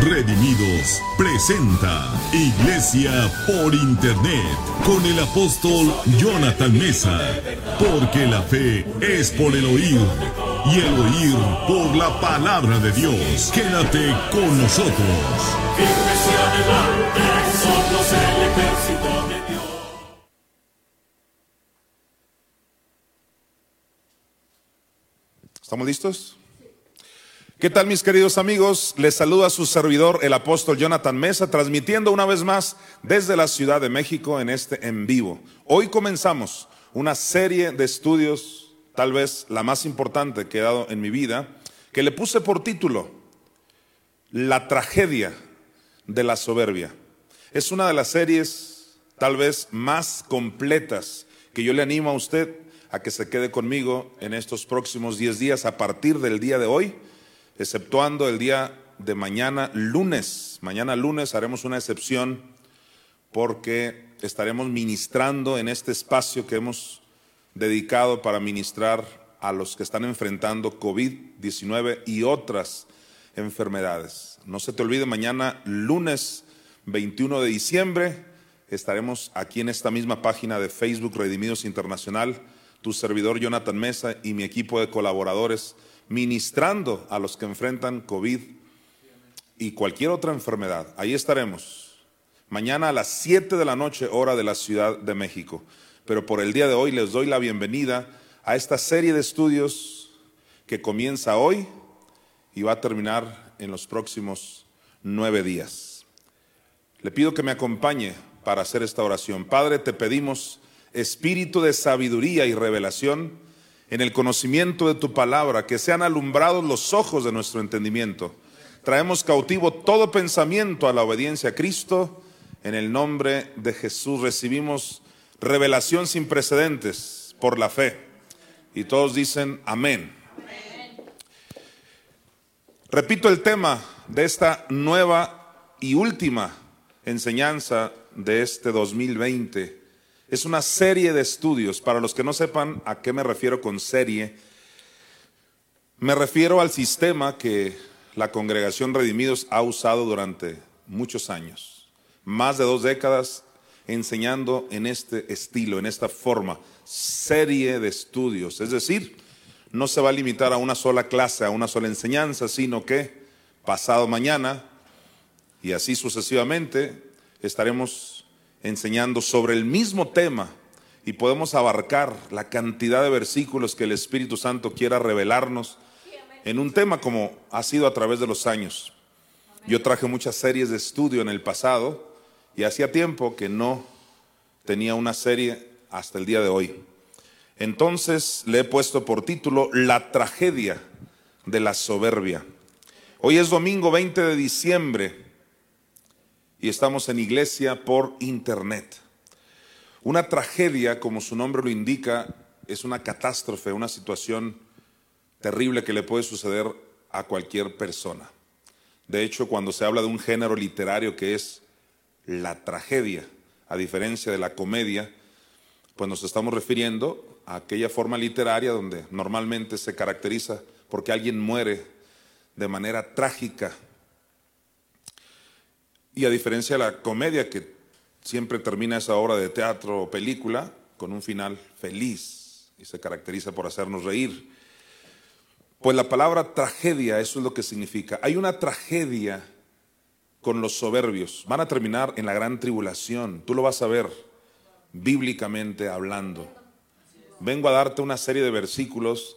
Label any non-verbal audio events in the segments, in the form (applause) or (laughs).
Redimidos presenta Iglesia por Internet con el apóstol Jonathan Mesa. Porque la fe es por el oír y el oír por la palabra de Dios. Quédate con nosotros. somos el ejército de Dios. ¿Estamos listos? ¿Qué tal mis queridos amigos? Les saluda su servidor, el apóstol Jonathan Mesa, transmitiendo una vez más desde la Ciudad de México en este en vivo. Hoy comenzamos una serie de estudios, tal vez la más importante que he dado en mi vida, que le puse por título La tragedia de la soberbia. Es una de las series tal vez más completas que yo le animo a usted a que se quede conmigo en estos próximos 10 días a partir del día de hoy exceptuando el día de mañana, lunes. Mañana lunes haremos una excepción porque estaremos ministrando en este espacio que hemos dedicado para ministrar a los que están enfrentando COVID-19 y otras enfermedades. No se te olvide, mañana lunes 21 de diciembre estaremos aquí en esta misma página de Facebook Redimidos Internacional, tu servidor Jonathan Mesa y mi equipo de colaboradores ministrando a los que enfrentan COVID y cualquier otra enfermedad. Ahí estaremos. Mañana a las 7 de la noche, hora de la Ciudad de México. Pero por el día de hoy les doy la bienvenida a esta serie de estudios que comienza hoy y va a terminar en los próximos nueve días. Le pido que me acompañe para hacer esta oración. Padre, te pedimos espíritu de sabiduría y revelación en el conocimiento de tu palabra, que sean alumbrados los ojos de nuestro entendimiento. Traemos cautivo todo pensamiento a la obediencia a Cristo. En el nombre de Jesús recibimos revelación sin precedentes por la fe. Y todos dicen amén. Repito el tema de esta nueva y última enseñanza de este 2020 es una serie de estudios. Para los que no sepan a qué me refiero con serie, me refiero al sistema que la congregación Redimidos ha usado durante muchos años, más de dos décadas enseñando en este estilo, en esta forma, serie de estudios. Es decir, no se va a limitar a una sola clase, a una sola enseñanza, sino que pasado mañana y así sucesivamente estaremos enseñando sobre el mismo tema y podemos abarcar la cantidad de versículos que el Espíritu Santo quiera revelarnos en un tema como ha sido a través de los años. Yo traje muchas series de estudio en el pasado y hacía tiempo que no tenía una serie hasta el día de hoy. Entonces le he puesto por título La tragedia de la soberbia. Hoy es domingo 20 de diciembre y estamos en iglesia por internet. Una tragedia, como su nombre lo indica, es una catástrofe, una situación terrible que le puede suceder a cualquier persona. De hecho, cuando se habla de un género literario que es la tragedia, a diferencia de la comedia, pues nos estamos refiriendo a aquella forma literaria donde normalmente se caracteriza porque alguien muere de manera trágica, y a diferencia de la comedia, que siempre termina esa obra de teatro o película con un final feliz y se caracteriza por hacernos reír, pues la palabra tragedia, eso es lo que significa. Hay una tragedia con los soberbios. Van a terminar en la gran tribulación. Tú lo vas a ver bíblicamente hablando. Vengo a darte una serie de versículos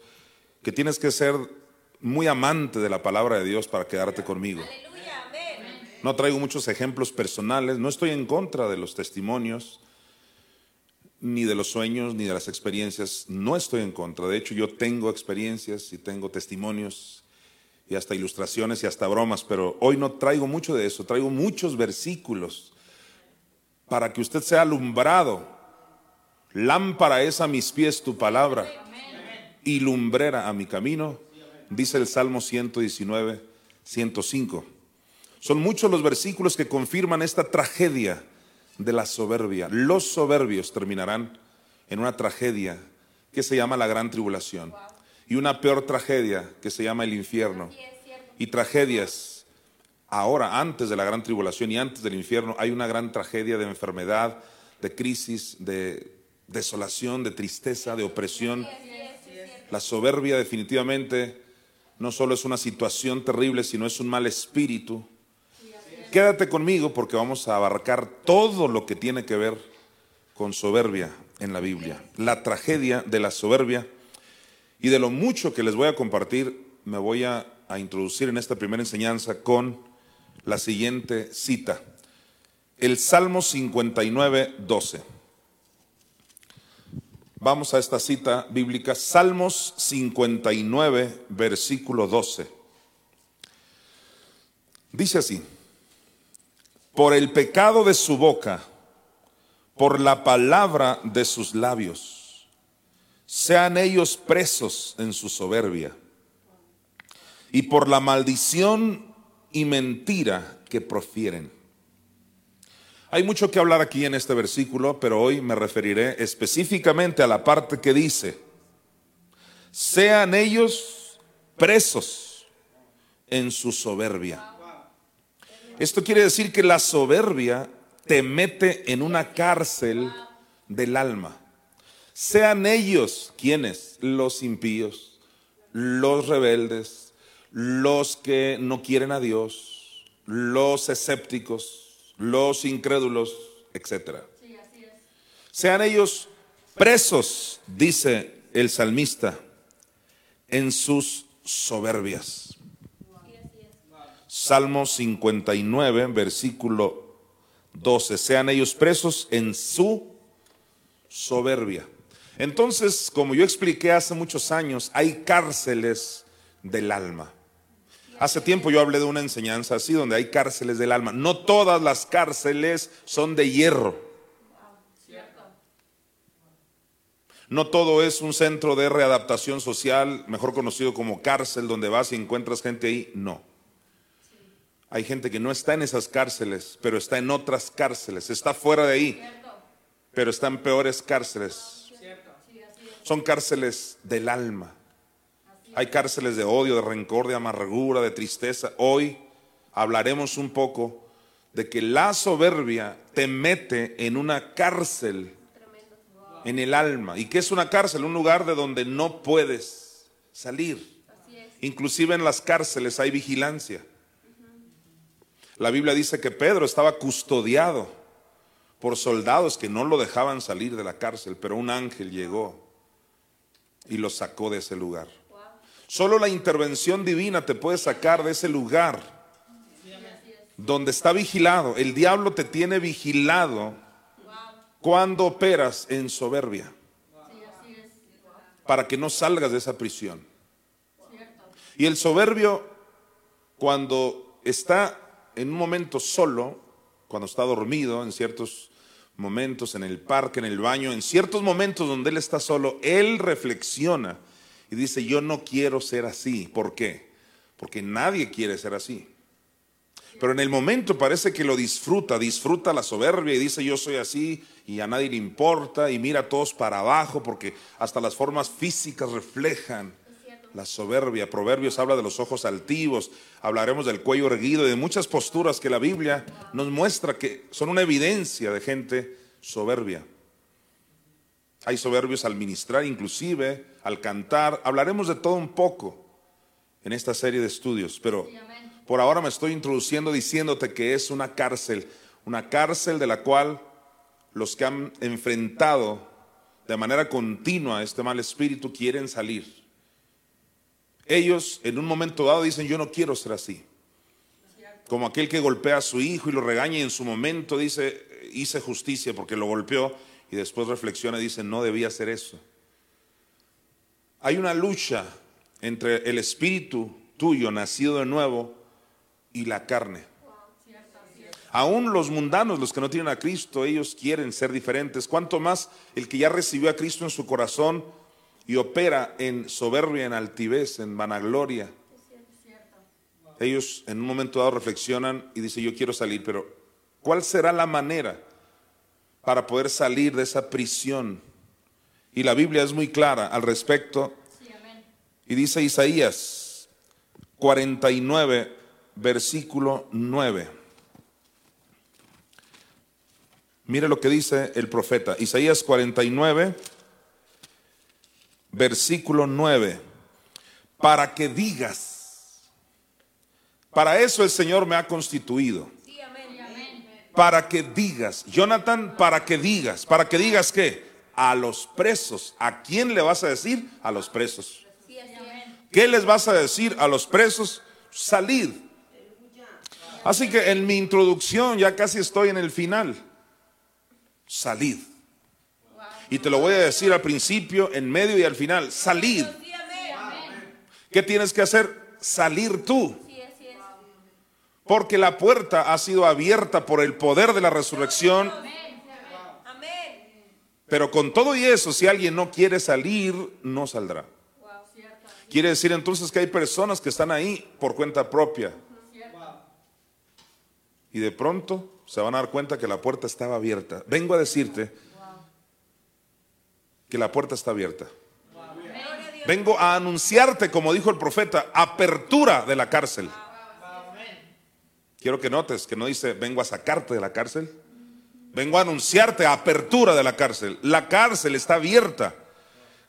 que tienes que ser muy amante de la palabra de Dios para quedarte conmigo. No traigo muchos ejemplos personales, no estoy en contra de los testimonios, ni de los sueños, ni de las experiencias, no estoy en contra. De hecho, yo tengo experiencias y tengo testimonios y hasta ilustraciones y hasta bromas, pero hoy no traigo mucho de eso, traigo muchos versículos para que usted sea alumbrado. Lámpara es a mis pies tu palabra y lumbrera a mi camino, dice el Salmo 119, 105. Son muchos los versículos que confirman esta tragedia de la soberbia. Los soberbios terminarán en una tragedia que se llama la gran tribulación y una peor tragedia que se llama el infierno y tragedias ahora, antes de la gran tribulación y antes del infierno, hay una gran tragedia de enfermedad, de crisis, de desolación, de tristeza, de opresión. La soberbia definitivamente no solo es una situación terrible, sino es un mal espíritu. Quédate conmigo porque vamos a abarcar todo lo que tiene que ver con soberbia en la Biblia. La tragedia de la soberbia y de lo mucho que les voy a compartir, me voy a, introducir en esta primera enseñanza con la siguiente cita. El Salmo 59, 12. Vamos a esta cita bíblica, Salmos 59, versículo 12. Dice así, por el pecado de su boca, por la palabra de sus labios, sean ellos presos en su soberbia, y por la maldición y mentira que profieren. Hay mucho que hablar aquí en este versículo, pero hoy me referiré específicamente a la parte que dice, sean ellos presos en su soberbia. Esto quiere decir que la soberbia te mete en una cárcel del alma. Sean ellos quienes, los impíos, los rebeldes, los que no quieren a Dios, los escépticos, los incrédulos, etc. Sean ellos presos, dice el salmista, en sus soberbias. Salmo 59, versículo 12. Sean ellos presos en su soberbia. Entonces, como yo expliqué hace muchos años, hay cárceles del alma. Hace tiempo yo hablé de una enseñanza así, donde hay cárceles del alma. No todas las cárceles son de hierro. No todo es un centro de readaptación social, mejor conocido como cárcel, donde vas y encuentras gente ahí. No. Hay gente que no está en esas cárceles, pero está en otras cárceles. Está fuera de ahí, pero está en peores cárceles. Son cárceles del alma. Hay cárceles de odio, de rencor, de amargura, de tristeza. Hoy hablaremos un poco de que la soberbia te mete en una cárcel en el alma. ¿Y qué es una cárcel? Un lugar de donde no puedes salir. Inclusive en las cárceles hay vigilancia. La Biblia dice que Pedro estaba custodiado por soldados que no lo dejaban salir de la cárcel, pero un ángel llegó y lo sacó de ese lugar. Solo la intervención divina te puede sacar de ese lugar donde está vigilado. El diablo te tiene vigilado cuando operas en soberbia para que no salgas de esa prisión. Y el soberbio, cuando está en un momento solo, cuando está dormido, en ciertos momentos, en el parque, en el baño, en ciertos momentos donde él está solo, él reflexiona y dice, yo no quiero ser así. ¿Por qué? Porque nadie quiere ser así. Pero en el momento parece que lo disfruta, disfruta la soberbia y dice yo soy así y a nadie le importa y mira a todos para abajo porque hasta las formas físicas reflejan la soberbia. Proverbios habla de los ojos altivos, hablaremos del cuello erguido y de muchas posturas que la Biblia nos muestra que son una evidencia de gente soberbia. Hay soberbios al ministrar, inclusive al cantar. Hablaremos de todo un poco en esta serie de estudios, pero por ahora me estoy introduciendo diciéndote que es una cárcel, una cárcel de la cual los que han enfrentado de manera continua este mal espíritu quieren salir. Ellos en un momento dado dicen, yo no quiero ser así. Como aquel que golpea a su hijo y lo regaña y en su momento dice, hice justicia porque lo golpeó y después reflexiona y dice, no debía hacer eso. Hay una lucha entre el espíritu tuyo, nacido de nuevo, y la carne. Aún los mundanos, los que no tienen a Cristo, ellos quieren ser diferentes. Cuanto más el que ya recibió a Cristo en su corazón y opera en soberbia, en altivez, en vanagloria. Ellos en un momento dado reflexionan y dicen, yo quiero salir, pero ¿cuál será la manera? para poder salir de esa prisión. Y la Biblia es muy clara al respecto. Y dice Isaías 49, versículo 9. Mire lo que dice el profeta. Isaías 49, versículo 9. Para que digas, para eso el Señor me ha constituido. Para que digas, Jonathan, para que digas, para que digas qué? A los presos. ¿A quién le vas a decir? A los presos. ¿Qué les vas a decir a los presos? Salid. Así que en mi introducción ya casi estoy en el final. Salid. Y te lo voy a decir al principio, en medio y al final. Salid. ¿Qué tienes que hacer? Salir tú. Porque la puerta ha sido abierta por el poder de la resurrección. Pero con todo y eso, si alguien no quiere salir, no saldrá. Quiere decir entonces que hay personas que están ahí por cuenta propia. Y de pronto se van a dar cuenta que la puerta estaba abierta. Vengo a decirte que la puerta está abierta. Vengo a anunciarte, como dijo el profeta, apertura de la cárcel. Quiero que notes que no dice vengo a sacarte de la cárcel. Vengo a anunciarte apertura de la cárcel. La cárcel está abierta.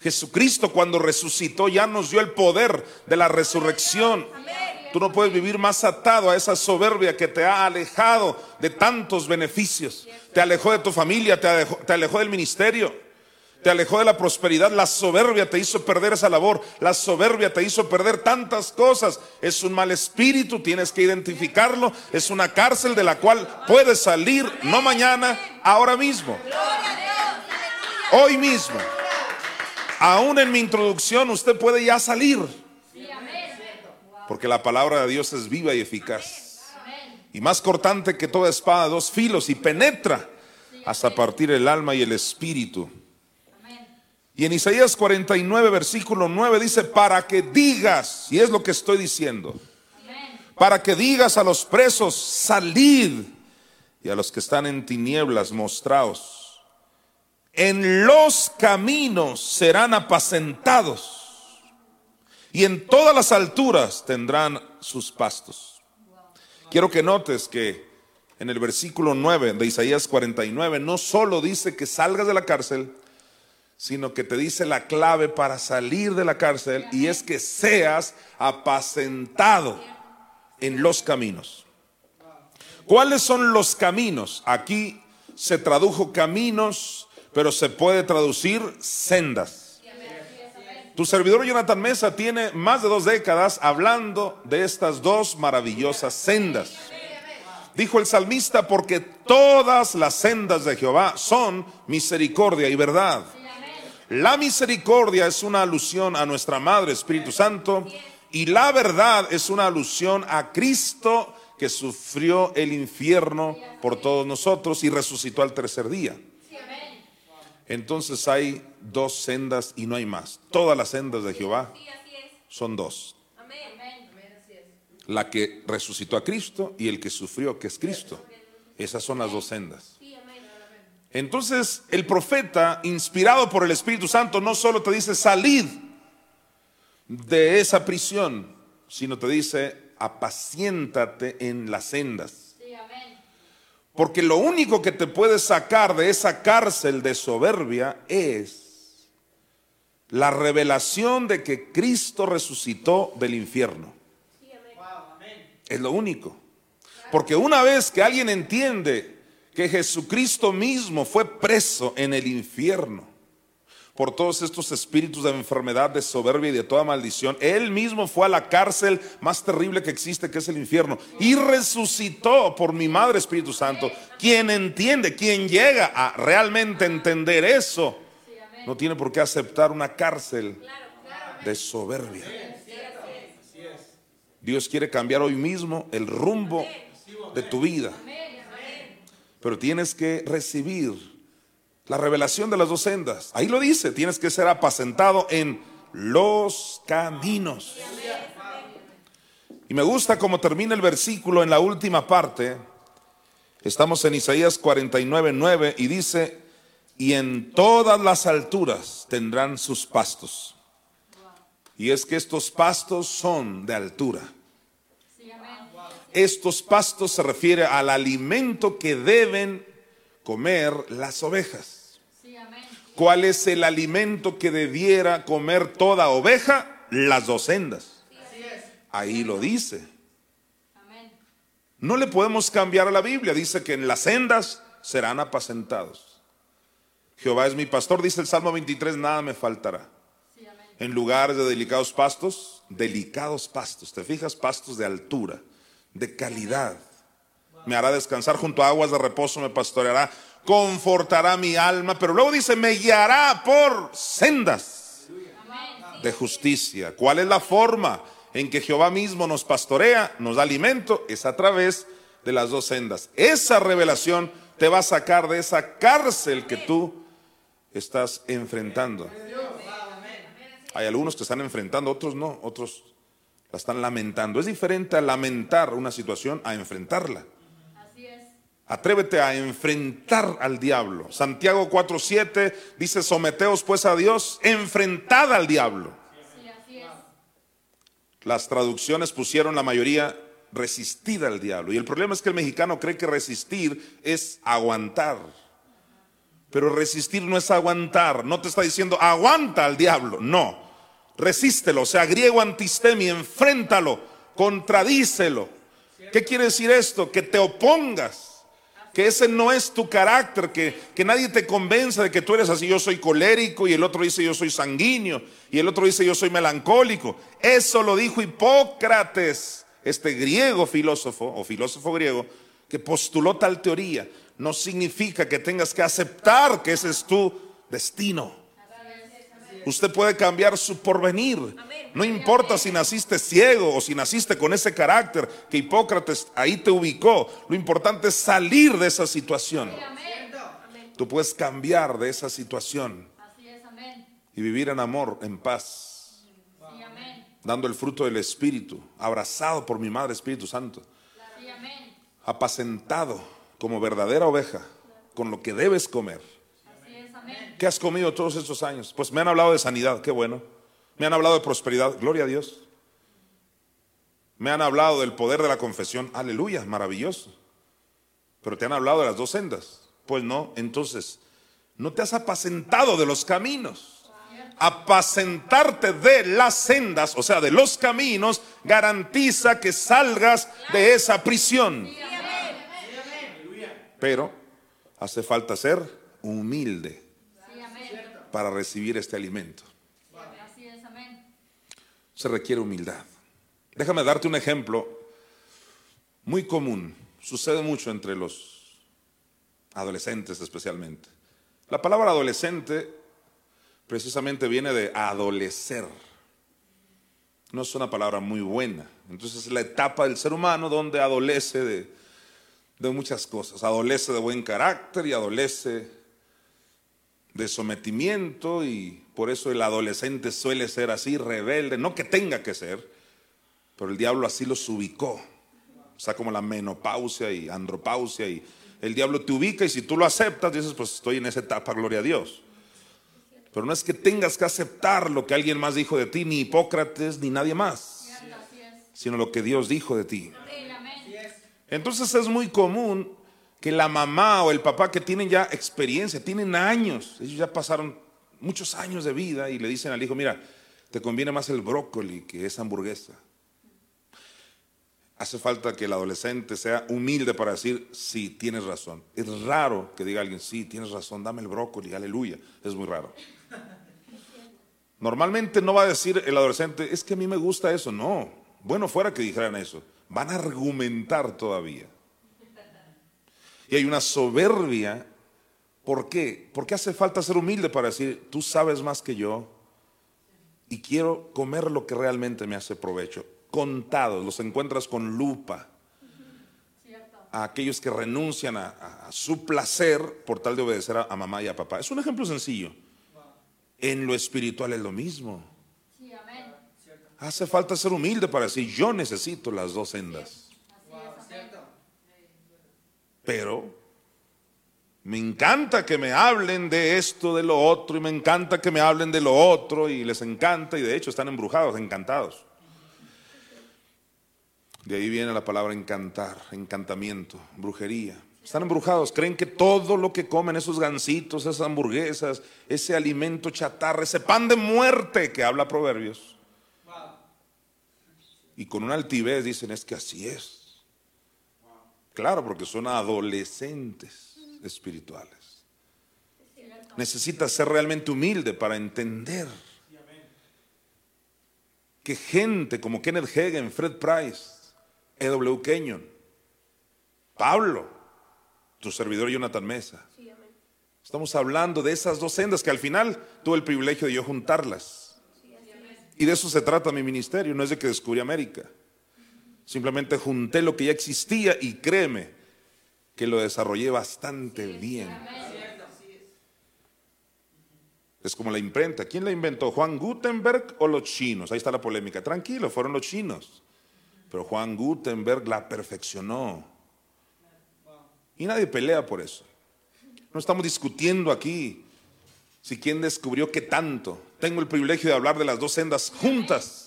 Jesucristo cuando resucitó ya nos dio el poder de la resurrección. Tú no puedes vivir más atado a esa soberbia que te ha alejado de tantos beneficios. Te alejó de tu familia, te alejó, te alejó del ministerio te alejó de la prosperidad, la soberbia te hizo perder esa labor, la soberbia te hizo perder tantas cosas. Es un mal espíritu, tienes que identificarlo, es una cárcel de la cual puedes salir, no mañana, ahora mismo. Hoy mismo. Aún en mi introducción usted puede ya salir. Porque la palabra de Dios es viva y eficaz. Y más cortante que toda espada, dos filos, y penetra hasta partir el alma y el espíritu y en Isaías 49, versículo 9 dice, para que digas, y es lo que estoy diciendo, para que digas a los presos, salid, y a los que están en tinieblas, mostraos. En los caminos serán apacentados, y en todas las alturas tendrán sus pastos. Quiero que notes que en el versículo 9 de Isaías 49 no solo dice que salgas de la cárcel, sino que te dice la clave para salir de la cárcel y es que seas apacentado en los caminos. ¿Cuáles son los caminos? Aquí se tradujo caminos, pero se puede traducir sendas. Tu servidor Jonathan Mesa tiene más de dos décadas hablando de estas dos maravillosas sendas. Dijo el salmista, porque todas las sendas de Jehová son misericordia y verdad. La misericordia es una alusión a nuestra Madre Espíritu Santo y la verdad es una alusión a Cristo que sufrió el infierno por todos nosotros y resucitó al tercer día. Entonces hay dos sendas y no hay más. Todas las sendas de Jehová son dos. La que resucitó a Cristo y el que sufrió, que es Cristo. Esas son las dos sendas. Entonces el profeta, inspirado por el Espíritu Santo, no solo te dice salid de esa prisión, sino te dice apaciéntate en las sendas. Porque lo único que te puede sacar de esa cárcel de soberbia es la revelación de que Cristo resucitó del infierno. Es lo único. Porque una vez que alguien entiende que Jesucristo mismo fue preso en el infierno por todos estos espíritus de enfermedad, de soberbia y de toda maldición. Él mismo fue a la cárcel más terrible que existe, que es el infierno, y resucitó por mi Madre Espíritu Santo. Quien entiende, quien llega a realmente entender eso, no tiene por qué aceptar una cárcel de soberbia. Dios quiere cambiar hoy mismo el rumbo de tu vida pero tienes que recibir la revelación de las dos sendas. Ahí lo dice, tienes que ser apacentado en los caminos. Y me gusta cómo termina el versículo en la última parte. Estamos en Isaías 49, 9 y dice, y en todas las alturas tendrán sus pastos. Y es que estos pastos son de altura. Estos pastos se refiere al alimento que deben comer las ovejas. ¿Cuál es el alimento que debiera comer toda oveja? Las dos sendas. Ahí lo dice. No le podemos cambiar a la Biblia. Dice que en las sendas serán apacentados. Jehová es mi pastor, dice el Salmo 23, nada me faltará. En lugares de delicados pastos, delicados pastos. ¿Te fijas? Pastos de altura de calidad. Me hará descansar junto a aguas de reposo, me pastoreará, confortará mi alma, pero luego dice, me guiará por sendas de justicia. ¿Cuál es la forma en que Jehová mismo nos pastorea, nos da alimento? Es a través de las dos sendas. Esa revelación te va a sacar de esa cárcel que tú estás enfrentando. Hay algunos que están enfrentando, otros no, otros la están lamentando. Es diferente a lamentar una situación a enfrentarla. Así es. Atrévete a enfrentar al diablo. Santiago 4:7 dice, someteos pues a Dios, enfrentad al diablo. así es. Las traducciones pusieron la mayoría resistir al diablo. Y el problema es que el mexicano cree que resistir es aguantar. Pero resistir no es aguantar. No te está diciendo aguanta al diablo. No resístelo, o sea, griego antistemi, enfréntalo, contradícelo. ¿Qué quiere decir esto? Que te opongas, que ese no es tu carácter, que, que nadie te convenza de que tú eres así, yo soy colérico y el otro dice yo soy sanguíneo y el otro dice yo soy melancólico. Eso lo dijo Hipócrates, este griego filósofo o filósofo griego, que postuló tal teoría. No significa que tengas que aceptar que ese es tu destino. Usted puede cambiar su porvenir. No importa si naciste ciego o si naciste con ese carácter que Hipócrates ahí te ubicó. Lo importante es salir de esa situación. Tú puedes cambiar de esa situación y vivir en amor, en paz, dando el fruto del Espíritu, abrazado por mi Madre Espíritu Santo, apacentado como verdadera oveja con lo que debes comer ¿Qué has comido todos estos años? Pues me han hablado de sanidad, qué bueno. Me han hablado de prosperidad, gloria a Dios. Me han hablado del poder de la confesión, aleluya, maravilloso. Pero te han hablado de las dos sendas. Pues no, entonces, no te has apacentado de los caminos. Apacentarte de las sendas, o sea, de los caminos, garantiza que salgas de esa prisión. Pero hace falta ser humilde para recibir este alimento. Se requiere humildad. Déjame darte un ejemplo muy común. Sucede mucho entre los adolescentes especialmente. La palabra adolescente precisamente viene de adolecer. No es una palabra muy buena. Entonces es la etapa del ser humano donde adolece de, de muchas cosas. Adolece de buen carácter y adolece de sometimiento y por eso el adolescente suele ser así, rebelde, no que tenga que ser, pero el diablo así los ubicó. O sea, como la menopausia y andropausia y el diablo te ubica y si tú lo aceptas dices, pues estoy en esa etapa, gloria a Dios. Pero no es que tengas que aceptar lo que alguien más dijo de ti, ni Hipócrates, ni nadie más, sino lo que Dios dijo de ti. Entonces es muy común que la mamá o el papá que tienen ya experiencia, tienen años, ellos ya pasaron muchos años de vida y le dicen al hijo, mira, te conviene más el brócoli que esa hamburguesa. Hace falta que el adolescente sea humilde para decir, sí, tienes razón. Es raro que diga alguien, sí, tienes razón, dame el brócoli, aleluya. Es muy raro. Normalmente no va a decir el adolescente, es que a mí me gusta eso. No, bueno, fuera que dijeran eso. Van a argumentar todavía. Y hay una soberbia. ¿Por qué? Porque hace falta ser humilde para decir, tú sabes más que yo y quiero comer lo que realmente me hace provecho. Contados, los encuentras con lupa. A aquellos que renuncian a, su placer por tal de obedecer a, mamá y a papá. Es un ejemplo sencillo. En lo espiritual es lo mismo. Hace falta ser humilde para decir, yo necesito las dos sendas. Pero me encanta que me hablen de esto, de lo otro, y me encanta que me hablen de lo otro, y les encanta, y de hecho están embrujados, encantados. De ahí viene la palabra encantar, encantamiento, brujería. Están embrujados, creen que todo lo que comen, esos gancitos, esas hamburguesas, ese alimento chatarra, ese pan de muerte que habla Proverbios. Y con una altivez dicen, es que así es. Claro, porque son adolescentes espirituales. Necesitas ser realmente humilde para entender que gente como Kenneth Hagen, Fred Price, E.W. Kenyon, Pablo, tu servidor Jonathan Mesa. Estamos hablando de esas dos sendas que al final tuve el privilegio de yo juntarlas. Y de eso se trata mi ministerio, no es de que descubrí América. Simplemente junté lo que ya existía y créeme que lo desarrollé bastante bien. Es como la imprenta. ¿Quién la inventó? ¿Juan Gutenberg o los chinos? Ahí está la polémica. Tranquilo, fueron los chinos. Pero Juan Gutenberg la perfeccionó. Y nadie pelea por eso. No estamos discutiendo aquí si quién descubrió qué tanto. Tengo el privilegio de hablar de las dos sendas juntas.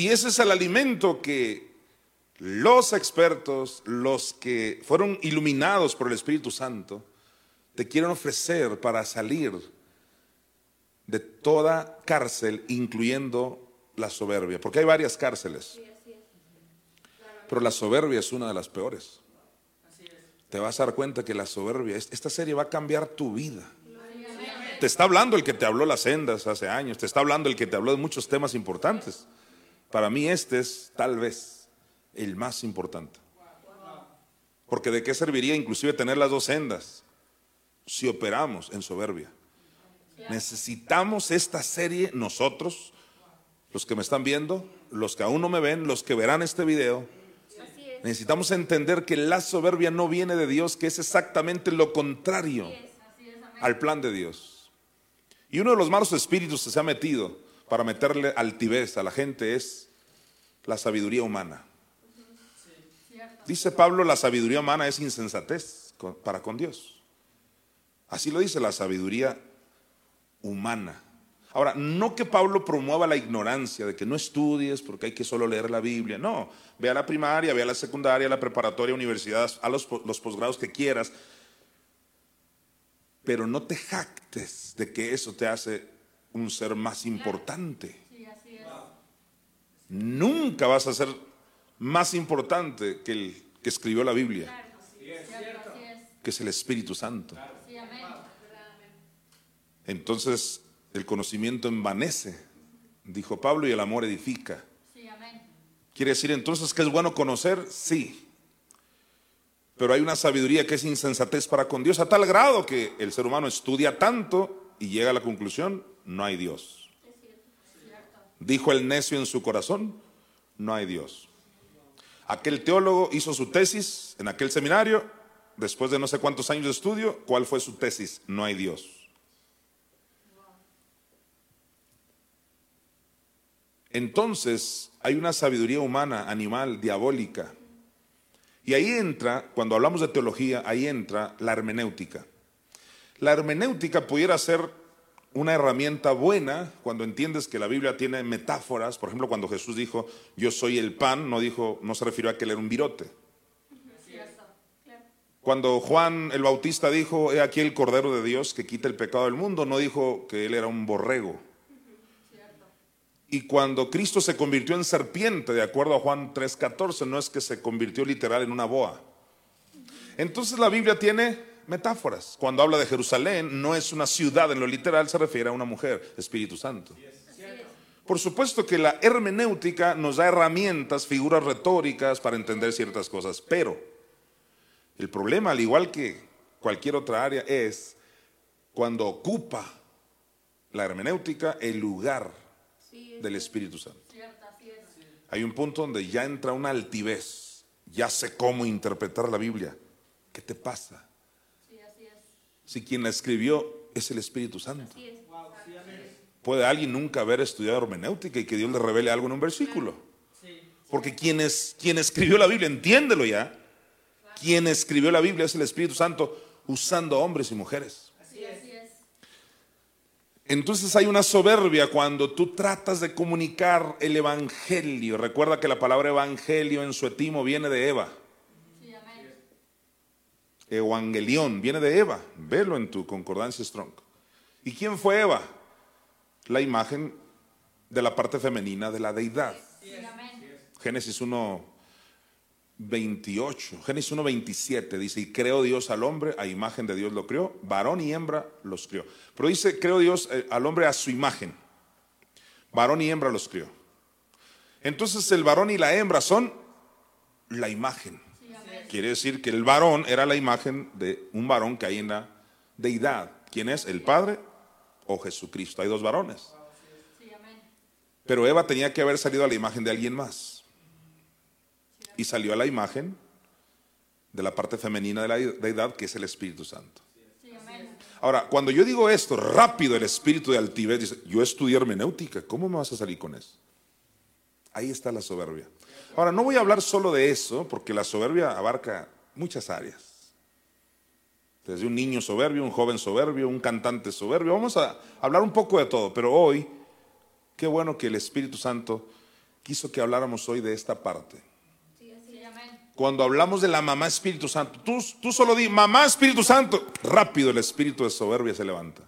Y ese es el alimento que los expertos, los que fueron iluminados por el Espíritu Santo, te quieren ofrecer para salir de toda cárcel, incluyendo la soberbia. Porque hay varias cárceles. Pero la soberbia es una de las peores te vas a dar cuenta que la soberbia, esta serie va a cambiar tu vida. Te está hablando el que te habló las sendas hace años, te está hablando el que te habló de muchos temas importantes. Para mí este es tal vez el más importante. Porque de qué serviría inclusive tener las dos sendas si operamos en soberbia. Necesitamos esta serie nosotros, los que me están viendo, los que aún no me ven, los que verán este video, Necesitamos entender que la soberbia no viene de Dios, que es exactamente lo contrario al plan de Dios. Y uno de los malos espíritus que se ha metido para meterle altivez a la gente es la sabiduría humana. Dice Pablo, la sabiduría humana es insensatez para con Dios. Así lo dice la sabiduría humana. Ahora, no que Pablo promueva la ignorancia de que no estudies porque hay que solo leer la Biblia, no, ve a la primaria, ve a la secundaria, a la preparatoria, universidad, a los, los posgrados que quieras, pero no te jactes de que eso te hace un ser más importante. Nunca vas a ser más importante que el que escribió la Biblia, que es el Espíritu Santo. Entonces, el conocimiento envanece, dijo Pablo, y el amor edifica. ¿Quiere decir entonces que es bueno conocer? Sí. Pero hay una sabiduría que es insensatez para con Dios a tal grado que el ser humano estudia tanto y llega a la conclusión, no hay Dios. Dijo el necio en su corazón, no hay Dios. Aquel teólogo hizo su tesis en aquel seminario, después de no sé cuántos años de estudio, ¿cuál fue su tesis? No hay Dios. Entonces hay una sabiduría humana, animal, diabólica. Y ahí entra, cuando hablamos de teología, ahí entra la hermenéutica. La hermenéutica pudiera ser una herramienta buena cuando entiendes que la Biblia tiene metáforas. Por ejemplo, cuando Jesús dijo, yo soy el pan, no dijo, no se refirió a que él era un virote. Cuando Juan el Bautista dijo, he aquí el Cordero de Dios que quita el pecado del mundo, no dijo que él era un borrego. Y cuando Cristo se convirtió en serpiente, de acuerdo a Juan 3:14, no es que se convirtió literal en una boa. Entonces la Biblia tiene metáforas. Cuando habla de Jerusalén, no es una ciudad en lo literal, se refiere a una mujer, Espíritu Santo. Por supuesto que la hermenéutica nos da herramientas, figuras retóricas para entender ciertas cosas, pero el problema, al igual que cualquier otra área, es cuando ocupa la hermenéutica el lugar del Espíritu Santo. Hay un punto donde ya entra una altivez, ya sé cómo interpretar la Biblia. ¿Qué te pasa? Si quien la escribió es el Espíritu Santo. ¿Puede alguien nunca haber estudiado hermenéutica y que Dios le revele algo en un versículo? Porque quien, es, quien escribió la Biblia, entiéndelo ya, quien escribió la Biblia es el Espíritu Santo usando hombres y mujeres. Entonces hay una soberbia cuando tú tratas de comunicar el evangelio. Recuerda que la palabra evangelio en su etimo viene de Eva. Evangelión viene de Eva. Velo en tu concordancia strong. ¿Y quién fue Eva? La imagen de la parte femenina de la deidad. Génesis 1, 28. Génesis 1, 27 dice, y creó Dios al hombre, a imagen de Dios lo creó, varón y hembra los crió. Pero dice, creó Dios eh, al hombre a su imagen, varón y hembra los crió. Entonces el varón y la hembra son la imagen. Quiere decir que el varón era la imagen de un varón que hay en la deidad. ¿Quién es? ¿El Padre o Jesucristo? Hay dos varones. Pero Eva tenía que haber salido a la imagen de alguien más y salió a la imagen de la parte femenina de la deidad, que es el Espíritu Santo. Ahora, cuando yo digo esto, rápido el espíritu de altivez dice, yo estudié hermenéutica, ¿cómo me vas a salir con eso? Ahí está la soberbia. Ahora, no voy a hablar solo de eso, porque la soberbia abarca muchas áreas. Desde un niño soberbio, un joven soberbio, un cantante soberbio. Vamos a hablar un poco de todo, pero hoy, qué bueno que el Espíritu Santo quiso que habláramos hoy de esta parte cuando hablamos de la mamá Espíritu Santo, tú, tú solo di, mamá Espíritu Santo, rápido el espíritu de soberbia se levanta.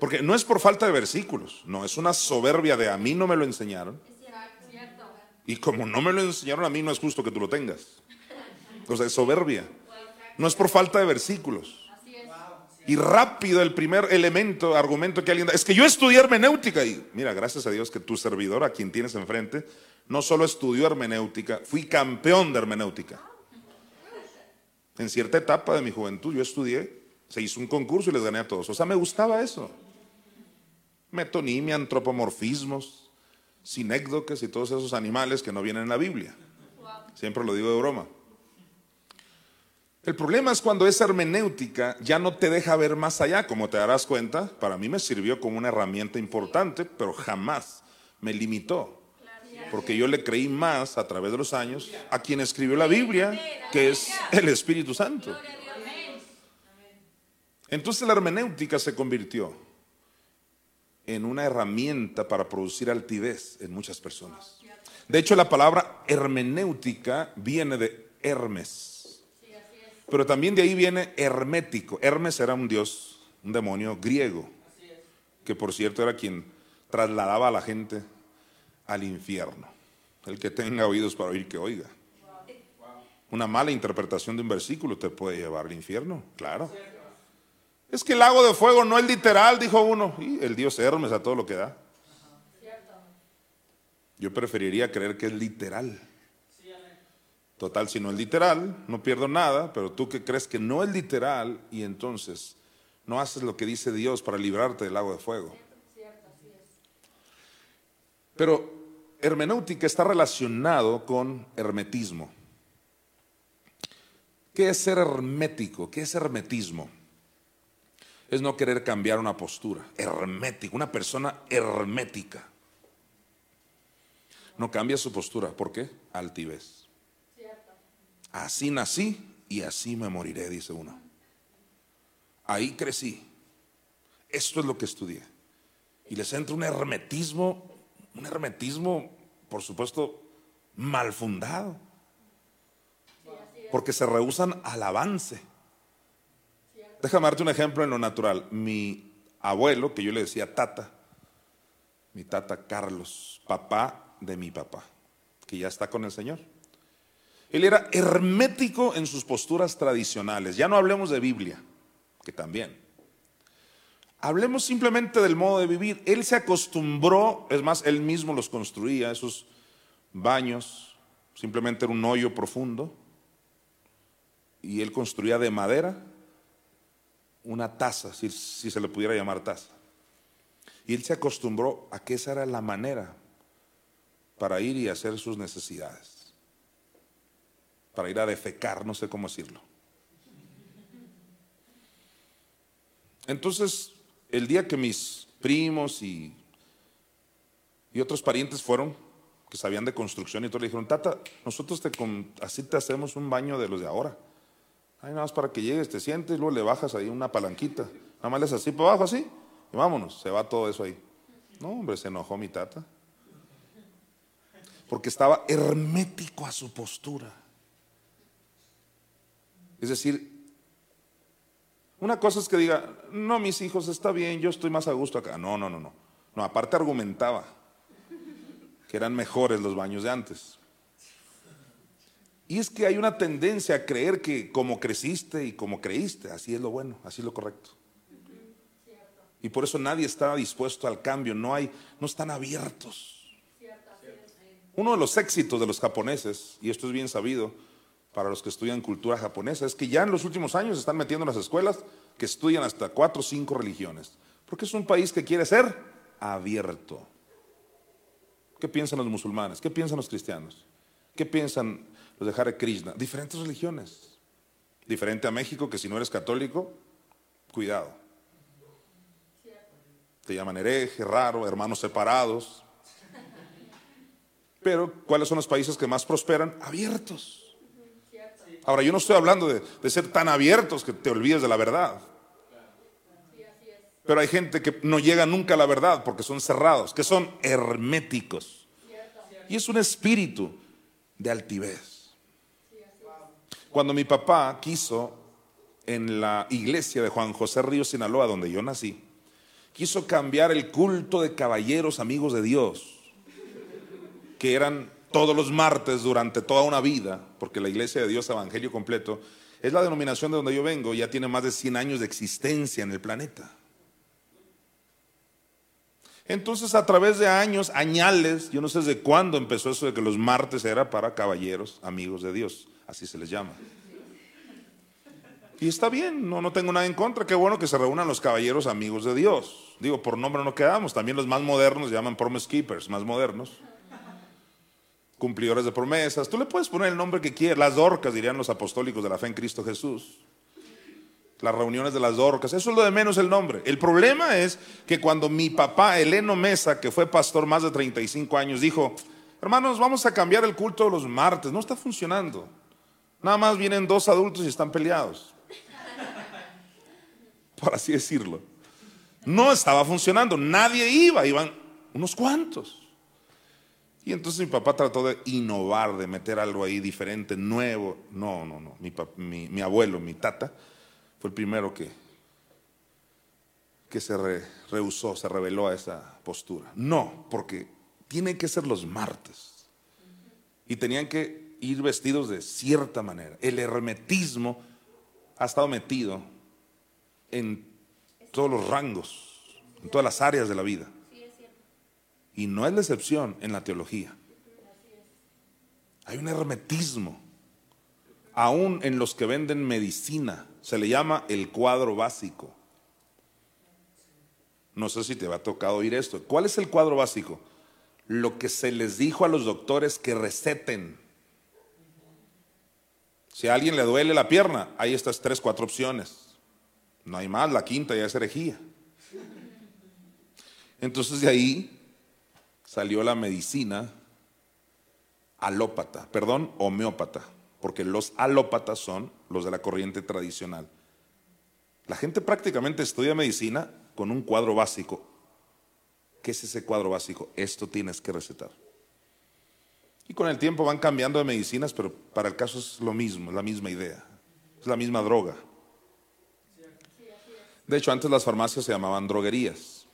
Porque no es por falta de versículos, no, es una soberbia de a mí no me lo enseñaron. Y como no me lo enseñaron a mí, no es justo que tú lo tengas. Entonces es soberbia. No es por falta de versículos. Y rápido el primer elemento, argumento que alguien da, es que yo estudié hermenéutica y mira, gracias a Dios que tu servidor, a quien tienes enfrente, no solo estudió hermenéutica, fui campeón de hermenéutica. En cierta etapa de mi juventud yo estudié, se hizo un concurso y les gané a todos. O sea, me gustaba eso. Metonimia, antropomorfismos, sinécdoques y todos esos animales que no vienen en la Biblia. Siempre lo digo de broma. El problema es cuando esa hermenéutica ya no te deja ver más allá, como te darás cuenta. Para mí me sirvió como una herramienta importante, pero jamás me limitó porque yo le creí más a través de los años a quien escribió la Biblia, que es el Espíritu Santo. Entonces la hermenéutica se convirtió en una herramienta para producir altivez en muchas personas. De hecho, la palabra hermenéutica viene de Hermes, pero también de ahí viene hermético. Hermes era un dios, un demonio griego, que por cierto era quien trasladaba a la gente al infierno. El que tenga oídos para oír, que oiga. Una mala interpretación de un versículo te puede llevar al infierno, claro. Es que el lago de fuego no es literal, dijo uno. Y el dios Hermes a todo lo que da. Yo preferiría creer que es literal. Total, si no es literal, no pierdo nada, pero tú que crees que no es literal y entonces no haces lo que dice Dios para librarte del lago de fuego. Pero hermenéutica está relacionado con hermetismo. ¿Qué es ser hermético? ¿Qué es hermetismo? Es no querer cambiar una postura. Hermético, una persona hermética. No cambia su postura. ¿Por qué? Altivez. Así nací y así me moriré, dice uno. Ahí crecí. Esto es lo que estudié. Y les entra un hermetismo un hermetismo, por supuesto, mal fundado. Porque se rehusan al avance. Déjame darte un ejemplo en lo natural. Mi abuelo, que yo le decía tata, mi tata Carlos, papá de mi papá, que ya está con el Señor. Él era hermético en sus posturas tradicionales. Ya no hablemos de Biblia, que también. Hablemos simplemente del modo de vivir. Él se acostumbró, es más, él mismo los construía, esos baños, simplemente era un hoyo profundo, y él construía de madera una taza, si, se le pudiera llamar taza. Y él se acostumbró a que esa era la manera para ir y hacer sus necesidades, para ir a defecar, no sé cómo decirlo. Entonces, el día que mis primos y, y otros parientes fueron, que sabían de construcción y todo, le dijeron, tata, nosotros te, así te hacemos un baño de los de ahora. Ahí nada más para que llegues, te sientes, luego le bajas ahí una palanquita. Nada más le así para abajo, así, y vámonos, se va todo eso ahí. No, hombre, se enojó mi tata. Porque estaba hermético a su postura. Es decir, una cosa es que diga, no, mis hijos, está bien, yo estoy más a gusto acá. No, no, no, no. No, aparte argumentaba que eran mejores los baños de antes. Y es que hay una tendencia a creer que como creciste y como creíste, así es lo bueno, así es lo correcto. Y por eso nadie está dispuesto al cambio, no hay, no están abiertos. Uno de los éxitos de los japoneses, y esto es bien sabido para los que estudian cultura japonesa, es que ya en los últimos años están metiendo en las escuelas que estudian hasta cuatro o cinco religiones. Porque es un país que quiere ser abierto. ¿Qué piensan los musulmanes? ¿Qué piensan los cristianos? ¿Qué piensan los de Krishna? Diferentes religiones. Diferente a México, que si no eres católico, cuidado. Te llaman hereje, raro, hermanos separados. Pero, ¿cuáles son los países que más prosperan? Abiertos. Ahora, yo no estoy hablando de, de ser tan abiertos que te olvides de la verdad. Pero hay gente que no llega nunca a la verdad porque son cerrados, que son herméticos. Y es un espíritu de altivez. Cuando mi papá quiso en la iglesia de Juan José Río Sinaloa, donde yo nací, quiso cambiar el culto de caballeros amigos de Dios, que eran todos los martes durante toda una vida, porque la iglesia de Dios Evangelio Completo es la denominación de donde yo vengo, ya tiene más de 100 años de existencia en el planeta. Entonces, a través de años, añales, yo no sé desde cuándo empezó eso de que los martes era para caballeros, amigos de Dios, así se les llama. Y está bien, no, no tengo nada en contra, qué bueno que se reúnan los caballeros amigos de Dios. Digo, por nombre no quedamos, también los más modernos llaman promise keepers, más modernos. Cumplidores de promesas, tú le puedes poner el nombre que quieras, las orcas dirían los apostólicos de la fe en Cristo Jesús las reuniones de las dorcas, eso es lo de menos el nombre. El problema es que cuando mi papá, Eleno Mesa, que fue pastor más de 35 años, dijo, hermanos, vamos a cambiar el culto de los martes, no está funcionando. Nada más vienen dos adultos y están peleados. Por así decirlo. No estaba funcionando, nadie iba, iban unos cuantos. Y entonces mi papá trató de innovar, de meter algo ahí diferente, nuevo. No, no, no. Mi, mi abuelo, mi tata, fue el primero que, que se rehusó, se reveló a esa postura. No, porque tienen que ser los martes. Y tenían que ir vestidos de cierta manera. El hermetismo ha estado metido en todos los rangos, en todas las áreas de la vida. Y no es la excepción en la teología. Hay un hermetismo, aún en los que venden medicina se le llama el cuadro básico. No sé si te va a tocar oír esto. ¿Cuál es el cuadro básico? Lo que se les dijo a los doctores que receten. Si a alguien le duele la pierna, hay estas tres, cuatro opciones. No hay más, la quinta ya es herejía. Entonces de ahí salió la medicina alópata, perdón, homeópata porque los alópatas son los de la corriente tradicional. La gente prácticamente estudia medicina con un cuadro básico. ¿Qué es ese cuadro básico? Esto tienes que recetar. Y con el tiempo van cambiando de medicinas, pero para el caso es lo mismo, es la misma idea, es la misma droga. De hecho, antes las farmacias se llamaban droguerías.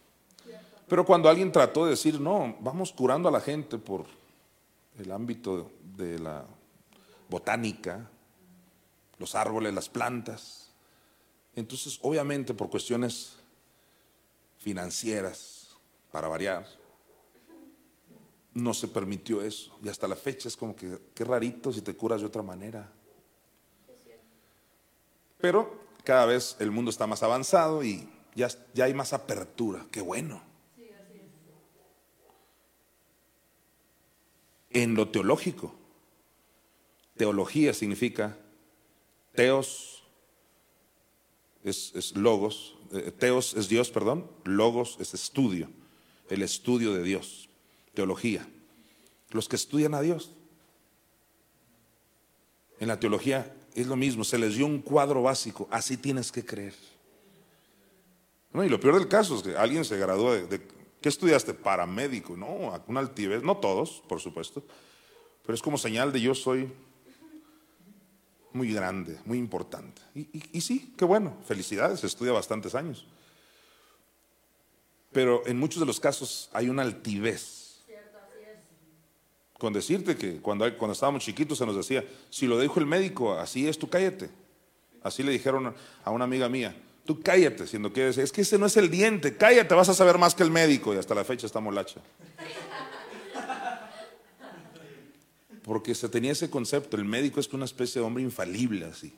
Pero cuando alguien trató de decir, no, vamos curando a la gente por el ámbito de la botánica, los árboles, las plantas. Entonces, obviamente, por cuestiones financieras, para variar, no se permitió eso. Y hasta la fecha es como que, qué rarito si te curas de otra manera. Pero cada vez el mundo está más avanzado y ya, ya hay más apertura. Qué bueno. En lo teológico, Teología significa teos es, logos, eh, teos es Dios, perdón, logos es estudio, el estudio de Dios, teología. Los que estudian a Dios. En la teología es lo mismo, se les dio un cuadro básico, así tienes que creer. No, y lo peor del caso es que alguien se graduó de, ¿qué estudiaste? Paramédico, no, una altivez, no todos, por supuesto, pero es como señal de yo soy muy grande, muy importante. Y, sí, qué bueno, felicidades, estudia bastantes años. Pero en muchos de los casos hay una altivez. Con decirte que cuando, cuando estábamos chiquitos se nos decía, si lo dijo el médico, así es, tú cállate. Así le dijeron a una amiga mía, tú cállate, siendo que es que ese no es el diente, cállate, vas a saber más que el médico. Y hasta la fecha está molacha. porque se tenía ese concepto, el médico es una especie de hombre infalible así.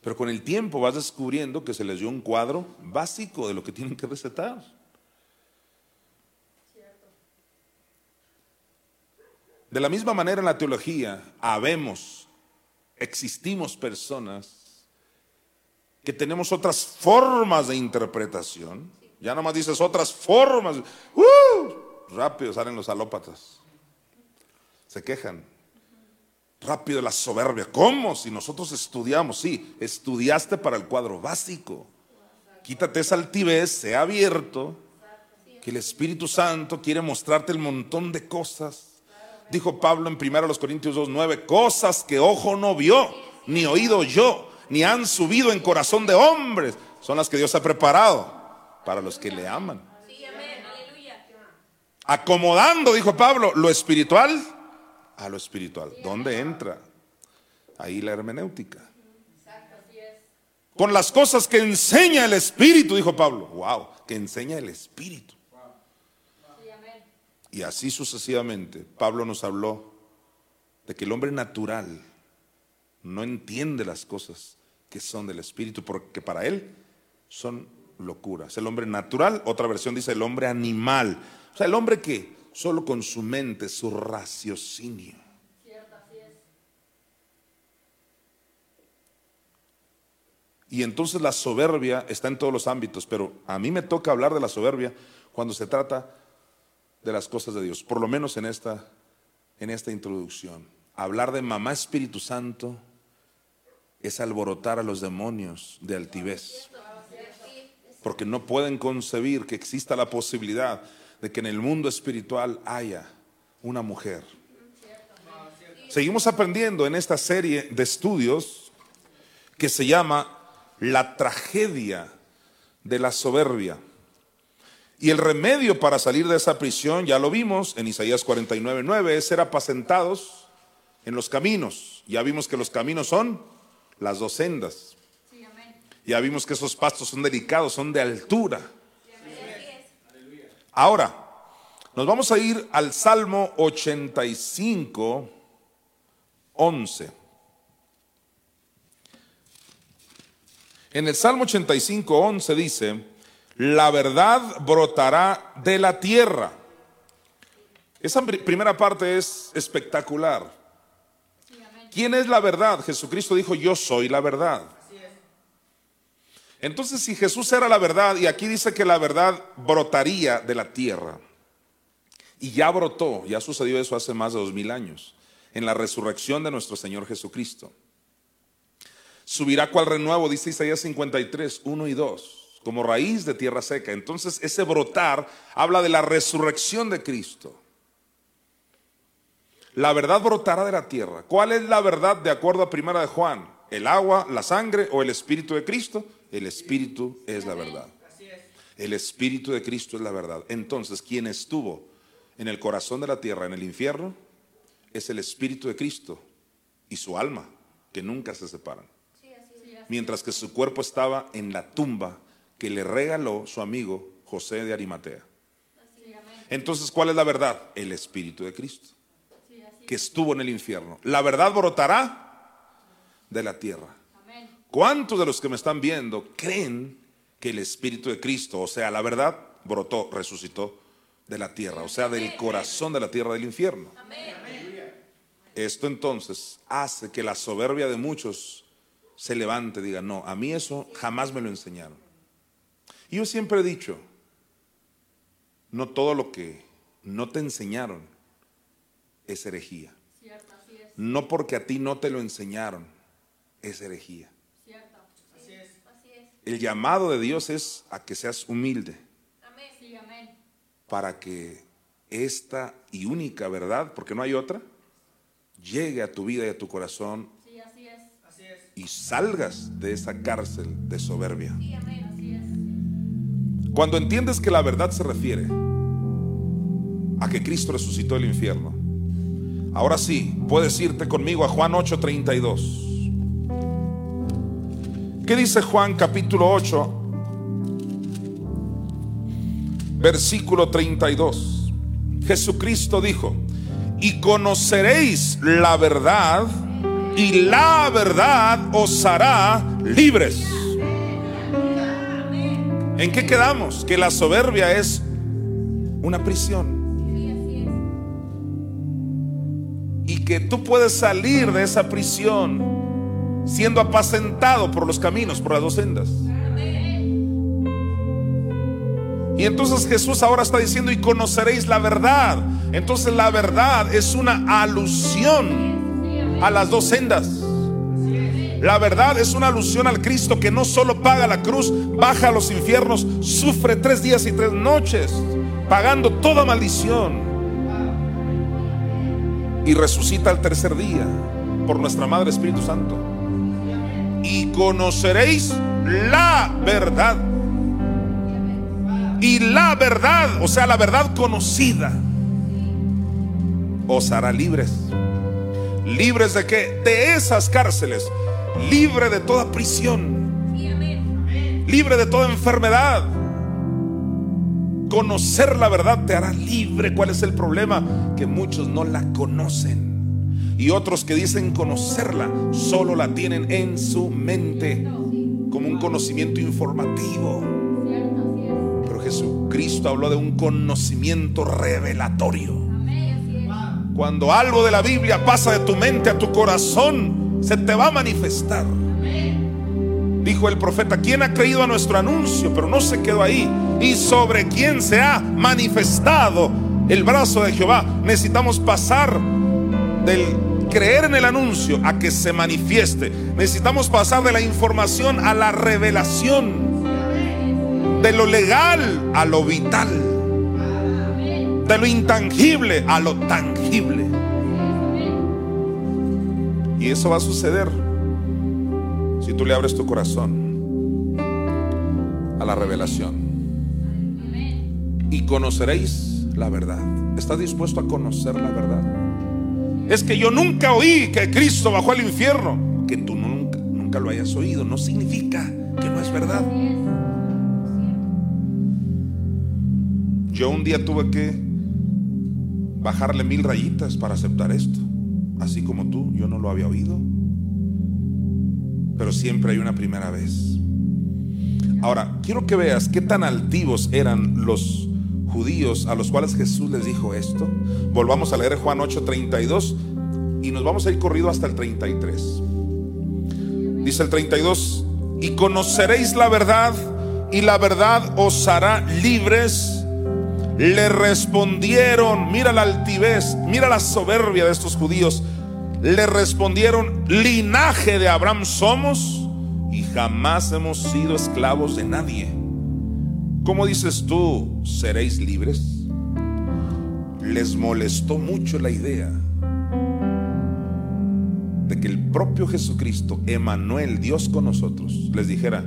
Pero con el tiempo vas descubriendo que se les dio un cuadro básico de lo que tienen que recetar. De la misma manera en la teología, habemos, existimos personas que tenemos otras formas de interpretación. Ya nomás dices otras formas. ¡Uh! Rápido salen los alópatas se quejan. Rápido la soberbia. ¿Cómo? Si nosotros estudiamos, sí, estudiaste para el cuadro básico. Quítate esa altivez, sea abierto, que el Espíritu Santo quiere mostrarte el montón de cosas. Dijo Pablo en 1 Corintios 2.9, cosas que ojo no vio, ni oído yo, ni han subido en corazón de hombres, son las que Dios ha preparado para los que le aman. Acomodando, dijo Pablo, lo espiritual a lo espiritual. ¿Dónde entra? Ahí la hermenéutica. Con las cosas que enseña el Espíritu, dijo Pablo. Wow, que enseña el Espíritu. Y así sucesivamente, Pablo nos habló de que el hombre natural no entiende las cosas que son del Espíritu, porque para él son locuras. El hombre natural, otra versión dice el hombre animal. O sea, el hombre que solo con su mente, su raciocinio. Y entonces la soberbia está en todos los ámbitos, pero a mí me toca hablar de la soberbia cuando se trata de las cosas de Dios, por lo menos en esta, en esta introducción. Hablar de mamá Espíritu Santo es alborotar a los demonios de altivez, porque no pueden concebir que exista la posibilidad de que en el mundo espiritual haya una mujer. Seguimos aprendiendo en esta serie de estudios que se llama La tragedia de la soberbia. Y el remedio para salir de esa prisión, ya lo vimos en Isaías 49, 9, es ser apacentados en los caminos. Ya vimos que los caminos son las dos sendas. Ya vimos que esos pastos son delicados, son de altura. Ahora, nos vamos a ir al Salmo 85, 11. En el Salmo 85, 11 dice, la verdad brotará de la tierra. Esa primera parte es espectacular. ¿Quién es la verdad? Jesucristo dijo, yo soy la verdad. Entonces, si Jesús era la verdad, y aquí dice que la verdad brotaría de la tierra, y ya brotó, ya sucedió eso hace más de dos mil años, en la resurrección de nuestro Señor Jesucristo. Subirá cual renuevo, dice Isaías 53, 1 y 2, como raíz de tierra seca. Entonces, ese brotar habla de la resurrección de Cristo. La verdad brotará de la tierra. ¿Cuál es la verdad de acuerdo a Primera de Juan? ¿El agua, la sangre o el Espíritu de Cristo? El Espíritu es la verdad. El Espíritu de Cristo es la verdad. Entonces, quien estuvo en el corazón de la tierra, en el infierno, es el Espíritu de Cristo y su alma, que nunca se separan. Mientras que su cuerpo estaba en la tumba que le regaló su amigo José de Arimatea. Entonces, ¿cuál es la verdad? El Espíritu de Cristo, que estuvo en el infierno. La verdad brotará de la tierra. ¿Cuántos de los que me están viendo creen que el Espíritu de Cristo, o sea, la verdad, brotó, resucitó de la tierra, o sea, del corazón de la tierra del infierno? Esto entonces hace que la soberbia de muchos se levante y diga, no, a mí eso jamás me lo enseñaron. Y yo siempre he dicho, no todo lo que no te enseñaron es herejía. No porque a ti no te lo enseñaron es herejía. El llamado de Dios es a que seas humilde. Amén, sí, amén. Para que esta y única verdad, porque no hay otra, llegue a tu vida y a tu corazón Sí, así es. y salgas de esa cárcel de soberbia. Sí, amén, así es. Cuando entiendes que la verdad se refiere a que Cristo resucitó del infierno, ahora sí, puedes irte conmigo a Juan 8:32. ¿Qué dice Juan capítulo 8, versículo 32? Jesucristo dijo, y conoceréis la verdad, y la verdad os hará libres. ¿En qué quedamos? Que la soberbia es una prisión. Y que tú puedes salir de esa prisión siendo apacentado por los caminos, por las dos sendas. Y entonces Jesús ahora está diciendo, y conoceréis la verdad. Entonces la verdad es una alusión a las dos sendas. La verdad es una alusión al Cristo que no solo paga la cruz, baja a los infiernos, sufre tres días y tres noches, pagando toda maldición. Y resucita al tercer día por nuestra Madre Espíritu Santo. Y conoceréis la verdad. Y la verdad, o sea, la verdad conocida, os hará libres. ¿Libres de qué? De esas cárceles. Libre de toda prisión. Libre de toda enfermedad. Conocer la verdad te hará libre. ¿Cuál es el problema? Que muchos no la conocen. Y otros que dicen conocerla, solo la tienen en su mente. Como un conocimiento informativo. Pero Jesucristo habló de un conocimiento revelatorio. Cuando algo de la Biblia pasa de tu mente a tu corazón, se te va a manifestar. Dijo el profeta, ¿quién ha creído a nuestro anuncio? Pero no se quedó ahí. Y sobre quién se ha manifestado el brazo de Jehová. Necesitamos pasar del creer en el anuncio a que se manifieste. Necesitamos pasar de la información a la revelación. De lo legal a lo vital. De lo intangible a lo tangible. Y eso va a suceder si tú le abres tu corazón a la revelación. Y conoceréis la verdad. ¿Estás dispuesto a conocer la verdad? Es que yo nunca oí que Cristo bajó al infierno. Que tú nunca, nunca lo hayas oído no significa que no es verdad. Yo un día tuve que bajarle mil rayitas para aceptar esto. Así como tú, yo no lo había oído. Pero siempre hay una primera vez. Ahora, quiero que veas qué tan altivos eran los judíos a los cuales Jesús les dijo esto. Volvamos a leer Juan 8:32 y nos vamos a ir corrido hasta el 33. Dice el 32, y conoceréis la verdad y la verdad os hará libres. Le respondieron, mira la altivez, mira la soberbia de estos judíos. Le respondieron, linaje de Abraham somos y jamás hemos sido esclavos de nadie. ¿Cómo dices tú, seréis libres? Les molestó mucho la idea de que el propio Jesucristo, Emanuel, Dios con nosotros, les dijera,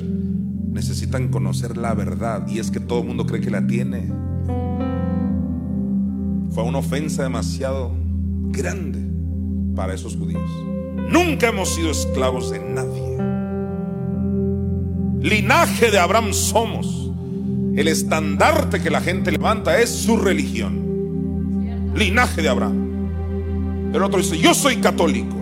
necesitan conocer la verdad y es que todo el mundo cree que la tiene. Una ofensa demasiado grande para esos judíos. Nunca hemos sido esclavos de nadie. Linaje de Abraham somos. El estandarte que la gente levanta es su religión. Linaje de Abraham. El otro dice, yo soy católico.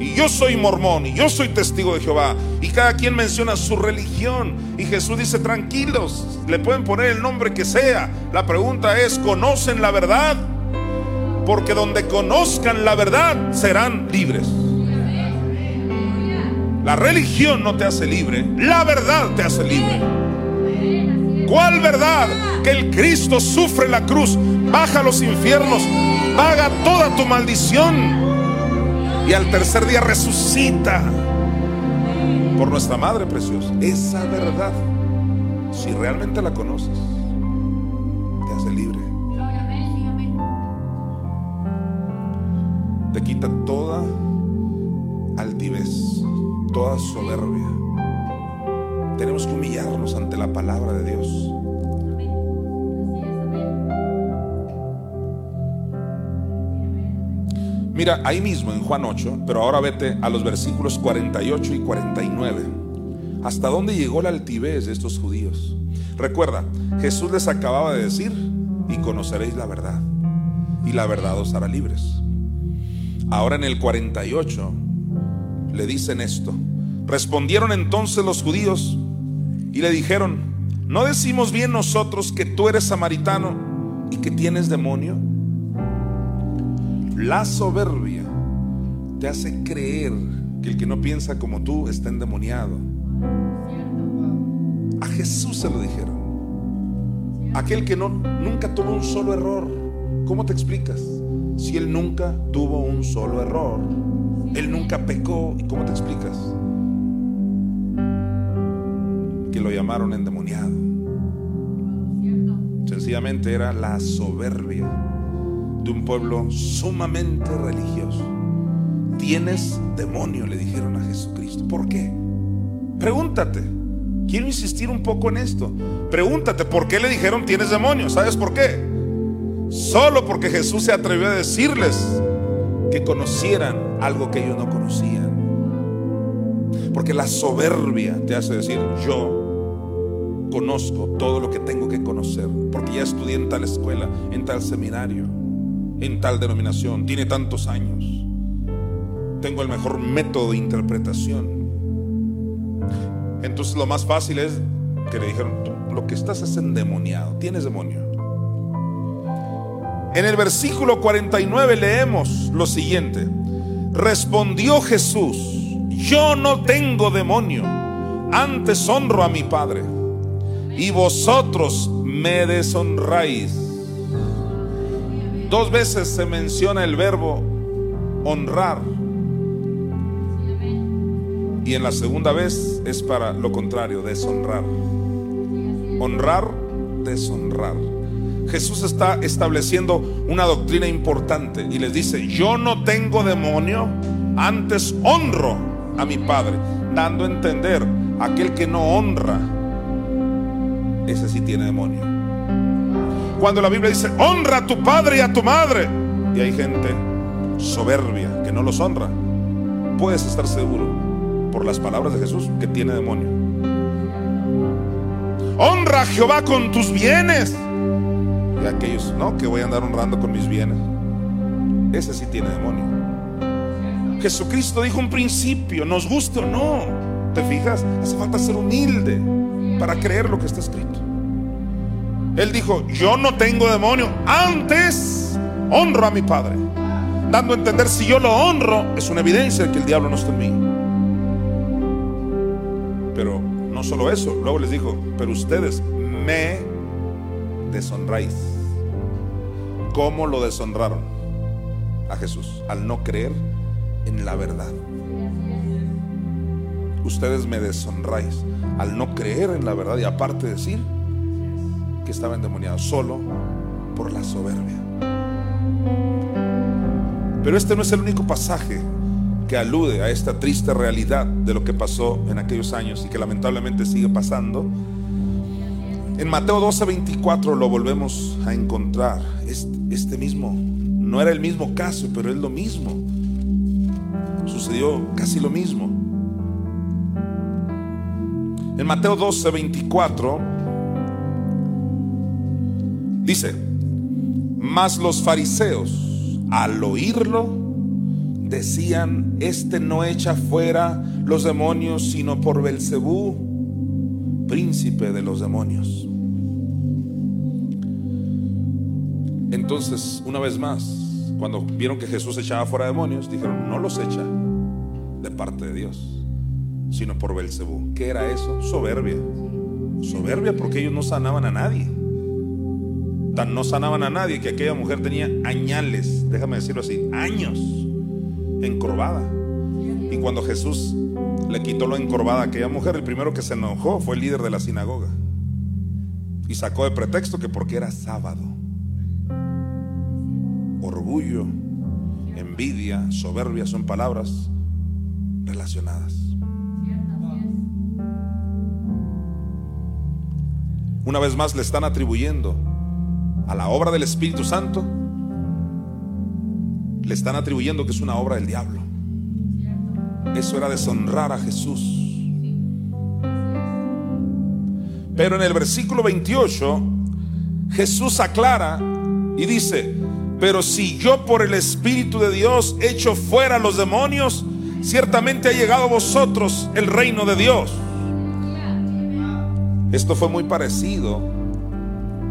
Y yo soy mormón. Y yo soy testigo de Jehová. Y cada quien menciona su religión. Y Jesús dice, tranquilos, le pueden poner el nombre que sea. La pregunta es, ¿conocen la verdad? Porque donde conozcan la verdad serán libres. La religión no te hace libre, la verdad te hace libre. ¿Cuál verdad? Que el Cristo sufre la cruz, baja los infiernos, paga toda tu maldición y al tercer día resucita. por nuestra Madre Preciosa. Esa verdad, si realmente la conoces, te hace libre. Te quita toda altivez, toda soberbia. Tenemos que humillarnos ante la palabra de Dios. Mira, ahí mismo en Juan 8, pero ahora vete a los versículos 48 y 49. ¿Hasta dónde llegó la altivez de estos judíos? Recuerda, Jesús les acababa de decir, y conoceréis la verdad, y la verdad os hará libres. Ahora en el 48 le dicen esto. Respondieron entonces los judíos y le dijeron, ¿no decimos bien nosotros que tú eres samaritano y que tienes demonio? La soberbia te hace creer que el que no piensa como tú está endemoniado. A Jesús se lo dijeron. Aquel que no, nunca tuvo un solo error. ¿Cómo te explicas? Si él nunca tuvo un solo error. Él nunca pecó. ¿Y cómo te explicas? Que lo llamaron endemoniado. Sencillamente era la soberbia de un pueblo sumamente religioso. Tienes demonio, le dijeron a Jesucristo. ¿Por qué? Pregúntate. Quiero insistir un poco en esto. Pregúntate, ¿por qué le dijeron tienes demonio? ¿Sabes por qué? Solo porque Jesús se atrevió a decirles que conocieran algo que ellos no conocían. Porque la soberbia te hace decir, yo conozco todo lo que tengo que conocer, porque ya estudié en tal escuela, en tal seminario, en tal denominación, tiene tantos años. Tengo el mejor método de interpretación. Entonces lo más fácil es que le dijeron, "Tú, lo que estás es endemoniado, tienes demonio. En el versículo 49 leemos lo siguiente. Respondió Jesús, yo no tengo demonio, antes honro a mi Padre, y vosotros me deshonráis. Dos veces se menciona el verbo honrar y en la segunda vez es para lo contrario, deshonrar. Honrar, deshonrar. Jesús está estableciendo una doctrina importante y les dice, yo no tengo demonio, antes honro a mi Padre, dando a entender, aquel que no honra, ese sí tiene demonio. Cuando la Biblia dice, honra a tu padre y a tu madre, y hay gente soberbia que no los honra, puedes estar seguro, por las palabras de Jesús, que tiene demonio. Honra a Jehová con tus bienes. Y aquellos, no, que voy a andar honrando con mis bienes. Ese sí tiene demonio. Jesucristo dijo un principio, nos guste o no. ¿Te fijas? Hace falta ser humilde para creer lo que está escrito. Él dijo, yo no tengo demonio, antes honro a mi Padre. Dando a entender, si yo lo honro, es una evidencia de que el diablo no está en mí. Pero no solo eso, luego les dijo, pero ustedes me deshonráis. ¿Cómo lo deshonraron a Jesús? Al no creer en la verdad. Ustedes me deshonráis al no creer en la verdad y aparte decir que estaba endemoniado solo por la soberbia. Pero este no es el único pasaje que alude a esta triste realidad de lo que pasó en aquellos años y que lamentablemente sigue pasando. En Mateo 12, 24 lo volvemos a encontrar. Este, este mismo, no era el mismo caso, pero es lo mismo. Sucedió casi lo mismo. En Mateo 12, 24 dice, mas los fariseos al oírlo decían, este no echa fuera los demonios sino por Belcebú, príncipe de los demonios. Entonces, una vez más, cuando vieron que Jesús echaba fuera demonios, dijeron, no los echa de parte de Dios, sino por Belcebú. ¿Qué era eso? Soberbia. Soberbia porque ellos no sanaban a nadie. Tan no sanaban a nadie que aquella mujer tenía añales, déjame decirlo así, años encorvada. Y cuando Jesús le quitó lo encorvada a aquella mujer. El primero que se enojó fue el líder de la sinagoga. Y sacó de pretexto que porque era sábado. Orgullo, envidia, soberbia son palabras relacionadas. Una vez más le están atribuyendo a la obra del Espíritu Santo, le están atribuyendo que es una obra del diablo. Eso era deshonrar a Jesús. Pero en el versículo 28, Jesús aclara y dice, pero si yo por el Espíritu de Dios echo fuera a los demonios, ciertamente ha llegado a vosotros el reino de Dios. Esto fue muy parecido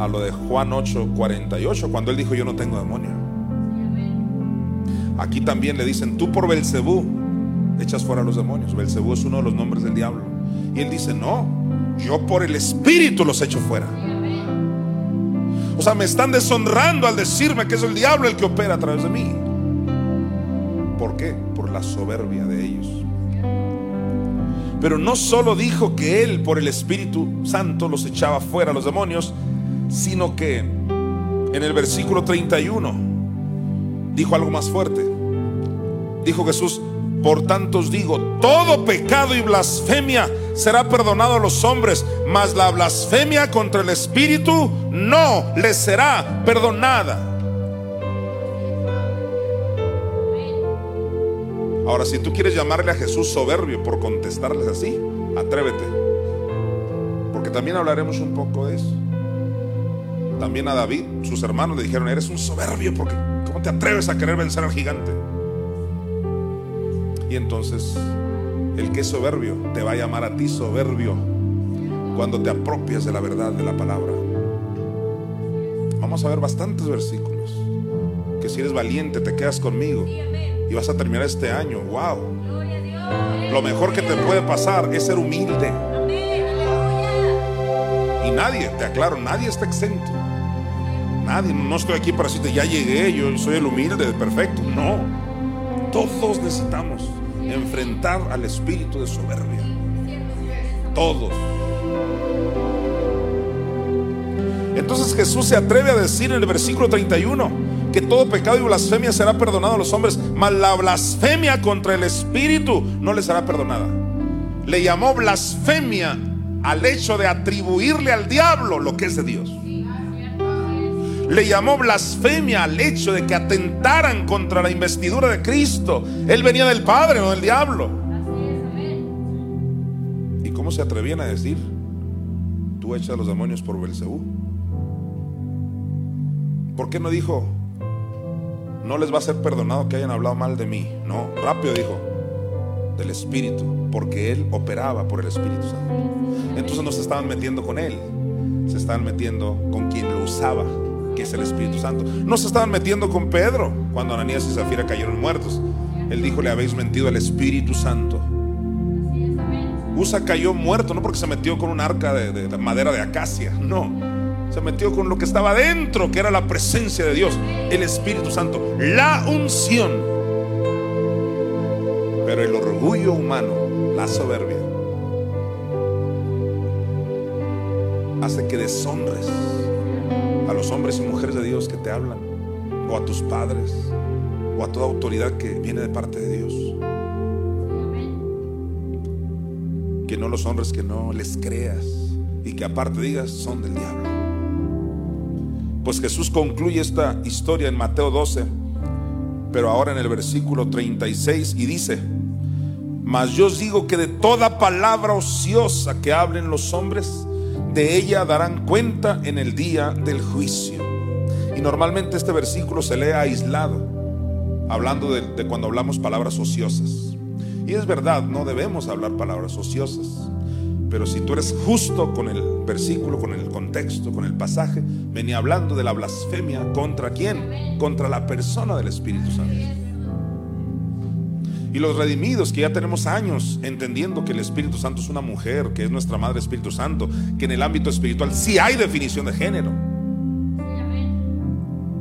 a lo de Juan 8, 48, cuando él dijo, yo no tengo demonio. Aquí también le dicen, tú por Belcebú echas fuera a los demonios. Belcebú es uno de los nombres del diablo. Y él dice, no, yo por el Espíritu los echo fuera. O sea, me están deshonrando al decirme que es el diablo el que opera a través de mí. ¿Por qué? Por la soberbia de ellos. Pero no solo dijo que él por el Espíritu Santo los echaba fuera a los demonios, sino que en el versículo 31 dijo algo más fuerte. Dijo Jesús, por tanto os digo, todo pecado y blasfemia será perdonado a los hombres, mas la blasfemia contra el Espíritu no les será perdonada. Ahora, si tú quieres llamarle a Jesús soberbio por contestarles así, atrévete. Porque también hablaremos un poco de eso. También a David, sus hermanos le dijeron, eres un soberbio porque ¿cómo te atreves a querer vencer al gigante? Y entonces, el que es soberbio te va a llamar a ti soberbio cuando te apropias de la verdad de la palabra. Vamos a ver bastantes versículos. Que si eres valiente te quedas conmigo y vas a terminar este año. Wow. Lo mejor que te puede pasar es ser humilde. Y nadie, te aclaro, nadie está exento. No estoy aquí para decirte, ya llegué, yo soy el humilde, perfecto. No. Todos necesitamos enfrentar al espíritu de soberbia. Todos. Entonces Jesús se atreve a decir en el versículo 31 que todo pecado y blasfemia será perdonado a los hombres, mas la blasfemia contra el espíritu no le será perdonada. Le llamó blasfemia al hecho de atribuirle al diablo lo que es de Dios. Le llamó blasfemia al hecho de que atentaran contra la investidura de Cristo. Él venía del Padre, no del diablo. ¿Y cómo se atrevían a decir? Tú echas a los demonios por Belcebú. ¿Por qué no dijo? No les va a ser perdonado que hayan hablado mal de mí. No, rápido dijo. Del Espíritu. Porque Él operaba por el Espíritu Santo. Entonces no se estaban metiendo con Él. Se estaban metiendo con quien lo usaba que es el Espíritu Santo. No se estaban metiendo con Pedro cuando Ananías y Zafira cayeron muertos. Él dijo, le habéis mentido al Espíritu Santo. Usa cayó muerto, no porque se metió con un arca de, de, de, madera de acacia, no. Se metió con lo que estaba dentro, que era la presencia de Dios, el Espíritu Santo, la unción. Pero el orgullo humano, la soberbia, hace que deshonres los hombres y mujeres de Dios que te hablan, o a tus padres, o a toda autoridad que viene de parte de Dios. Que no los honres, que no les creas y que aparte digas son del diablo. Pues Jesús concluye esta historia en Mateo 12, pero ahora en el versículo 36 y dice, mas yo os digo que de toda palabra ociosa que hablen los hombres, de ella darán cuenta en el día del juicio. Y normalmente este versículo se lee aislado, hablando de, cuando hablamos palabras ociosas. Y es verdad, no debemos hablar palabras ociosas. Pero si tú eres justo con el versículo, con el contexto, con el pasaje, venía hablando de la blasfemia contra quién? Contra la persona del Espíritu Santo. Y los redimidos que ya tenemos años entendiendo que el Espíritu Santo es una mujer, que es nuestra Madre Espíritu Santo, que en el ámbito espiritual sí hay definición de género.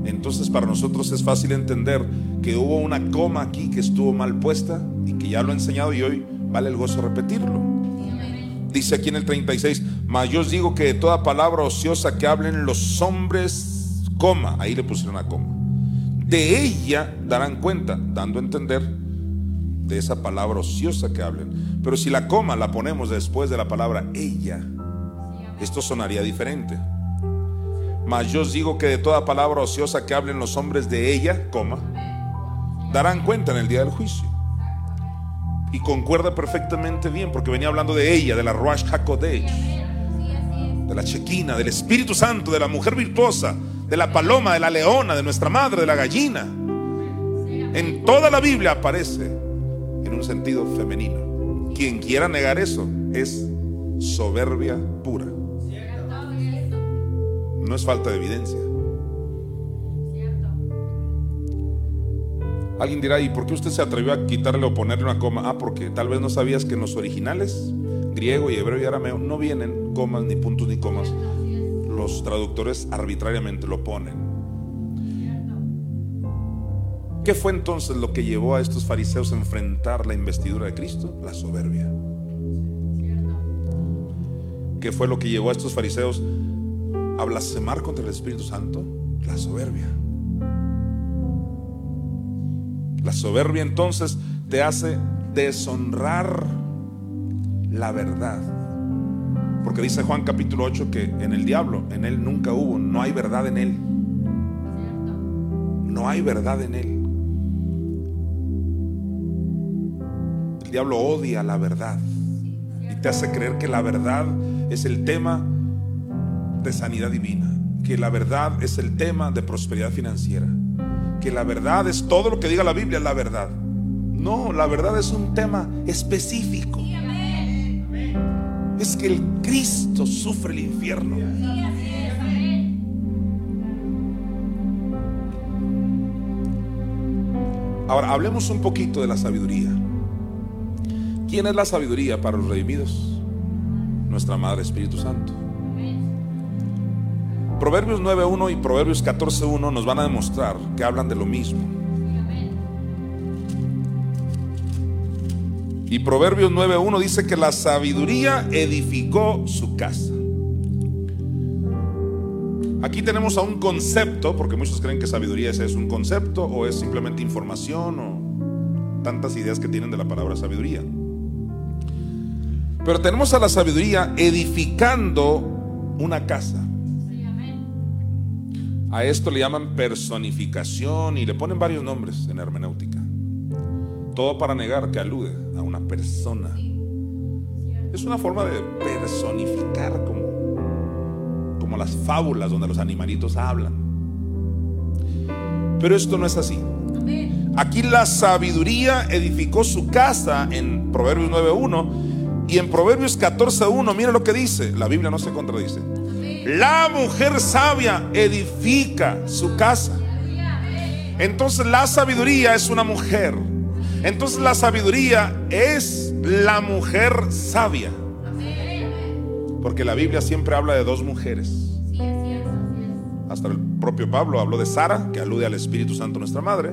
Entonces para nosotros es fácil entender que hubo una coma aquí que estuvo mal puesta y que ya lo he enseñado y hoy vale el gozo repetirlo. Dice aquí en el 36, mas yo os digo que de toda palabra ociosa que hablen los hombres, coma, ahí le pusieron a coma, de ella darán cuenta, dando a entender de esa palabra ociosa que hablen. Pero si la coma la ponemos después de la palabra ella, esto sonaría diferente. Mas yo os digo que de toda palabra ociosa que hablen los hombres de ella, coma, darán cuenta en el día del juicio. Y concuerda perfectamente bien, porque venía hablando de ella, de la Ruach HaKodesh, de la Chequina, del Espíritu Santo, de la mujer virtuosa, de la paloma, de la leona, de nuestra madre, de la gallina. En toda la Biblia aparece en un sentido femenino. Quien quiera negar eso es soberbia pura. No es falta de evidencia. Alguien dirá, ¿y por qué usted se atrevió a quitarle o ponerle una coma? Ah, porque tal vez no sabías que en los originales, griego y hebreo y arameo, no vienen comas, ni puntos, ni comas. Los traductores arbitrariamente lo ponen. ¿Qué fue entonces lo que llevó a estos fariseos a enfrentar la investidura de Cristo? La soberbia. ¿Qué fue lo que llevó a estos fariseos a blasfemar contra el Espíritu Santo? La soberbia. La soberbia entonces te hace deshonrar la verdad. Porque dice Juan capítulo 8 que en el diablo, en él nunca hubo, no hay verdad en él. No hay verdad en él. Diablo odia la verdad y te hace creer que la verdad es el tema de sanidad divina, que la verdad es el tema de prosperidad financiera, que la verdad es todo lo que diga la Biblia, la verdad. No, la verdad es un tema específico. Es que el Cristo sufre el infierno. Ahora, hablemos un poquito de la sabiduría. ¿Quién es la sabiduría para los redimidos? Nuestra Madre Espíritu Santo. Proverbios 9.1 y Proverbios 14.1 nos van a demostrar que hablan de lo mismo. Y Proverbios 9.1 dice que la sabiduría edificó su casa. Aquí tenemos a un concepto, porque muchos creen que sabiduría es, es un concepto o es simplemente información o tantas ideas que tienen de la palabra sabiduría. Pero tenemos a la sabiduría edificando una casa. A esto le llaman personificación y le ponen varios nombres en hermenéutica. Todo para negar que alude a una persona. Es una forma de personificar como, como las fábulas donde los animalitos hablan. Pero esto no es así. Aquí la sabiduría edificó su casa en Proverbios 9.1 y en Proverbios 14.1, mira lo que dice, la Biblia no se contradice. La mujer sabia edifica su casa. Entonces la sabiduría es una mujer. Entonces la sabiduría es la mujer sabia. Porque la Biblia siempre habla de dos mujeres. Hasta el propio Pablo habló de Sara, que alude al Espíritu Santo nuestra madre,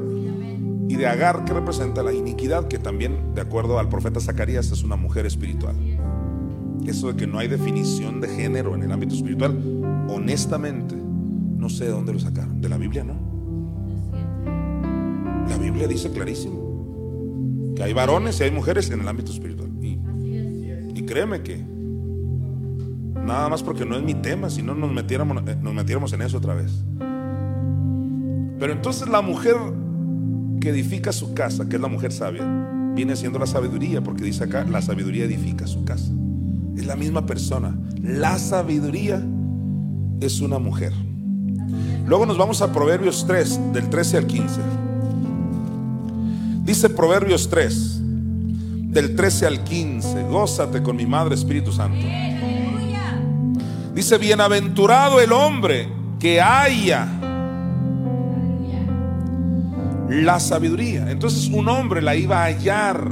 y de Agar, que representa la iniquidad, que también, de acuerdo al profeta Zacarías, es una mujer espiritual. Eso de que no hay definición de género en el ámbito espiritual, honestamente, no sé de dónde lo sacaron. De la Biblia no. La Biblia dice clarísimo que hay varones y hay mujeres en el ámbito espiritual. Y, y créeme que nada más porque no es mi tema, si no nos metiéramos, eh, nos metiéramos en eso otra vez. Pero entonces la mujer que edifica su casa, que es la mujer sabia, viene siendo la sabiduría, porque dice acá, la sabiduría edifica su casa. Es la misma persona. La sabiduría es una mujer. Luego nos vamos a Proverbios 3, del 13 al 15. Dice Proverbios 3, del 13 al 15, gózate con mi Madre Espíritu Santo. Dice, bienaventurado el hombre que haya la sabiduría. Entonces un hombre la iba a hallar.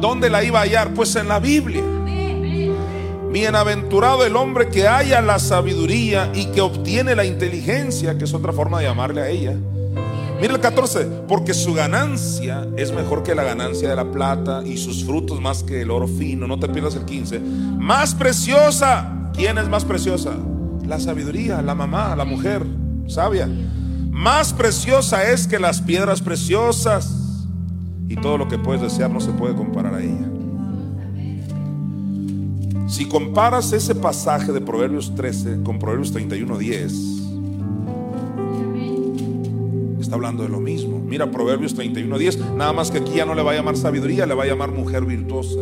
¿Dónde la iba a hallar? Pues en la Biblia. Bienaventurado el hombre que haya la sabiduría y que obtiene la inteligencia, que es otra forma de llamarle a ella. Mira el 14, porque su ganancia es mejor que la ganancia de la plata y sus frutos más que el oro fino. No te pierdas el 15. Más preciosa. ¿Quién es más preciosa? La sabiduría, la mamá, la mujer sabia. Más preciosa es que las piedras preciosas. Y todo lo que puedes desear no se puede comparar a ella. Si comparas ese pasaje de Proverbios 13 con Proverbios 31, 10, está hablando de lo mismo. Mira Proverbios 31, 10, nada más que aquí ya no le va a llamar sabiduría, le va a llamar mujer virtuosa.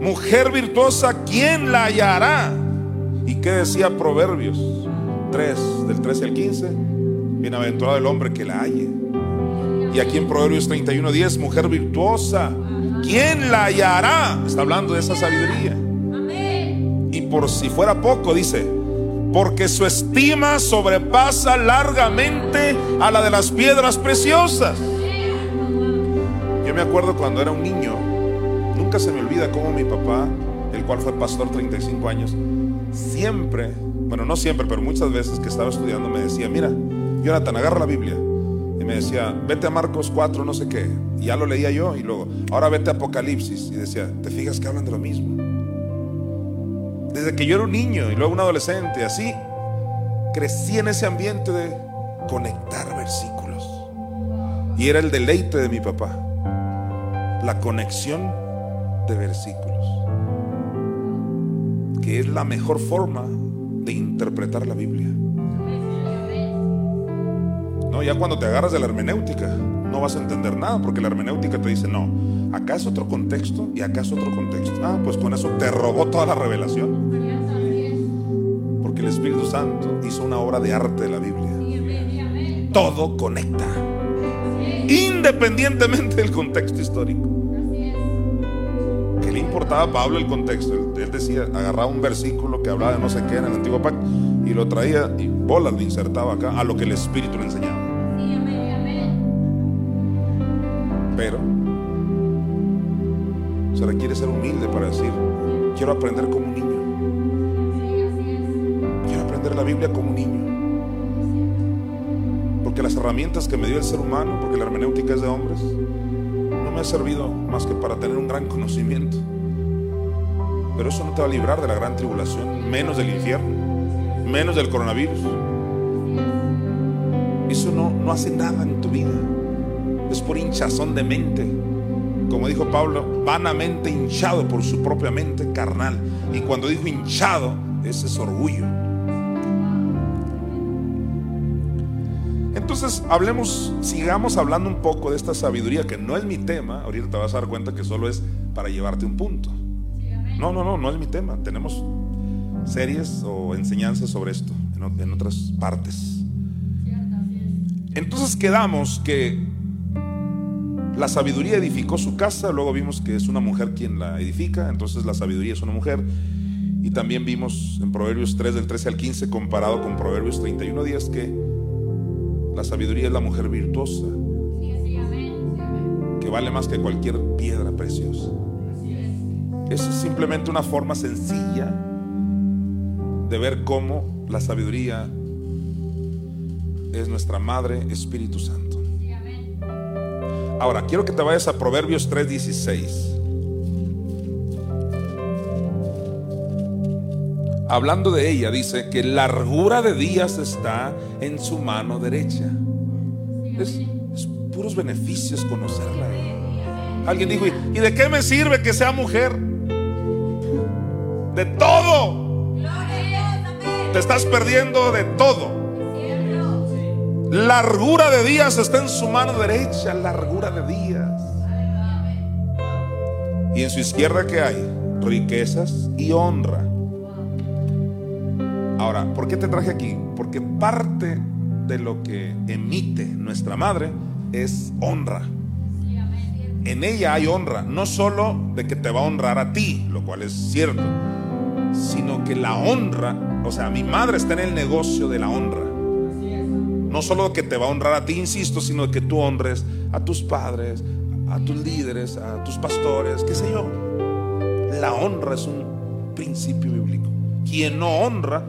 Mujer virtuosa, ¿quién la hallará? ¿Y qué decía Proverbios 3, del 13 al 15? Bienaventurado el hombre que la halle. Y aquí en Proverbios 31, 10, mujer virtuosa, ¿quién la hallará? Está hablando de esa sabiduría. Y por si fuera poco, dice, porque su estima sobrepasa largamente a la de las piedras preciosas. Yo me acuerdo cuando era un niño, nunca se me olvida cómo mi papá, el cual fue pastor 35 años, siempre, bueno, no siempre, pero muchas veces que estaba estudiando me decía, mira, Jonathan, agarra la Biblia. Y me decía, vete a Marcos 4, no sé qué. Y ya lo leía yo y luego, ahora vete a Apocalipsis. Y decía, ¿te fijas que hablan de lo mismo? Desde que yo era un niño y luego un adolescente, así, crecí en ese ambiente de conectar versículos. Y era el deleite de mi papá, la conexión de versículos, que es la mejor forma de interpretar la Biblia. Ya cuando te agarras de la hermenéutica, no vas a entender nada, porque la hermenéutica te dice, no, acá es otro contexto y acá es otro contexto. Ah, pues con eso te robó toda la revelación. Porque el Espíritu Santo hizo una obra de arte de la Biblia. Todo conecta, independientemente del contexto histórico. ¿Qué le importaba a Pablo el contexto? Él, decía, agarraba un versículo que hablaba de no sé qué en el antiguo pacto y lo traía y bolas le insertaba acá a lo que el Espíritu le enseñaba. Pero se requiere ser humilde para decir, quiero aprender como un niño. Quiero aprender la Biblia como un niño. Porque las herramientas que me dio el ser humano, porque la hermenéutica es de hombres, no me ha servido más que para tener un gran conocimiento. Pero eso no te va a librar de la gran tribulación, menos del infierno, menos del coronavirus. Eso no, no hace nada en tu vida. Es por hinchazón de mente. Como dijo Pablo, vanamente hinchado por su propia mente carnal. Y cuando dijo hinchado, ese es orgullo. Entonces, hablemos, sigamos hablando un poco de esta sabiduría que no es mi tema. Ahorita te vas a dar cuenta que solo es para llevarte un punto. No, no, no, no es mi tema. Tenemos series o enseñanzas sobre esto en, otras partes. Entonces quedamos que la sabiduría edificó su casa, luego vimos que es una mujer quien la edifica, entonces la sabiduría es una mujer. Y también vimos en Proverbios 3 del 13 al 15 comparado con Proverbios 31 días que la sabiduría es la mujer virtuosa, que vale más que cualquier piedra preciosa. Es simplemente una forma sencilla de ver cómo la sabiduría es nuestra Madre Espíritu Santo. Ahora, quiero que te vayas a Proverbios 3:16. Hablando de ella, dice que largura de días está en su mano derecha. Es, es puros beneficios conocerla. Alguien dijo, ¿y de qué me sirve que sea mujer? De todo. Te estás perdiendo de todo. Largura de días está en su mano derecha, largura de días. Y en su izquierda que hay riquezas y honra. Ahora, ¿por qué te traje aquí? Porque parte de lo que emite nuestra madre es honra. En ella hay honra, no solo de que te va a honrar a ti, lo cual es cierto, sino que la honra, o sea, mi madre está en el negocio de la honra. No solo que te va a honrar a ti, insisto, sino que tú honres a tus padres, a tus líderes, a tus pastores, qué sé yo. La honra es un principio bíblico. Quien no honra,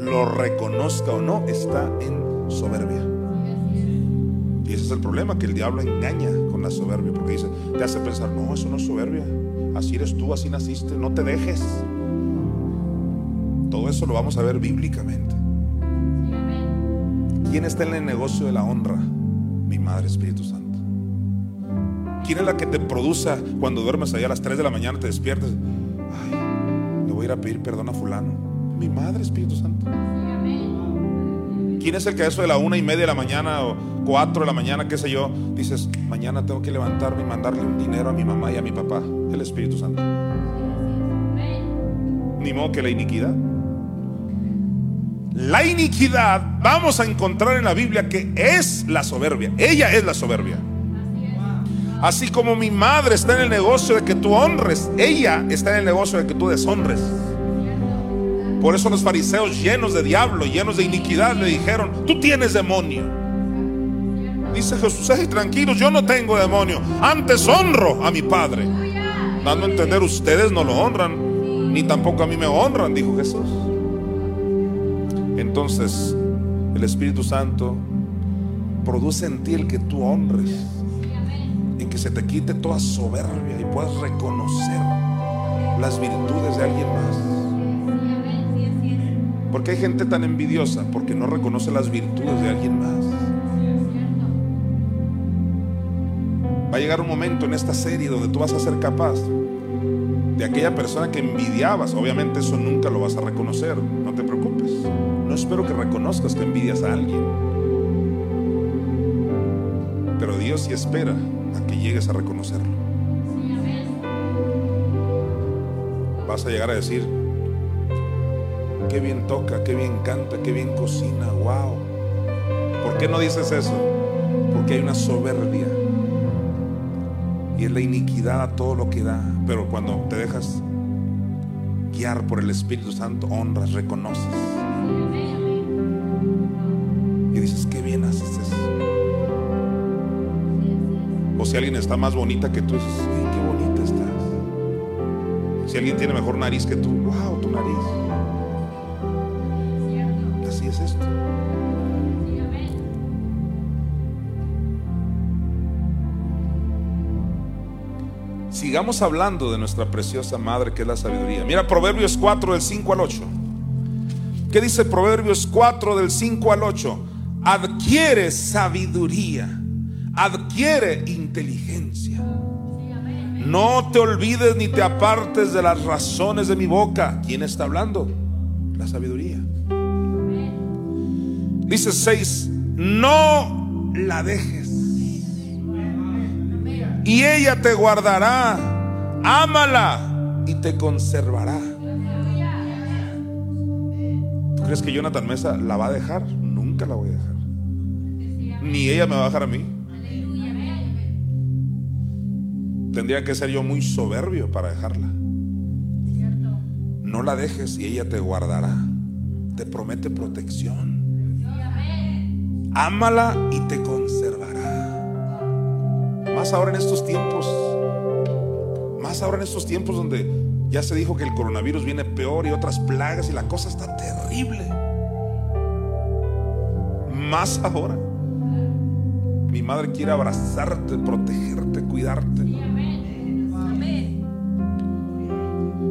lo reconozca o no, está en soberbia. Y ese es el problema, que el diablo engaña con la soberbia, porque dice, te hace pensar, no, eso no es soberbia, así eres tú, así naciste, no te dejes. Todo eso lo vamos a ver bíblicamente. ¿Quién está en el negocio de la honra? Mi Madre Espíritu Santo. ¿Quién es la que te produce cuando duermes allá a las 3 de la mañana, te despiertas? Ay, le voy a ir a pedir perdón a fulano. Mi Madre Espíritu Santo. ¿Quién es el que a eso de la una y media de la mañana o cuatro de la mañana, qué sé yo, dices, mañana tengo que levantarme y mandarle un dinero a mi mamá y a mi papá? El Espíritu Santo. Ni modo que la iniquidad. La iniquidad vamos a encontrar en la Biblia que es la soberbia. Ella es la soberbia. Así como mi madre está en el negocio de que tú honres, ella está en el negocio de que tú deshonres. Por eso los fariseos llenos de diablo, llenos de iniquidad, le dijeron, tú tienes demonio. Dice Jesús, hey, tranquilos, yo no tengo demonio. Antes honro a mi Padre. Dando a entender, ustedes no lo honran, ni tampoco a mí me honran, dijo Jesús. Entonces, el Espíritu Santo produce en ti el que tú honres, en que se te quite toda soberbia y puedas reconocer las virtudes de alguien más. Porque hay gente tan envidiosa porque no reconoce las virtudes de alguien más. Va a llegar un momento en esta serie donde tú vas a ser capaz de aquella persona que envidiabas. Obviamente eso nunca lo vas a reconocer, espero que reconozcas que envidias a alguien. Pero Dios sí espera a que llegues a reconocerlo. Vas a llegar a decir, qué bien toca, qué bien canta, qué bien cocina, wow. ¿Por qué no dices eso? Porque hay una soberbia. Y es la iniquidad a todo lo que da. Pero cuando te dejas guiar por el Espíritu Santo, honras, reconoces. Si alguien está más bonita que tú, dices, ay, qué bonita estás. Si alguien tiene mejor nariz que tú, wow, tu nariz. Así es esto. Sigamos hablando de nuestra preciosa madre que es la sabiduría. Mira Proverbios 4 del 5 al 8. ¿Qué dice Proverbios 4 del 5 al 8? Adquiere sabiduría, adquiere inteligencia. No te olvides ni te apartes de las razones de mi boca. ¿Quién está hablando? La sabiduría. Dice 6, no la dejes. Y ella te guardará, ámala y te conservará. ¿Tú crees que Jonathan Mesa la va a dejar? Nunca la voy a dejar. Ni ella me va a dejar a mí. Tendría que ser yo muy soberbio para dejarla. No la dejes y ella te guardará. Te promete protección. Ámala y te conservará. Más ahora en estos tiempos. Más ahora en estos tiempos donde ya se dijo que el coronavirus viene peor y otras plagas y la cosa está terrible. Más ahora. Mi madre quiere abrazarte, protegerte, cuidarte.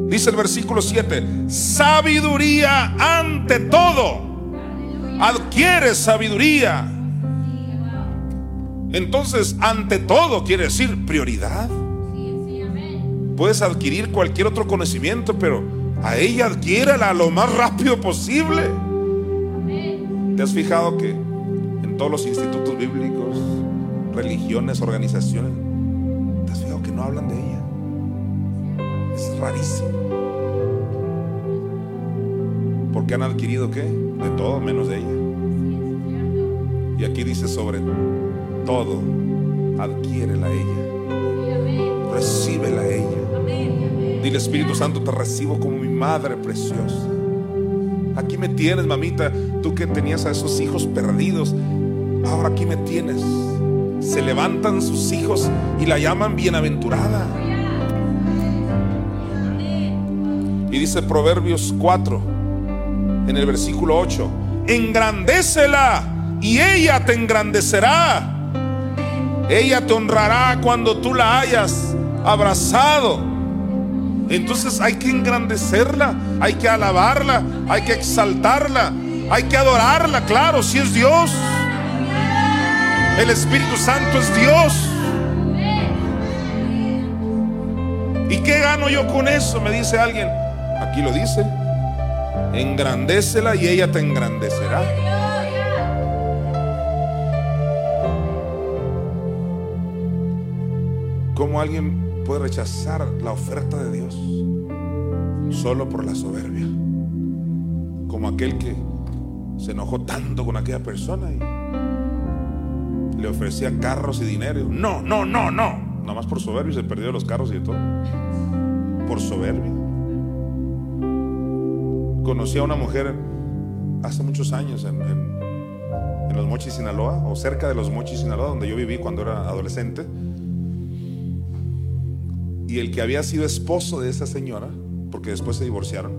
Dice el versículo 7, sabiduría ante todo. Adquiere sabiduría. Entonces, ante todo quiere decir prioridad. Puedes adquirir cualquier otro conocimiento, pero a ella adquiérala lo más rápido posible. ¿Te has fijado que en todos los institutos bíblicos, religiones, organizaciones, te has fijado que no hablan de ella? Es rarísimo. Porque han adquirido qué? De todo menos de ella. Y aquí dice sobre todo, adquiérela a ella. Recíbela a ella. Dile Espíritu Santo, te recibo como mi madre preciosa. Aquí me tienes, mamita, tú que tenías a esos hijos perdidos. Ahora aquí me tienes. Se levantan sus hijos y la llaman bienaventurada. Y dice Proverbios 4, en el versículo 8, engrandécela y ella te engrandecerá. Ella te honrará cuando tú la hayas abrazado. Entonces hay que engrandecerla, hay que alabarla, hay que exaltarla, hay que adorarla, claro, si es Dios. El Espíritu Santo es Dios. ¿Y qué gano yo con eso? Me dice alguien. Aquí lo dice. Engrandécela y ella te engrandecerá. ¿Cómo alguien puede rechazar la oferta de Dios solo por la soberbia? Como aquel que se enojó tanto con aquella persona y le ofrecía carros y dinero. No, no, no, no. Nada más por soberbia se perdió los carros y todo. Por soberbia. Conocí a una mujer hace muchos años en, los Mochis, Sinaloa, o cerca de los Mochis, Sinaloa, donde yo viví cuando era adolescente. Y el que había sido esposo de esa señora, porque después se divorciaron,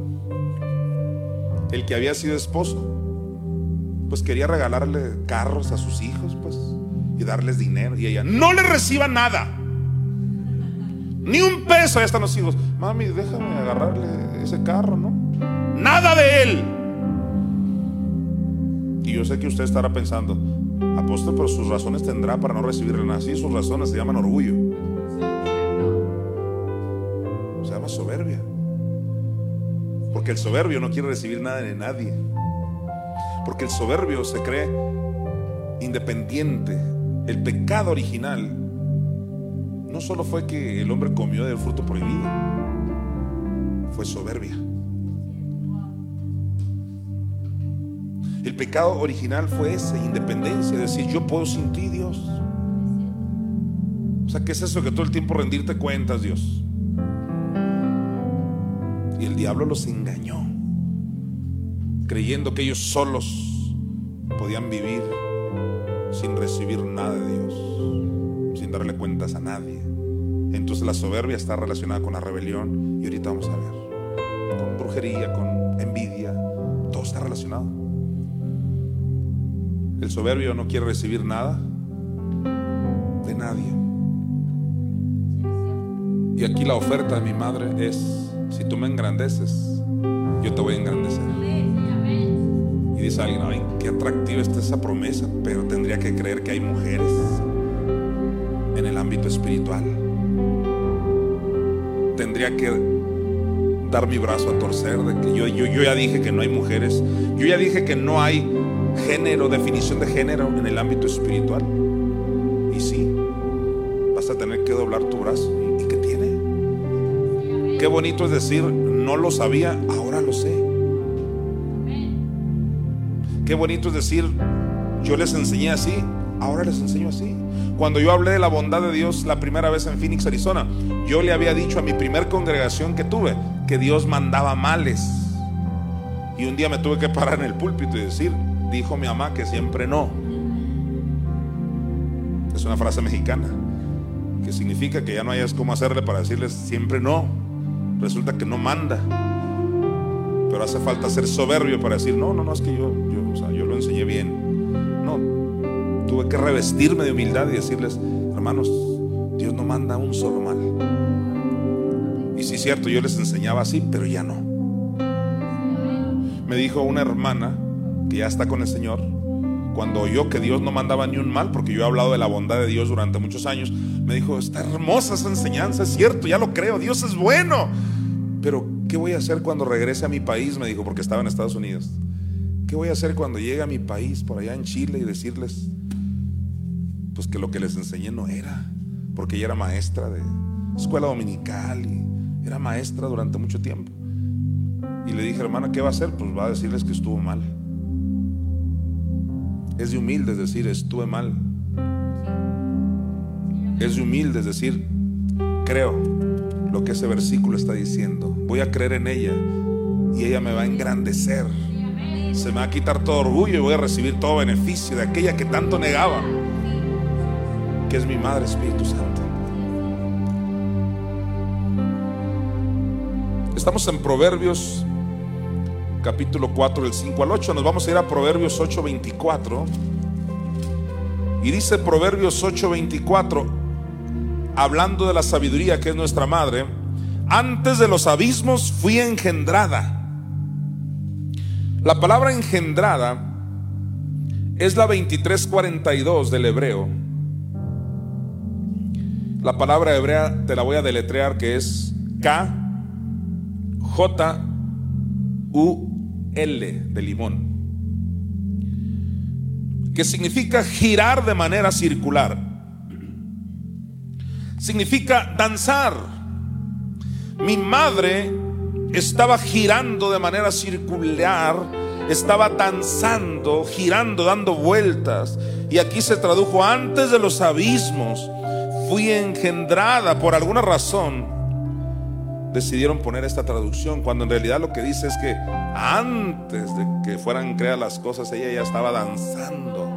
el que había sido esposo, pues quería regalarle carros a sus hijos, pues, y darles dinero. Y ella, no le reciba nada. Ni un peso. Ahí están los hijos. Mami, déjame agarrarle ese carro, ¿no? Nada de él. Y yo sé que usted estará pensando, apóstol, pero sus razones tendrá para no recibirle nada. Sí, sus razones se llaman orgullo. Se llama soberbia. Porque el soberbio no quiere recibir nada de nadie. Porque el soberbio se cree independiente. El pecado original no solo fue que el hombre comió del fruto prohibido, fue soberbia. El pecado original fue esa independencia, decir yo puedo sin ti, Dios. O sea, ¿qué es eso que todo el tiempo rendirte cuentas, Dios? Y el diablo los engañó, creyendo que ellos solos podían vivir sin recibir nada de Dios, sin darle cuentas a nadie. Entonces la soberbia está relacionada con la rebelión y ahorita vamos a ver, con brujería, con envidia, todo está relacionado. El soberbio no quiere recibir nada de nadie. Y aquí la oferta de mi madre es, si tú me engrandeces, yo te voy a engrandecer. Y dice alguien, ay, qué atractiva está esa promesa, pero tendría que creer que hay mujeres en el ámbito espiritual. Tendría que dar mi brazo a torcer de que yo, yo, yo ya dije que no hay mujeres, yo ya dije que no hay género, definición de género en el ámbito espiritual. Y sí, vas a tener que doblar tu brazo. ¿Y, qué tiene? Qué bonito es decir, no lo sabía, ahora lo sé. Qué bonito es decir, yo les enseñé así, ahora les enseño así. Cuando yo hablé de la bondad de Dios la primera vez en Phoenix, Arizona, yo le había dicho a mi primer congregación que tuve que Dios mandaba males. Y un día me tuve que parar en el púlpito y decir, dijo mi mamá que siempre no. Es una frase mexicana que significa que ya no hayas cómo hacerle para decirles siempre no. Resulta que no manda. Pero hace falta ser soberbio para decir, no, no, no, es que yo, yo, yo lo enseñé bien. No, tuve que revestirme de humildad y decirles, hermanos, Dios no manda un solo mal. Y sí es cierto, yo les enseñaba así, pero ya no. Me dijo una hermana que ya está con el Señor, cuando oyó que Dios no mandaba ni un mal, porque yo he hablado de la bondad de Dios durante muchos años, me dijo, está hermosa esa enseñanza, es cierto, ya lo creo, Dios es bueno. Pero, ¿qué voy a hacer cuando regrese a mi país? Me dijo, porque estaba en Estados Unidos. ¿Qué voy a hacer cuando llegue a mi país, por allá en Chile, y decirles, pues que lo que les enseñé no era? Porque ella era maestra de escuela dominical y era maestra durante mucho tiempo. Y le dije, hermana, ¿qué va a hacer? Pues va a decirles que estuvo mal. Es de humilde decir, estuve mal. Es de humilde decir, creo lo que ese versículo está diciendo. Voy a creer en ella y ella me va a engrandecer. Se me va a quitar todo orgullo y voy a recibir todo beneficio de aquella que tanto negaba, que es mi Madre Espíritu Santo. Estamos en Proverbios capítulo 4 del 5 al 8. Nos vamos a ir a Proverbios 8, 24. Y dice Proverbios 8:24, hablando de la sabiduría que es nuestra madre, antes de los abismos fui engendrada. La palabra engendrada es la 2342 del hebreo. La palabra hebrea te la voy a deletrear que es K J U L de limón. Que significa girar de manera circular. Significa danzar. Mi madre estaba girando de manera circular, estaba danzando, girando, dando vueltas. Y aquí se tradujo antes de los abismos fui engendrada por alguna razón. Decidieron poner esta traducción cuando en realidad lo que dice es que antes de que fueran creadas las cosas, ella ya estaba danzando.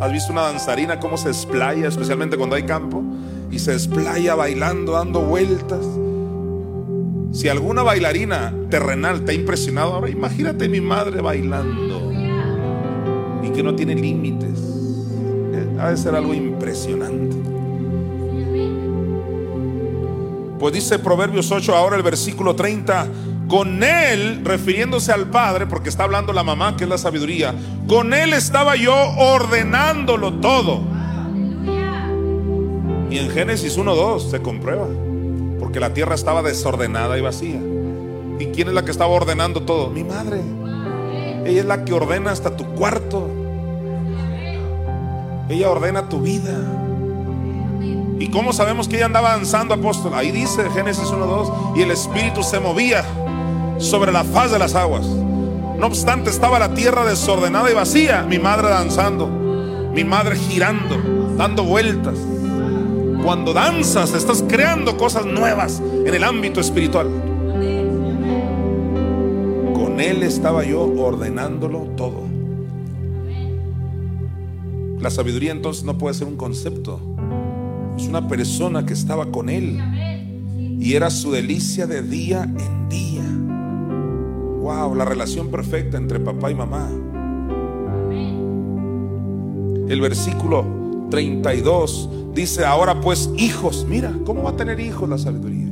¿Has visto una danzarina cómo se explaya, especialmente cuando hay campo? Y se explaya bailando, dando vueltas. Si alguna bailarina terrenal te ha impresionado, ahora imagínate mi madre bailando y que no tiene límites. Ha de ser algo impresionante. Pues dice Proverbios 8, ahora el versículo 30, con él, refiriéndose al Padre, porque está hablando la mamá, que es la sabiduría, con él estaba yo ordenándolo todo. Y en Génesis 1.2 se comprueba, porque la tierra estaba desordenada y vacía. ¿Y quién es la que estaba ordenando todo? Mi madre. Ella es la que ordena hasta tu cuarto. Ella ordena tu vida. ¿Y cómo sabemos que ella andaba danzando, apóstol? Ahí dice Génesis 1.2, y el Espíritu se movía sobre la faz de las aguas. No obstante, estaba la tierra desordenada y vacía, mi madre danzando, mi madre girando, dando vueltas. Cuando danzas, estás creando cosas nuevas en el ámbito espiritual. Con él estaba yo ordenándolo todo. La sabiduría entonces no puede ser un concepto. Es una persona que estaba con él. Y era su delicia de día en día. Wow, la relación perfecta entre papá y mamá. El versículo 32 dice, ahora pues hijos, mira, ¿cómo va a tener hijos la sabiduría?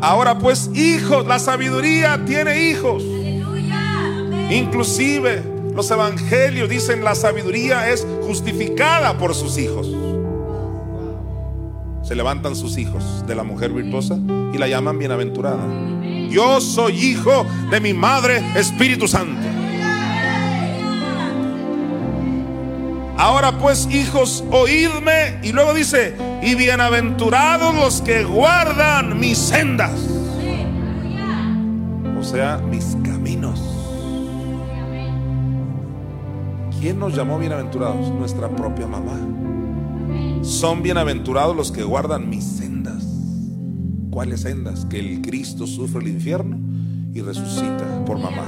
Ahora pues hijos, la sabiduría tiene hijos. Inclusive los evangelios dicen la sabiduría es justificada por sus hijos. Se levantan sus hijos de la mujer virtuosa y la llaman bienaventurada. Yo soy hijo de mi madre Espíritu Santo. Ahora pues, hijos, oídme. Y luego dice, y bienaventurados los que guardan mis sendas. O sea, mis ¿Quién nos llamó bienaventurados? Nuestra propia mamá. Son bienaventurados los que guardan mis sendas. ¿Cuáles sendas? Que el Cristo sufre el infierno y resucita por mamá.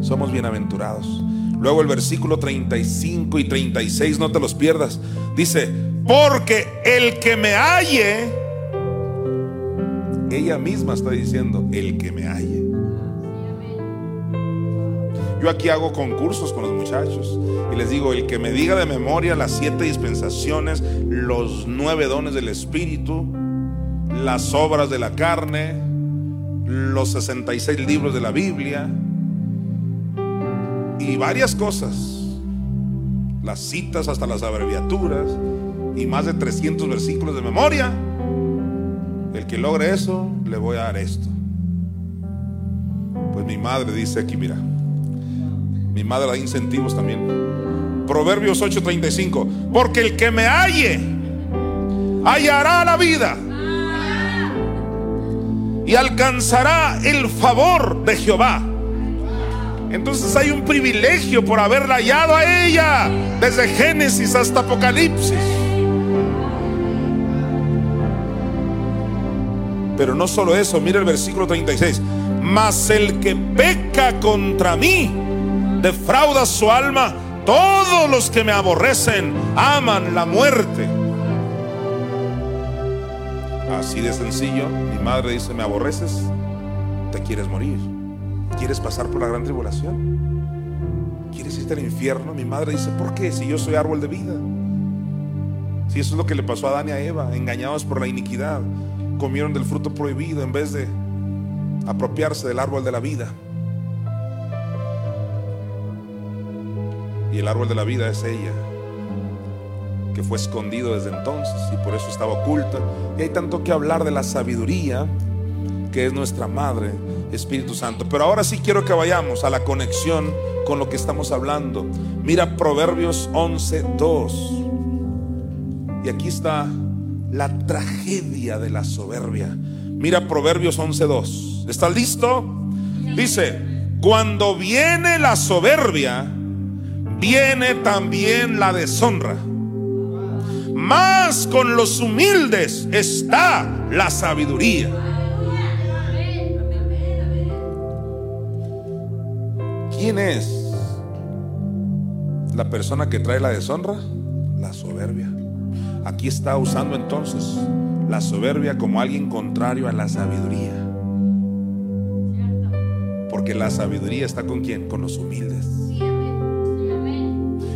Somos bienaventurados. Luego el versículo 35 y 36, no te los pierdas. Dice, porque el que me halle, ella misma está diciendo, el que me halle. Yo aquí hago concursos con los muchachos y les digo, el que me diga de memoria las siete dispensaciones, los nueve dones del Espíritu, las obras de la carne, los 66 libros de la Biblia y varias cosas, las citas hasta las abreviaturas y más de 300 versículos de memoria, el que logre eso, le voy a dar esto. Pues mi madre dice aquí, mira, mi madre da incentivos también. Proverbios 8:35. Porque el que me halle, hallará la vida. Y alcanzará el favor de Jehová. Entonces hay un privilegio por haberla hallado a ella. Desde Génesis hasta Apocalipsis. Pero no solo eso, mira el versículo 36. Mas el que peca contra mí, defrauda su alma. Todos los que me aborrecen aman la muerte. Así de sencillo, mi madre dice, ¿me aborreces? ¿Te quieres morir? ¿Quieres pasar por la gran tribulación? ¿quieres irte al infierno? Mi madre dice, ¿por qué? Si yo soy árbol de vida. Si eso es lo que le pasó a Adán y a Eva, engañados por la iniquidad, comieron del fruto prohibido en vez de apropiarse del árbol de la vida. Y el árbol de la vida es ella, que fue escondido desde entonces y por eso estaba oculta. Y hay tanto que hablar de la sabiduría, que es nuestra madre, Espíritu Santo. Pero ahora sí quiero que vayamos a la conexión con lo que estamos hablando. Mira Proverbios 11:2. Y aquí está la tragedia de la soberbia. Mira Proverbios 11:2. ¿Estás listo? Dice, cuando viene la soberbia, viene también la deshonra. Más con los humildes está la sabiduría. ¿Quién es la persona que trae la deshonra? La soberbia. Aquí está usando entonces la soberbia como alguien contrario a la sabiduría. Porque la sabiduría está con quién? Con los humildes.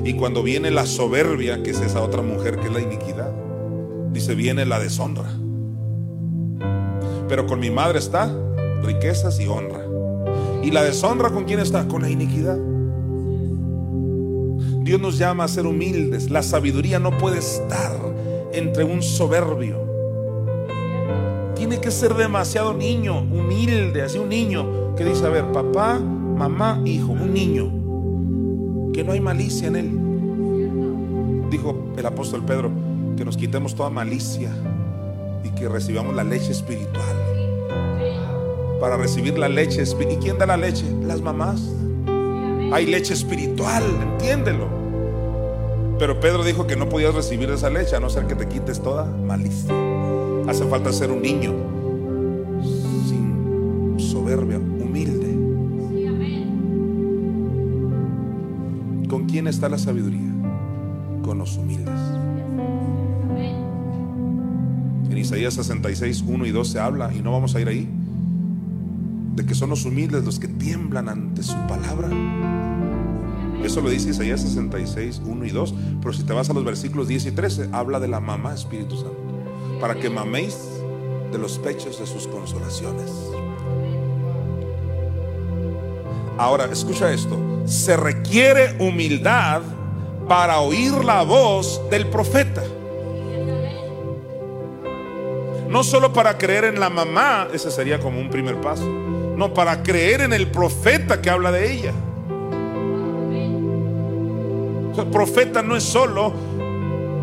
Y cuando viene la soberbia, que es esa otra mujer que es la iniquidad, dice, viene la deshonra. Pero con mi madre está riquezas y honra. ¿Y la deshonra con quién está? Con la iniquidad. Dios nos llama a ser humildes. La sabiduría no puede estar entre un soberbio. Tiene que ser demasiado niño, humilde, así un niño que dice, a ver, papá, mamá, hijo, un niño, que no hay malicia en él. Dijo el apóstol Pedro, que nos quitemos toda malicia y que recibamos la leche espiritual. Para recibir la leche. ¿Y quién da la leche? Las mamás. Hay leche espiritual, entiéndelo. Pero Pedro dijo que no podías recibir esa leche a no ser que te quites toda malicia. Hace falta ser un niño sin soberbia, está la sabiduría? Con los humildes. En Isaías 66, 1 y 2 se habla, y no vamos a ir ahí, de que son los humildes los que tiemblan ante su palabra. Eso lo dice Isaías 66, 1 y 2. Pero si te vas a los versículos 10 y 13, habla de la mamá Espíritu Santo. Para que maméis de los pechos de sus consolaciones. Ahora, escucha esto. Se requiere humildad para oír la voz del profeta. No solo para creer en la mamá, ese sería como un primer paso. No, para creer en el profeta que habla de ella. El profeta no es solo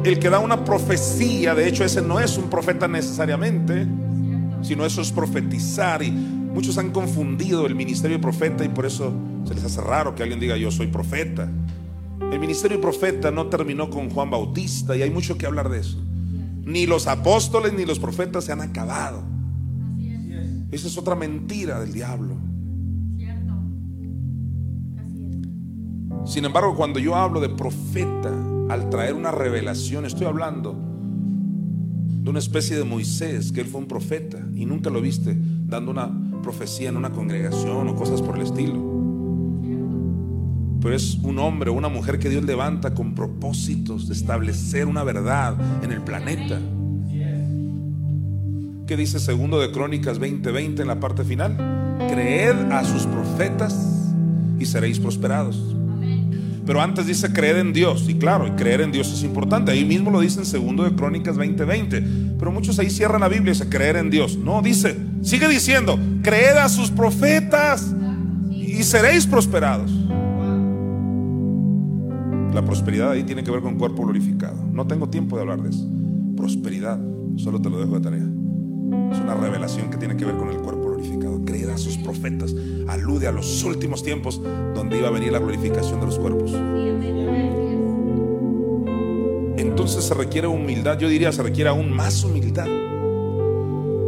el que da una profecía, de hecho ese no es un profeta necesariamente, sino eso es profetizar. Y muchos han confundido el ministerio de profeta y por eso se les hace raro que alguien diga yo soy profeta. El ministerio de profeta no terminó con Juan Bautista y hay mucho que hablar de eso. Ni los apóstoles ni los profetas se han acabado. Esa es otra mentira del diablo. Sin embargo, cuando yo hablo de profeta, al traer una revelación, estoy hablando de una especie de Moisés, que él fue un profeta y nunca lo viste dando una profecía en una congregación o cosas por el estilo. Pero es un hombre o una mujer que Dios levanta con propósitos de establecer una verdad en el planeta. ¿Qué dice segundo de Crónicas 20:20 en la parte final? Creed a sus profetas y seréis prosperados. Pero antes dice creer en Dios. Y claro, y creer en Dios es importante. Ahí mismo lo dice en segundo de Crónicas 20:20. Pero muchos ahí cierran la Biblia y dice creer en Dios. No, dice, sigue diciendo, creed a sus profetas y seréis prosperados. La prosperidad ahí tiene que ver con cuerpo glorificado. No tengo tiempo de hablar de eso. Prosperidad, solo te lo dejo de tarea. Es una revelación que tiene que ver con el cuerpo glorificado. Creed a sus profetas. Alude a los últimos tiempos donde iba a venir la glorificación de los cuerpos. Entonces se requiere humildad. Yo diría, se requiere aún más humildad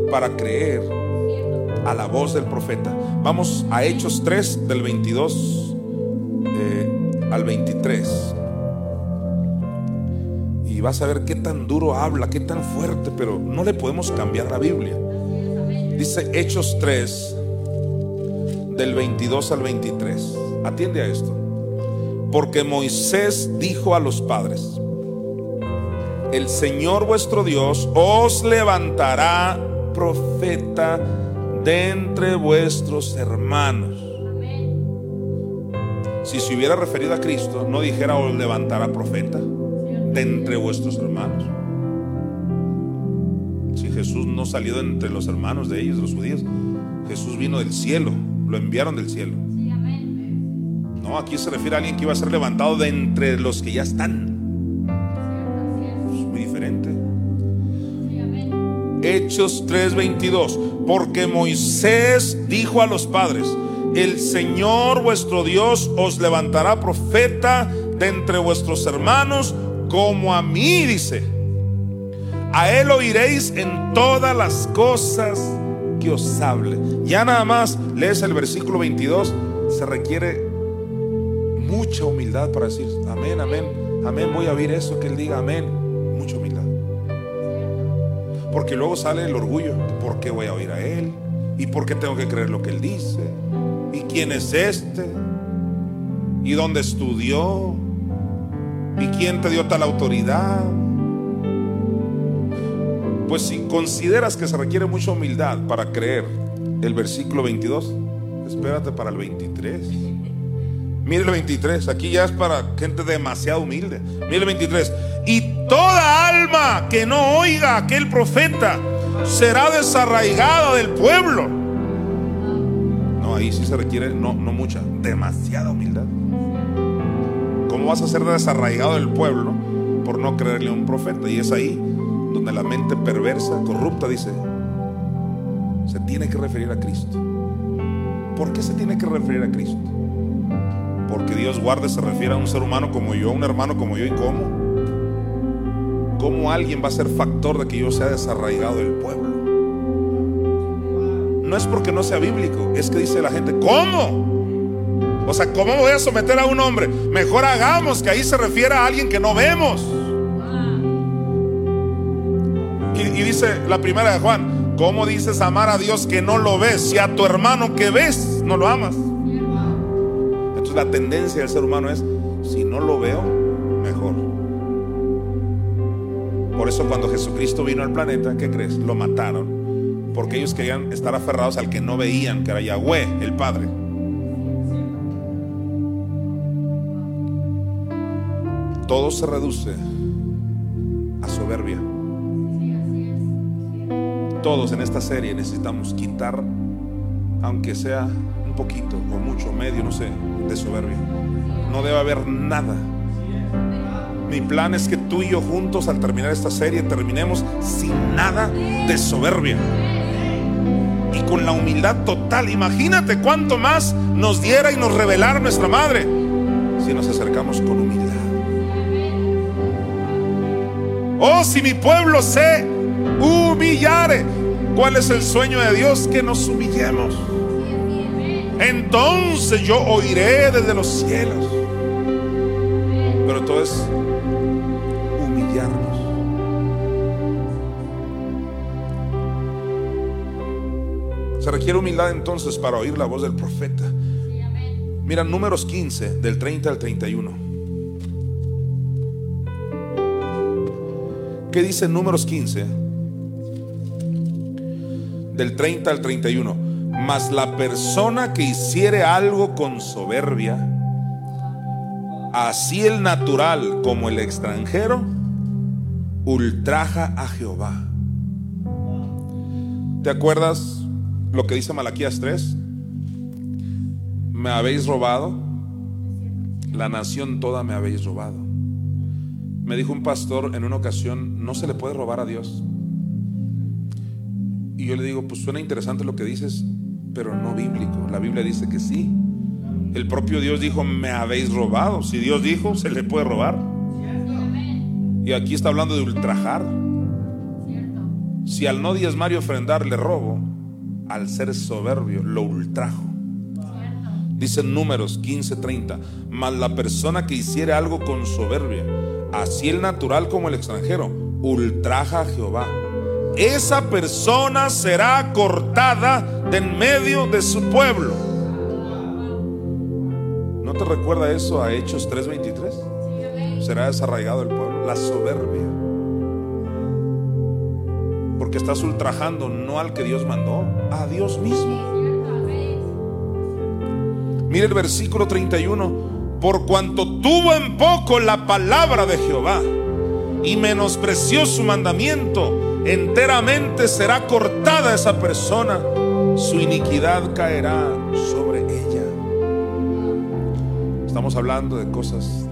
para creer a la voz del profeta. Vamos a Hechos 3 del 22 eh, al 23. Y vas a ver qué tan duro habla, qué tan fuerte, pero no le podemos cambiar la Biblia. Dice Hechos 3 del 22 al 23. Atiende a esto. Porque Moisés dijo a los padres, el Señor vuestro Dios os levantará profeta de entre vuestros hermanos. Si se hubiera referido a Cristo, no dijera os levantará profeta entre vuestros hermanos. Si Jesús no salió de entre los hermanos de ellos, los judíos, Jesús vino del cielo, lo enviaron del cielo. No, aquí se refiere a alguien que iba a ser levantado de entre los que ya están. Es muy diferente. Hechos 3:22, porque Moisés dijo a los padres, el Señor vuestro Dios os levantará profeta de entre vuestros hermanos, como a mí dice. A él oiréis en todas las cosas que os hable. Ya nada más lees el versículo 22, se requiere mucha humildad para decir, amén, amén, amén, voy a oír eso que él diga, amén, mucha humildad. Porque luego sale el orgullo. ¿Por qué voy a oír a él? ¿Y por qué tengo que creer lo que él dice? ¿Y quién es este? ¿Y dónde estudió? ¿Y quién te dio tal autoridad? Pues si consideras que se requiere mucha humildad para creer el versículo 22, espérate para el 23. Mire el 23, aquí ya es para gente demasiado humilde. Mire el 23. Y toda alma que no oiga aquel profeta será desarraigada del pueblo. No, ahí sí se requiere, no, no mucha, demasiada humildad. ¿Cómo vas a ser desarraigado del pueblo por no creerle a un profeta? Y es ahí donde la mente perversa, corrupta, dice, se tiene que referir a Cristo. ¿Por qué se tiene que referir a Cristo? Porque Dios guarde se refiere a un ser humano como yo, un hermano como yo, ¿y cómo? ¿Cómo alguien va a ser factor de que yo sea desarraigado del pueblo? No es porque no sea bíblico, es que dice la gente, ¿cómo? O sea, ¿cómo voy a someter a un hombre? Mejor hagamos que ahí se refiere a alguien que no vemos. Y, y dice la primera de Juan, ¿cómo dices amar a Dios que no lo ves? Si a tu hermano que ves no lo amas. Entonces la tendencia del ser humano es, si no lo veo, mejor. Por eso cuando Jesucristo vino al planeta, ¿qué crees? Lo mataron. Porque ellos querían estar aferrados al que no veían, que era Yahweh, el Padre. Todo se reduce a soberbia. Todos en esta serie necesitamos quitar, aunque sea un poquito o mucho, medio, no sé, de soberbia. No debe haber nada. Mi plan es que tú y yo juntos al terminar esta serie terminemos sin nada de soberbia. Y con la humildad total. Imagínate cuánto más nos diera y nos revelara nuestra madre si nos acercamos con humildad. Oh, si mi pueblo se humillare. ¿Cuál es el sueño de Dios? Que nos humillemos. Entonces yo oiré desde los cielos. Pero todo es humillarnos. Se requiere humildad entonces para oír la voz del profeta. Mira, números 15, del 30 al 31. ¿Qué dice números 15? Del 30 al 31. Mas la persona que hiciere algo con soberbia, así el natural como el extranjero, ultraja a Jehová. ¿Te acuerdas lo que dice Malaquías 3? Me habéis robado, la nación toda me habéis robado. Me dijo un pastor en una ocasión, no se le puede robar a Dios. Y yo le digo, pues suena interesante lo que dices, pero no bíblico. La Biblia dice que sí. El propio Dios dijo, me habéis robado. Si Dios dijo, se le puede robar. Y aquí está hablando de ultrajar. Si al no diezmar y ofrendar le robo, al ser soberbio lo ultrajo. Cierto. Dice en números 15:30, mas la persona que hiciere algo con soberbia, así el natural como el extranjero, ultraja a Jehová. Esa persona será cortada de en medio de su pueblo. ¿No te recuerda eso a Hechos 3:23? Sí, amén. Será desarraigado el pueblo. La soberbia. Porque estás ultrajando no al que Dios mandó, a Dios mismo. Mire el versículo 31. Por cuanto tuvo en poco la palabra de Jehová y menospreció su mandamiento, enteramente será cortada esa persona. Su iniquidad caerá sobre ella. Estamos hablando de cosas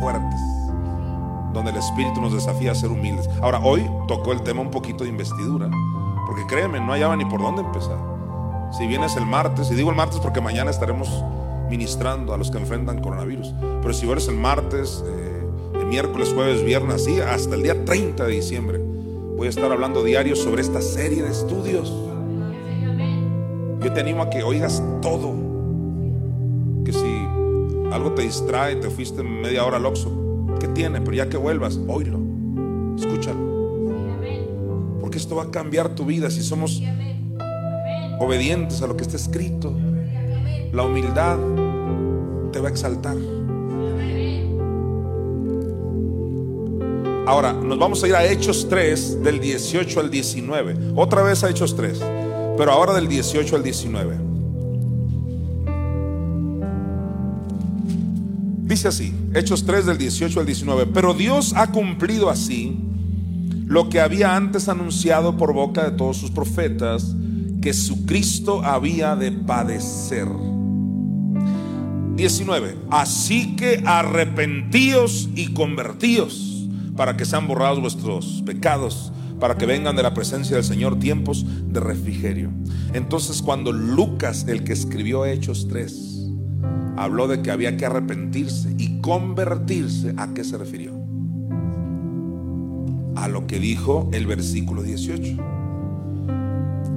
fuertes, donde el Espíritu nos desafía a ser humildes. Ahora, hoy tocó el tema un poquito de investidura, porque créeme, no hallaba ni por dónde empezar. Si vienes el martes, y digo el martes porque mañana estaremos ministrando a los que enfrentan coronavirus, pero si vienes el martes, eh, el miércoles, jueves, viernes, así, hasta el día 30 de diciembre, voy a estar hablando diario sobre esta serie de estudios. Yo te animo a que oigas todo. Que si algo te distrae, te fuiste media hora al Oxxo, ¿qué tiene? Pero ya que vuelvas, oílo, escúchalo. Porque esto va a cambiar tu vida si somos obedientes a lo que está escrito. La humildad te va a exaltar. Ahora, nos vamos a ir a Hechos 3, del 18 al 19. Otra vez a Hechos 3, pero ahora del 18 al 19. Dice así, Hechos 3 del 18 al 19, pero Dios ha cumplido así lo que había antes anunciado por boca de todos sus profetas, que su Cristo había de padecer. 19. Así que arrepentíos y convertíos para que sean borrados vuestros pecados, para que vengan de la presencia del Señor tiempos de refrigerio. Entonces cuando Lucas, el que escribió Hechos 3, habló de que había que arrepentirse y convertirse, ¿a qué se refirió? A lo que dijo el versículo 18.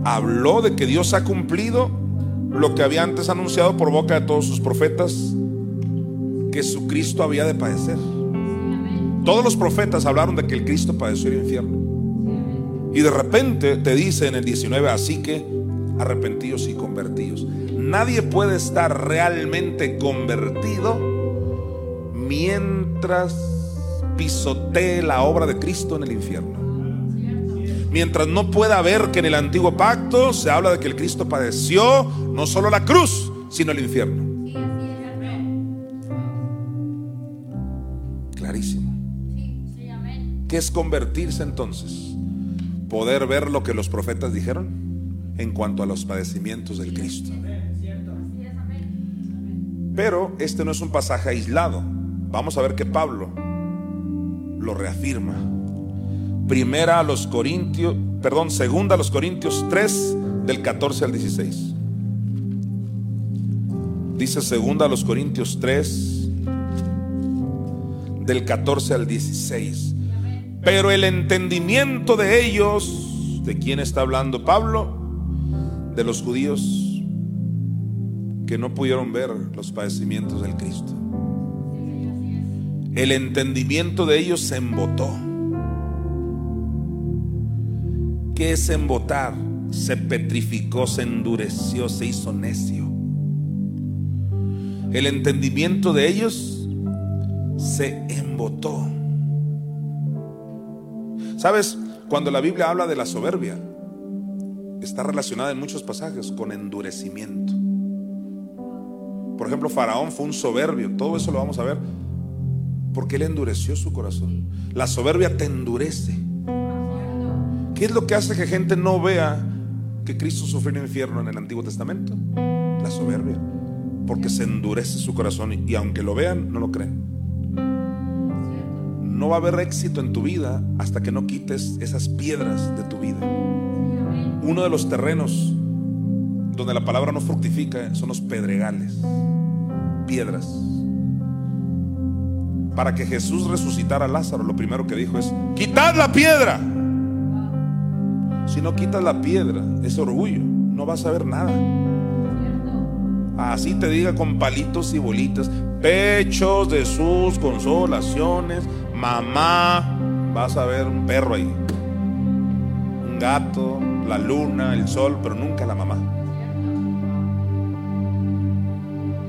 Habló de que Dios ha cumplido lo que había antes anunciado por boca de todos sus profetas, que su Cristo había de padecer. Todos los profetas hablaron de que el Cristo padeció el infierno. Y de repente te dice en el 19, así que arrepentidos y convertidos. Nadie puede estar realmente convertido mientras pisotee la obra de Cristo en el infierno. Mientras no pueda ver que en el antiguo pacto se habla de que el Cristo padeció no solo la cruz, sino el infierno. Clarísimo. ¿Qué es convertirse entonces? Poder ver lo que los profetas dijeron en cuanto a los padecimientos del Cristo. Pero este no es un pasaje aislado. Vamos a ver que Pablo lo reafirma. Primera a los Corintios, perdón, segunda a los Corintios 3 del 14 al 16. Dice segunda a los Corintios 3 del 14 al 16. Pero el entendimiento de ellos, ¿de quién está hablando Pablo? De los judíos que no pudieron ver los padecimientos del Cristo. El entendimiento de ellos se embotó. ¿Qué es embotar? Se petrificó, se endureció, se hizo necio. El entendimiento de ellos se embotó. ¿Sabes? Cuando la Biblia habla de la soberbia, está relacionada en muchos pasajes con endurecimiento. Por ejemplo, Faraón fue un soberbio, todo eso lo vamos a ver, porque él endureció su corazón. La soberbia te endurece. ¿Qué es lo que hace que gente no vea que Cristo sufrió el infierno en el Antiguo Testamento? La soberbia, porque se endurece su corazón y, y aunque lo vean, no lo creen. No va a haber éxito en tu vida hasta que no quites esas piedras de tu vida. Uno de los terrenos donde la palabra no fructifica son los pedregales, piedras. Para que Jesús resucitara a Lázaro, lo primero que dijo es, quitad la piedra. Si no quitas la piedra, ese orgullo, no vas a ver nada. Así te diga con palitos y bolitas, pechos de sus consolaciones, mamá, vas a ver un perro ahí, un gato, la luna, el sol, pero nunca la mamá.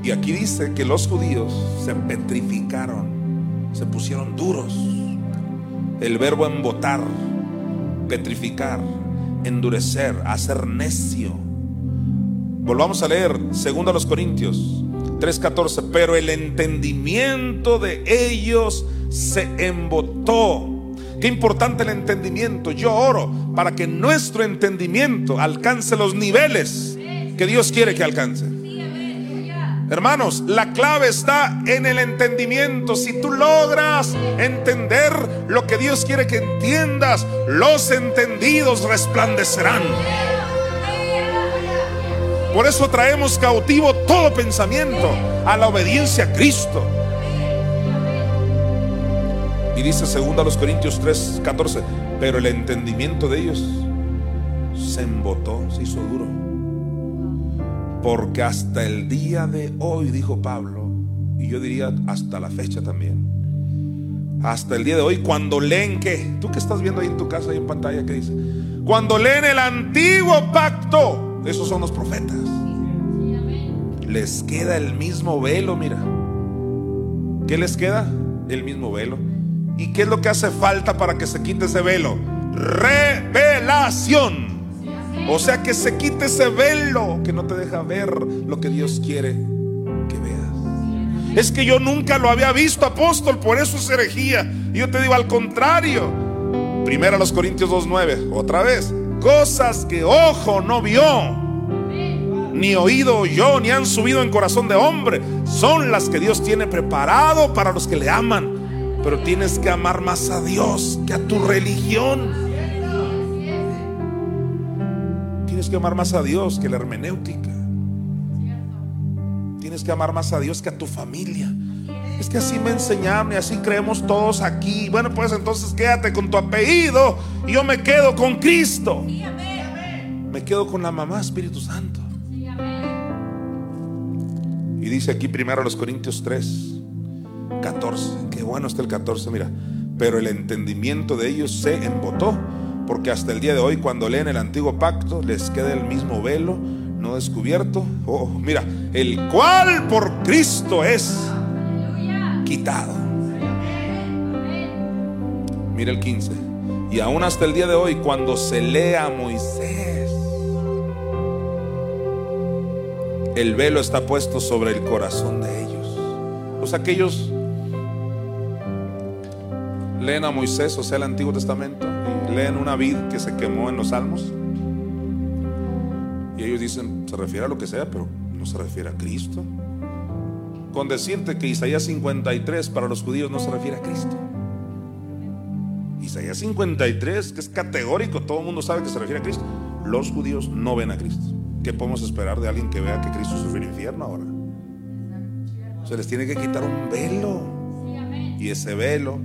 Y aquí dice que los judíos se petrificaron, se pusieron duros. El verbo embotar, petrificar, endurecer, hacer necio. Volvamos a leer 2 los Corintios 3:14, pero el entendimiento de ellos se embotó. Qué importante el entendimiento. Yo oro para que nuestro entendimiento alcance los niveles que Dios quiere que alcance. Hermanos, la clave está en el entendimiento. Si tú logras entender lo que Dios quiere que entiendas, los entendidos resplandecerán. Por eso traemos cautivo todo pensamiento a la obediencia a Cristo. Y dice 2 los Corintios 3, 14, pero el entendimiento de ellos se embotó, se hizo duro. Porque hasta el día de hoy, dijo Pablo, y yo diría hasta la fecha también, hasta el día de hoy, cuando leen que, tú que estás viendo ahí en tu casa, ahí en pantalla, que dice, cuando leen el antiguo pacto, esos son los profetas, les queda el mismo velo, mira. ¿Qué les queda? El mismo velo. ¿Y qué es lo que hace falta para que se quite ese velo? Revelación. O sea que se quite ese velo que no te deja ver lo que Dios quiere que veas. Es que yo nunca lo había visto, apóstol, por eso es herejía. Y yo te digo al contrario. Primero a los Corintios 2.9, otra vez. Cosas que ojo no vio, ni oído oyó, ni han subido en corazón de hombre, son las que Dios tiene preparado para los que le aman. Pero tienes que amar más a Dios que a tu religión. Que amar más a Dios que la hermenéutica. Tienes que amar más a Dios que a tu familia. Es que así me enseñaron y así creemos todos aquí. Bueno, pues entonces quédate con tu apellido y yo me quedo con Cristo. Me quedo con la mamá Espíritu Santo. Y dice aquí primero los Corintios 3, 14. Qué bueno está el 14, mira. Pero el entendimiento de ellos se embotó porque hasta el día de hoy cuando leen el antiguo pacto les queda el mismo velo no descubierto. Oh, mira, el cual por Cristo es quitado. Mira el 15. Y aún hasta el día de hoy cuando se lea a Moisés, el velo está puesto sobre el corazón de ellos. Los aquellos leen a Moisés, o sea, el Antiguo Testamento, leen una vid que se quemó en los salmos. Y ellos dicen, se refiere a lo que sea, pero no se refiere a Cristo. Con decirte que Isaías 53 para los judíos no se refiere a Cristo. Isaías 53, que es categórico, todo el mundo sabe que se refiere a Cristo. Los judíos no ven a Cristo. ¿Qué podemos esperar de alguien que vea que Cristo sufrió el infierno ahora? Se les tiene que quitar un velo. Y ese velo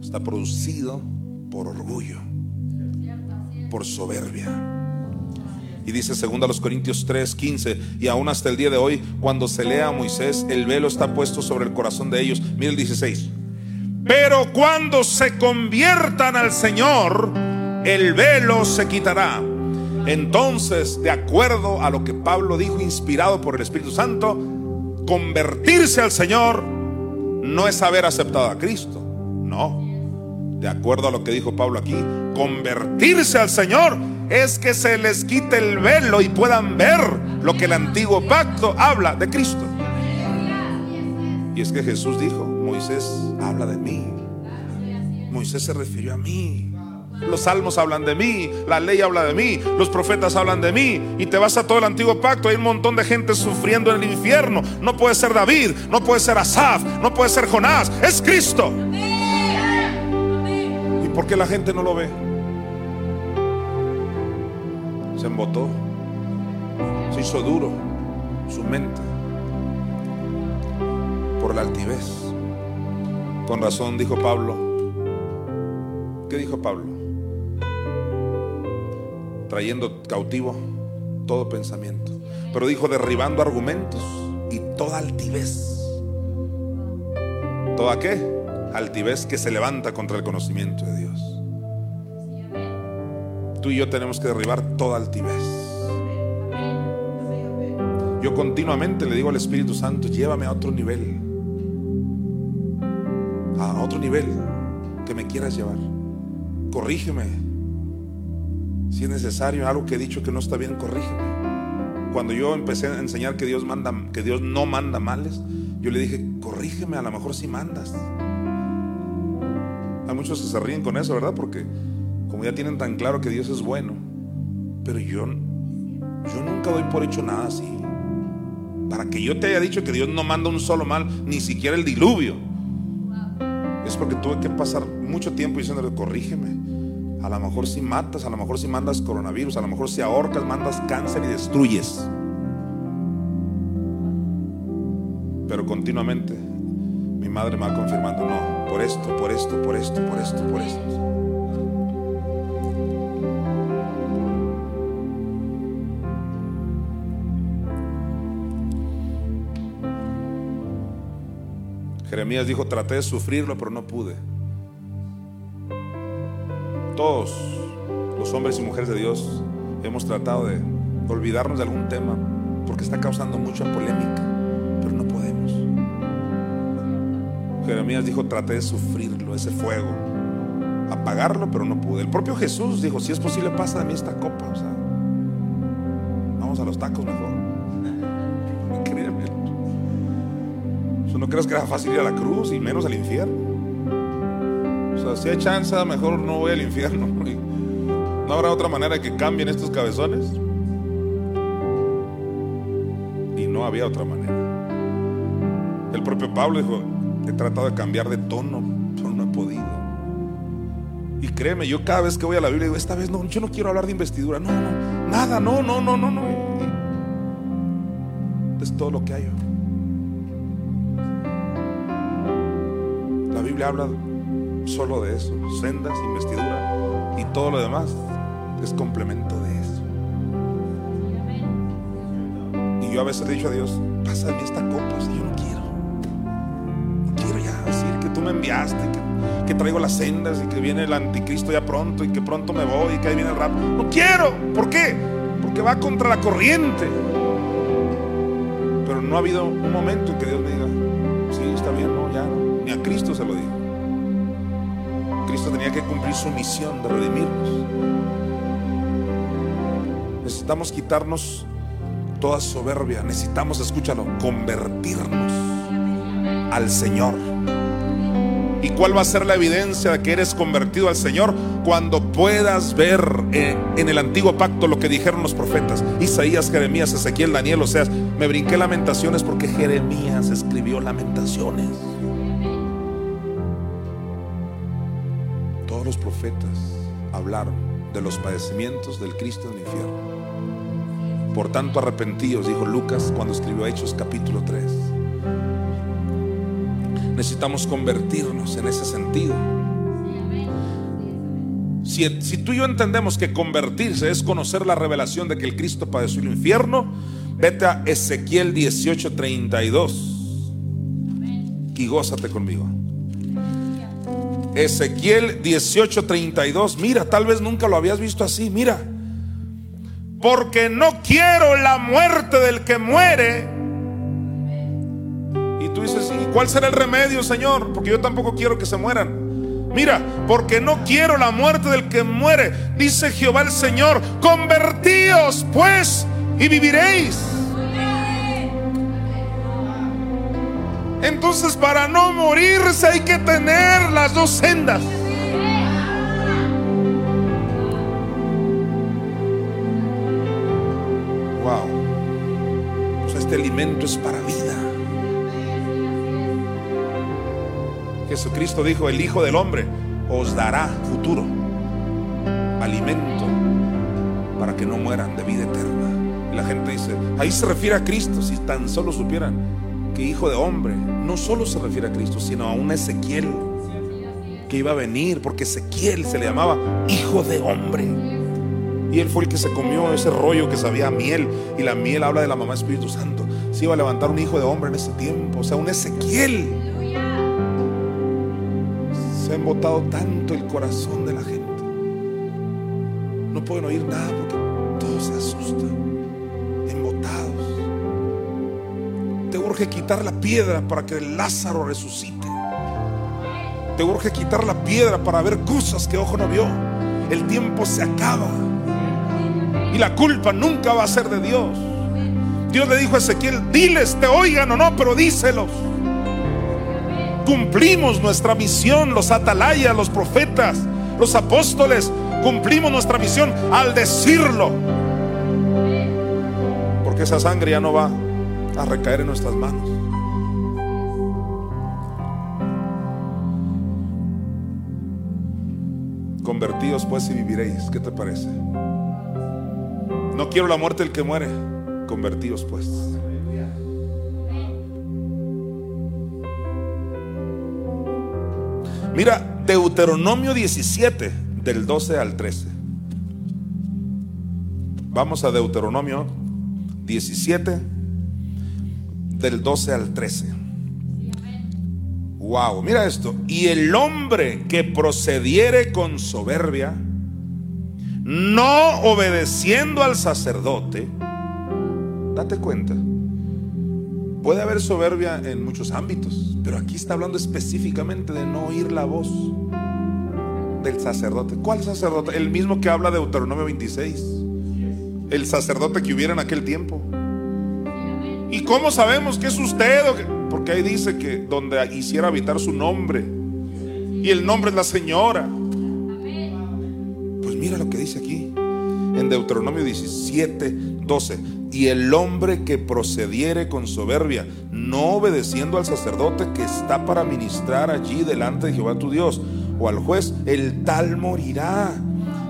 está producido por orgullo, por soberbia. Y dice segunda los Corintios 3, 15, y aún hasta el día de hoy, cuando se lea a Moisés, el velo está puesto sobre el corazón de ellos. Mira el 16. Pero cuando se conviertan al Señor, el velo se quitará. Entonces, de acuerdo a lo que Pablo dijo, inspirado por el Espíritu Santo, convertirse al Señor no es haber aceptado a Cristo, no. De acuerdo a lo que dijo Pablo aquí, convertirse al Señor es que se les quite el velo y puedan ver lo que el antiguo pacto habla de Cristo. Y es que Jesús dijo, Moisés habla de mí. Moisés se refirió a mí. Los salmos hablan de mí, la ley habla de mí, los profetas hablan de mí. Y te vas a todo el antiguo pacto, hay un montón de gente sufriendo en el infierno. No puede ser David, no puede ser Asaf, no puede ser Jonás, es Cristo. ¿Y por qué la gente no lo ve? Se embotó, se hizo duro su mente por la altivez. Con razón dijo Pablo. ¿Qué dijo Pablo? Trayendo cautivo todo pensamiento. Pero dijo derribando argumentos y toda altivez. ¿Toda qué? Altivez que se levanta contra el conocimiento de Dios. Tú y yo tenemos que derribar toda altivez. Yo continuamente le digo al Espíritu Santo, llévame a otro nivel. A otro nivel que me quieras llevar. Corrígeme. Si es necesario algo que he dicho que no está bien, corrígeme. Cuando yo empecé a enseñar que Dios manda, que Dios no manda males, yo le dije, corrígeme, a lo mejor si mandas. Muchos se ríen con eso, ¿verdad? Porque como ya tienen tan claro que Dios es bueno, pero yo, yo nunca doy por hecho nada así. Para que yo te haya dicho que Dios no manda un solo mal, ni siquiera el diluvio. Es porque tuve que pasar mucho tiempo diciéndole, corrígeme. A lo mejor si matas, a lo mejor si mandas coronavirus, a lo mejor si ahorcas, mandas cáncer y destruyes. Pero continuamente mi madre me va confirmando, no, por esto, por esto, por esto, por esto, por esto. Jeremías dijo, traté de sufrirlo, pero no pude. Todos los hombres y mujeres de Dios hemos tratado de olvidarnos de algún tema porque está causando mucha polémica, pero no podemos. Jeremías dijo, traté de sufrirlo, ese fuego, apagarlo, pero no pude. El propio Jesús dijo, si es posible, pasa de mí esta copa. O sea, vamos a los tacos mejor. (laughs) Increíble. no creas que era fácil ir a la cruz y menos al infierno. O sea, si hay chance, mejor no voy al infierno. (laughs) No habrá otra manera que cambien estos cabezones. Y no había otra manera. El propio Pablo dijo, he tratado de cambiar de tono, pero no he podido. Y créeme, yo cada vez que voy a la Biblia digo, esta vez no, yo no quiero hablar de investidura. No, no, nada, no, no, no, no, no. Es todo lo que hay. La Biblia habla solo de eso, sendas, investidura y todo lo demás es complemento de eso. Y yo a veces he dicho a Dios, pásame esta copa si yo no quiero. No enviaste, que, que, traigo las sendas y que viene el anticristo ya pronto y que pronto me voy y que ahí viene el rap. No quiero. ¿Por qué? Porque va contra la corriente. Pero no ha habido un momento en que Dios me diga, sí, está bien, no, ya no. Ni a Cristo se lo digo. Cristo tenía que cumplir su misión de redimirnos. Necesitamos quitarnos toda soberbia. Necesitamos, escúchalo, convertirnos al Señor. ¿Y cuál va a ser la evidencia de que eres convertido al Señor? Cuando puedas ver eh, en el antiguo pacto lo que dijeron los profetas. Isaías, Jeremías, Ezequiel, Daniel, o sea, me brinqué lamentaciones porque Jeremías escribió lamentaciones. Todos los profetas hablaron de los padecimientos del Cristo en el infierno. Por tanto, arrepentidos, dijo Lucas cuando escribió Hechos capítulo 3. Necesitamos convertirnos en ese sentido. Si, tú y yo entendemos que convertirse es conocer la revelación de que el Cristo padeció el infierno, vete a Ezequiel 18:32 y gózate conmigo. Ezequiel 18:32, mira, tal vez nunca lo habías visto así, mira. Porque no quiero la muerte del que muere. Y tú dices, ¿y cuál será el remedio, Señor? Porque yo tampoco quiero que se mueran. Mira, porque no quiero la muerte del que muere, dice Jehová el Señor, convertíos pues y viviréis. Entonces para no morirse hay que tener las dos sendas. Wow. Este alimento es para vida. Jesucristo dijo, el Hijo del Hombre os dará futuro, alimento para que no mueran de vida eterna. Y la gente dice, ahí se refiere a Cristo, si tan solo supieran que Hijo de Hombre no solo se refiere a Cristo, sino a un Ezequiel que iba a venir, porque Ezequiel se le llamaba Hijo de Hombre. Y él fue el que se comió ese rollo que sabía miel. Y la miel habla de la mamá Espíritu Santo. Se iba a levantar un hijo de hombre en ese tiempo. O sea, un Ezequiel. Embotado tanto el corazón de la gente. No pueden oír nada porque todos se asustan. Embotados. urge quitar la piedra para que Lázaro resucite. Te urge quitar la piedra para ver cosas que ojo no vio. El tiempo se acaba. Y la culpa nunca va a ser de Dios. Dios le dijo a Ezequiel, diles, te oigan o no, pero díselos. Cumplimos nuestra misión, los atalayas, los profetas, los apóstoles, cumplimos nuestra misión al decirlo. Porque esa sangre ya no va a recaer en nuestras manos. Convertidos pues y viviréis. ¿Qué te parece? No quiero la muerte del que muere. Convertidos pues. Mira, Deuteronomio 17, del 12 al 13. Vamos a Deuteronomio 17, del 12 al 13. Wow, mira esto. Y el hombre que procediere con soberbia, no obedeciendo al sacerdote, date cuenta. Puede haber soberbia en muchos ámbitos, pero aquí está hablando específicamente de no oír la voz del sacerdote. ¿Cuál sacerdote? El mismo que habla de Deuteronomio 26. El sacerdote que hubiera en aquel tiempo. ¿Y cómo sabemos que es usted? Porque ahí dice que donde hiciera habitar su nombre. Y el nombre es la señora. Pues mira lo que dice aquí. En Deuteronomio 17, 12. Y el hombre que procediere con soberbia, no obedeciendo al sacerdote que está para ministrar allí delante de Jehová tu Dios, o al juez, el tal morirá.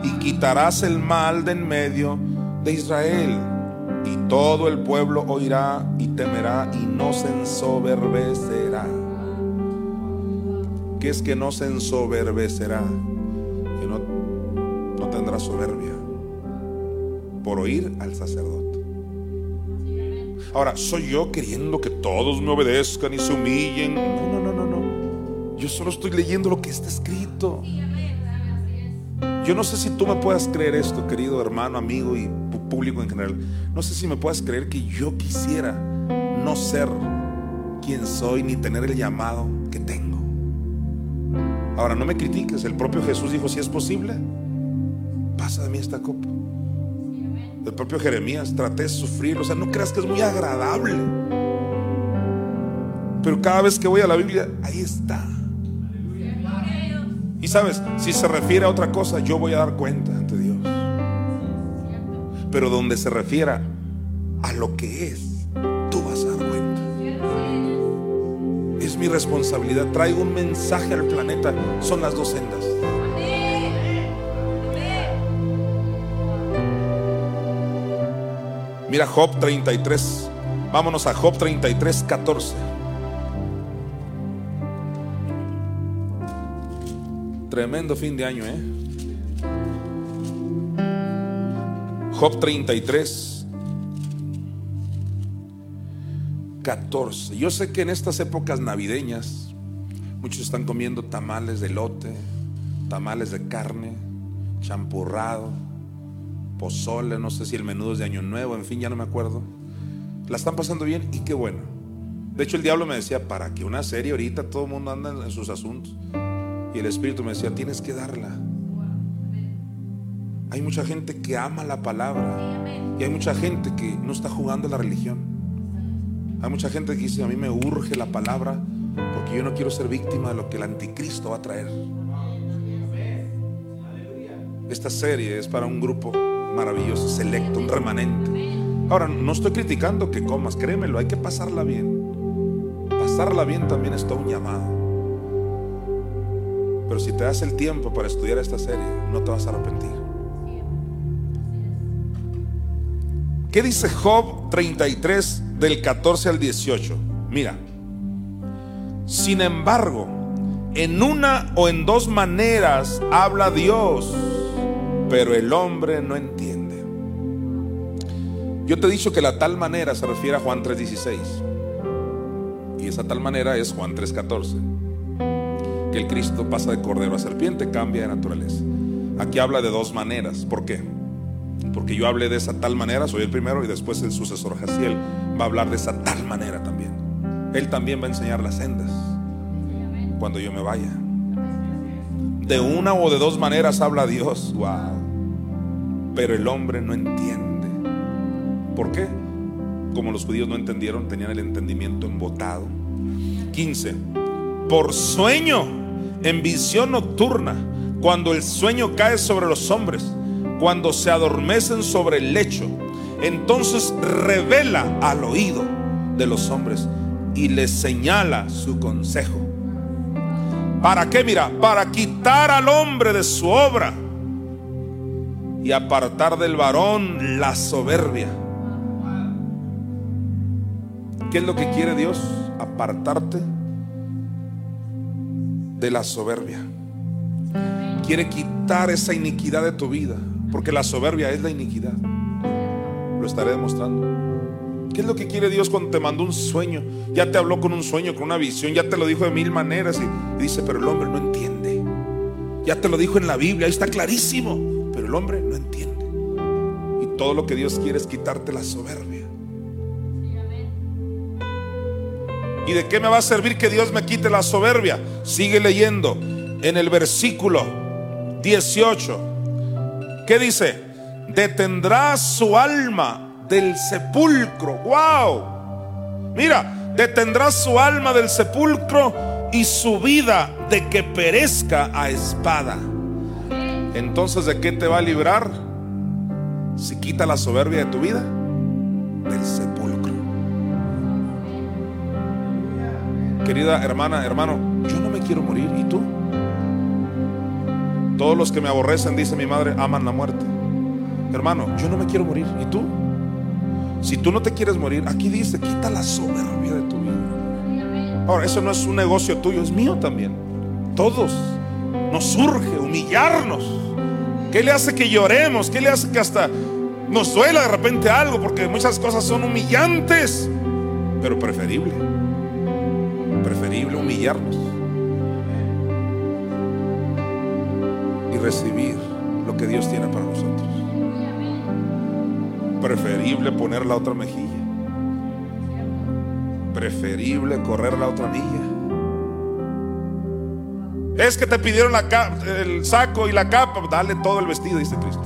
Y quitarás el mal de en medio de Israel. Y todo el pueblo oirá y temerá y no se ensoberbecerá. ¿Qué es que no se ensoberbecerá? Que no, no tendrá soberbia por oír al sacerdote. Ahora, ¿soy yo queriendo que todos me obedezcan y se humillen? No, no, no, no, no. Yo solo estoy leyendo lo que está escrito. Yo no sé si tú me puedas creer esto, querido hermano, amigo y público en general. No sé si me puedas creer que yo quisiera no ser quien soy ni tener el llamado que tengo. Ahora, no me critiques. El propio Jesús dijo, si es posible, pasa de mí esta copa. El propio Jeremías, traté de sufrir. O sea, no creas que es muy agradable. Pero cada vez que voy a la Biblia, ahí está. Y sabes, si se refiere a otra cosa, yo voy a dar cuenta ante Dios. Pero donde se refiera a lo que es, tú vas a dar cuenta. Es mi responsabilidad. Traigo un mensaje al planeta. Son las dos sendas. Mira Job 33. Vámonos a Job 33, 14. Tremendo fin de año, ¿eh? Job 33, 14. Yo sé que en estas épocas navideñas muchos están comiendo tamales de lote, tamales de carne, champurrado, pozole, no sé si el menudo es de Año Nuevo, en fin, ya no me acuerdo. La están pasando bien y qué bueno. De hecho, el diablo me decía, para que una serie ahorita todo el mundo anda en sus asuntos. Y el Espíritu me decía, tienes que darla. Hay mucha gente que ama la palabra. Y hay mucha gente que no está jugando la religión. Hay mucha gente que dice, a mí me urge la palabra porque yo no quiero ser víctima de lo que el anticristo va a traer. Esta serie es para un grupo maravilloso, selecto, un remanente. Ahora, no estoy criticando que comas, créemelo, hay que pasarla bien. Pasarla bien también es un llamado. Pero si te das el tiempo para estudiar esta serie, no te vas a arrepentir. ¿Qué dice Job 33 del 14 al 18? Mira, sin embargo, en una o en dos maneras habla Dios, pero el hombre no entiende. Yo te he dicho que la tal manera se refiere a Juan 3:16. Y esa tal manera es Juan 3:14 que el Cristo pasa de cordero a serpiente, cambia de naturaleza. Aquí habla de dos maneras. ¿Por qué? Porque yo hablé de esa tal manera, soy el primero, y después el sucesor Jaciel va a hablar de esa tal manera también. Él también va a enseñar las sendas cuando yo me vaya. De una o de dos maneras habla Dios. Wow. Pero el hombre no entiende. ¿Por qué? Como los judíos no entendieron, tenían el entendimiento embotado. 15. Por sueño, en visión nocturna, cuando el sueño cae sobre los hombres, cuando se adormecen sobre el lecho, entonces revela al oído de los hombres y les señala su consejo. ¿Para qué? Mira, para quitar al hombre de su obra y apartar del varón la soberbia. ¿Qué es lo que quiere Dios? Apartarte de la soberbia. Quiere quitar esa iniquidad de tu vida, porque la soberbia es la iniquidad. Lo estaré demostrando. ¿Qué es lo que quiere Dios cuando te mandó un sueño? Ya te habló con un sueño, con una visión, ya te lo dijo de mil maneras y, dice, pero el hombre no entiende. Ya te lo dijo en la Biblia, ahí está clarísimo, pero el hombre no entiende. Y todo lo que Dios quiere es quitarte la soberbia. ¿Y de qué me va a servir que Dios me quite la soberbia? Sigue leyendo en el versículo 18. ¿Qué dice? Detendrá su alma del sepulcro. ¡Wow! Mira, detendrá su alma del sepulcro y su vida de que perezca a espada. Entonces, ¿de qué te va a librar? Si quita la soberbia de tu vida, del sepulcro. Querida hermana, hermano, yo no me quiero morir. ¿Y tú? Todos los que me aborrecen, dice mi madre, aman la muerte. Hermano, yo no me quiero morir. ¿Y tú? Si tú no te quieres morir, aquí dice, quita la soberbia de tu vida. Ahora, eso no es un negocio tuyo, es mío también. Todos nos surge humillarnos. ¿Qué le hace que lloremos? ¿Qué le hace que hasta nos duela de repente algo? Porque muchas cosas son humillantes, pero preferible. Preferible humillarnos y recibir lo que Dios tiene para nosotros preferible poner la otra mejilla. Preferible correr la otra milla. Es que te pidieron el saco y la capa, dale todo el vestido, dice Cristo.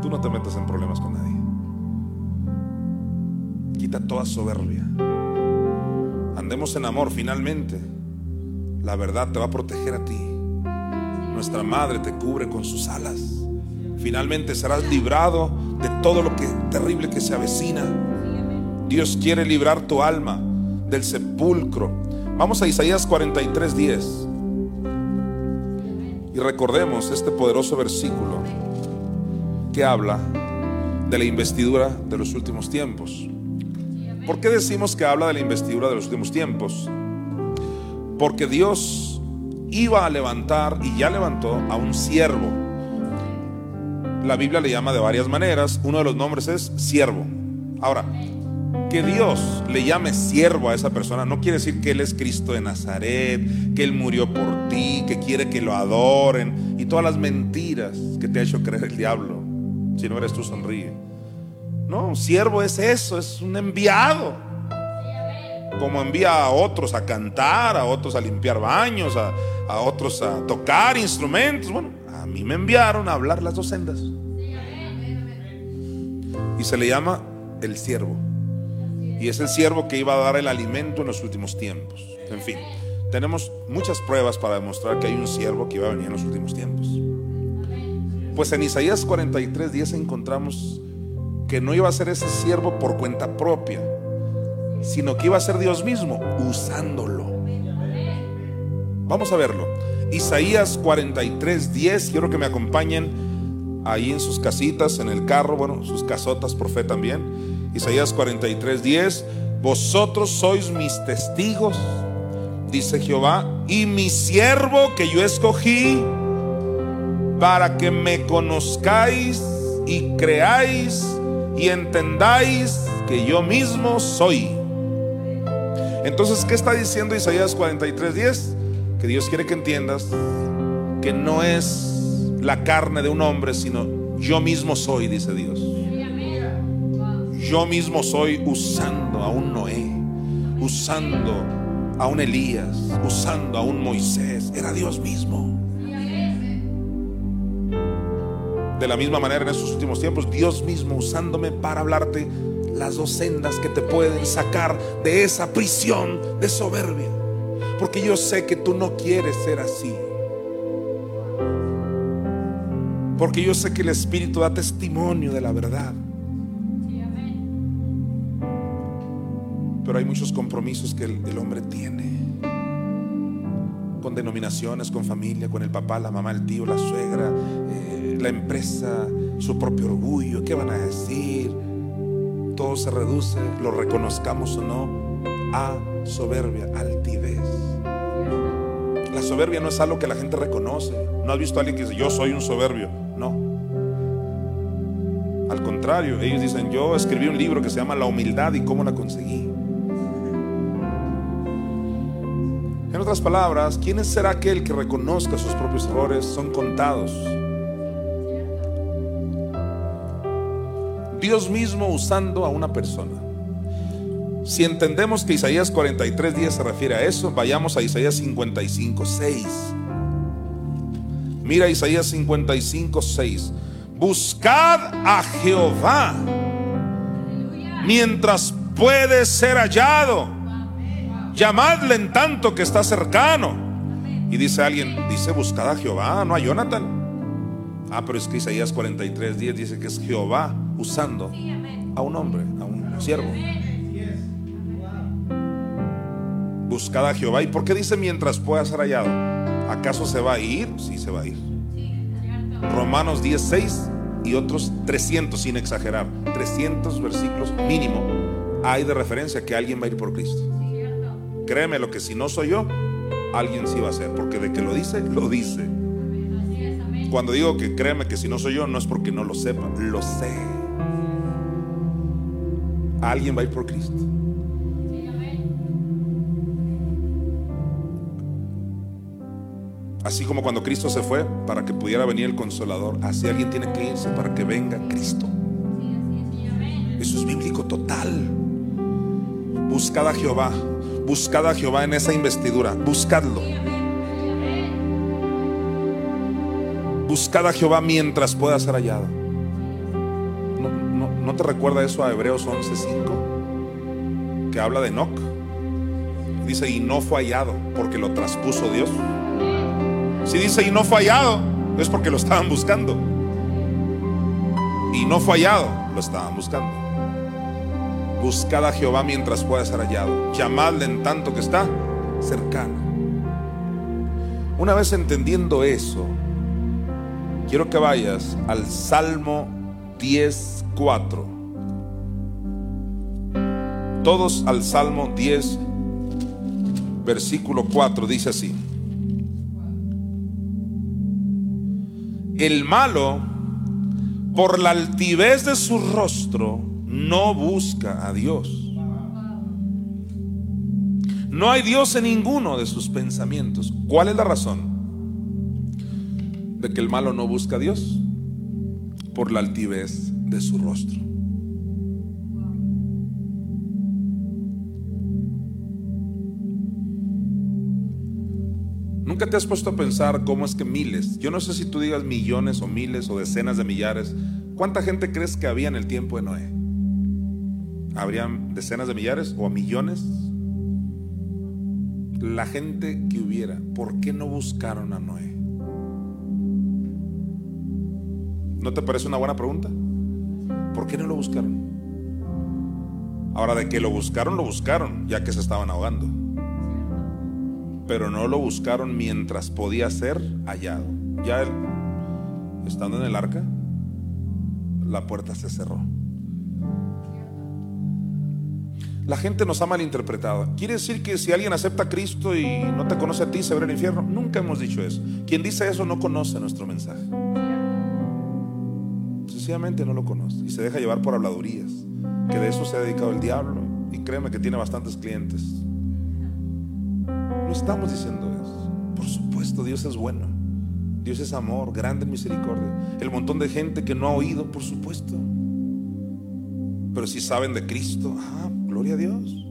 Tú no te metas en problemas con nadie. Quita toda soberbia. Andemos en amor finalmente. La verdad te va a proteger a ti. Nuestra madre te cubre con sus alas. Finalmente serás librado de todo lo que terrible que se avecina. Dios quiere librar tu alma del sepulcro. Vamos a Isaías 43:10. Y recordemos este poderoso versículo que habla de la investidura de los últimos tiempos. ¿Por qué decimos que habla de la investidura de los últimos tiempos? Porque Dios iba a levantar y ya levantó a un siervo la Biblia le llama de varias maneras. Uno de los nombres es siervo. Ahora, que Dios le llame siervo a esa persona no quiere decir que Él es Cristo de Nazaret, que Él murió por ti, que quiere que lo adoren y todas las mentiras que te ha hecho creer el diablo. Si no eres tú, sonríe. No, siervo es eso, es un enviado. Como envía a otros a cantar, a otros a limpiar baños, a, a otros a tocar instrumentos. Bueno, a mí me enviaron a hablar las dos sendas. Y se le llama el siervo. Y es el siervo que iba a dar el alimento en los últimos tiempos. En fin, tenemos muchas pruebas para demostrar que hay un siervo que iba a venir en los últimos tiempos. Pues en Isaías 43, 10 encontramos que no iba a ser ese siervo por cuenta propia, sino que iba a ser Dios mismo usándolo. Vamos a verlo. Isaías 43, 10. Quiero que me acompañen ahí en sus casitas, en el carro, bueno, sus casotas por fe también. Isaías 43, 10. Vosotros sois mis testigos, dice Jehová, y mi siervo que yo escogí para que me conozcáis y creáis y entendáis que yo mismo soy. Entonces, ¿qué está diciendo Isaías 43, 10? que Dios quiere que entiendas que no es la carne de un hombre, sino yo mismo soy, dice Dios. Yo mismo soy usando a un Noé, usando a un Elías, usando a un Moisés. Era Dios mismo. De la misma manera en estos últimos tiempos, Dios mismo usándome para hablarte las dos sendas que te pueden sacar de esa prisión de soberbia. Porque yo sé que tú no quieres ser así. Porque yo sé que el Espíritu da testimonio de la verdad. Pero hay muchos compromisos que el, hombre tiene. Con denominaciones, con familia, con el papá, la mamá, el tío, la suegra, eh, la empresa, su propio orgullo. ¿Qué van a decir? Todo se reduce, lo reconozcamos o no, a soberbia, altivez. La soberbia no es algo que la gente reconoce. No has visto a alguien que dice, yo soy un soberbio. No. Al contrario, ellos dicen, yo escribí un libro que se llama La humildad y cómo la conseguí. En otras palabras, ¿quién será aquel que reconozca sus propios errores? Son contados. Dios mismo usando a una persona. Si entendemos que Isaías 43 días se refiere a eso, vayamos a Isaías 55, 6. Mira Isaías 55, 6. Buscad a Jehová mientras puede ser hallado. Llamadle en tanto que está cercano. Y dice alguien, dice buscad a Jehová, no a Jonathan. Ah, pero es que Isaías 43, 10 dice que es Jehová usando a un hombre, a un siervo. Buscad a Jehová. ¿Y por qué dice mientras pueda ser hallado? ¿Acaso se va a ir? Sí, se va a ir. Romanos 10, 6 y otros 300, sin exagerar, 300 versículos mínimo hay de referencia que alguien va a ir por Cristo. Créeme lo que si no soy yo, alguien sí va a ser, porque de que lo dice, lo dice. Cuando digo que créeme que si no soy yo, no es porque no lo sepa, lo sé. Alguien va a ir por Cristo. Así como cuando Cristo se fue para que pudiera venir el consolador, así alguien tiene que irse para que venga Cristo. Eso es bíblico total. Buscad a Jehová, buscad a Jehová en esa investidura, buscadlo. Buscad a Jehová mientras pueda ser hallado. ¿No, no, no te recuerda eso a Hebreos 11:5? Que habla de Enoch. Dice, y no fue hallado porque lo traspuso Dios. Si dice y no fue hallado, es porque lo estaban buscando. Y no fue hallado, lo estaban buscando. Buscad a Jehová mientras pueda ser hallado. Llamadle en tanto que está cercano. Una vez entendiendo eso, quiero que vayas al Salmo 10.4. Todos al Salmo 10, versículo 4, dice así. El malo, por la altivez de su rostro, no busca a Dios. No hay Dios en ninguno de sus pensamientos. ¿Cuál es la razón de que el malo no busca a Dios? Por la altivez de su rostro. Nunca te has puesto a pensar cómo es que miles, yo no sé si tú digas millones o miles o decenas de millares, ¿cuánta gente crees que había en el tiempo de Noé? ¿Habrían decenas de millares o millones? La gente que hubiera, ¿por qué no buscaron a Noé? ¿No te parece una buena pregunta? ¿Por qué no lo buscaron? Ahora, de que lo buscaron, lo buscaron, ya que se estaban ahogando pero no lo buscaron mientras podía ser hallado. Ya él, estando en el arca, la puerta se cerró. La gente nos ha malinterpretado. ¿Quiere decir que si alguien acepta a Cristo y no te conoce a ti, se va al infierno? Nunca hemos dicho eso. Quien dice eso no conoce nuestro mensaje. No lo conoce y se deja llevar por habladurías. Que de eso se ha dedicado el diablo. Y créeme que tiene bastantes clientes. No estamos diciendo eso. Por supuesto, Dios es bueno. Dios es amor, grande misericordia. El montón de gente que no ha oído, por supuesto. Pero si saben de Cristo, ah, gloria a Dios.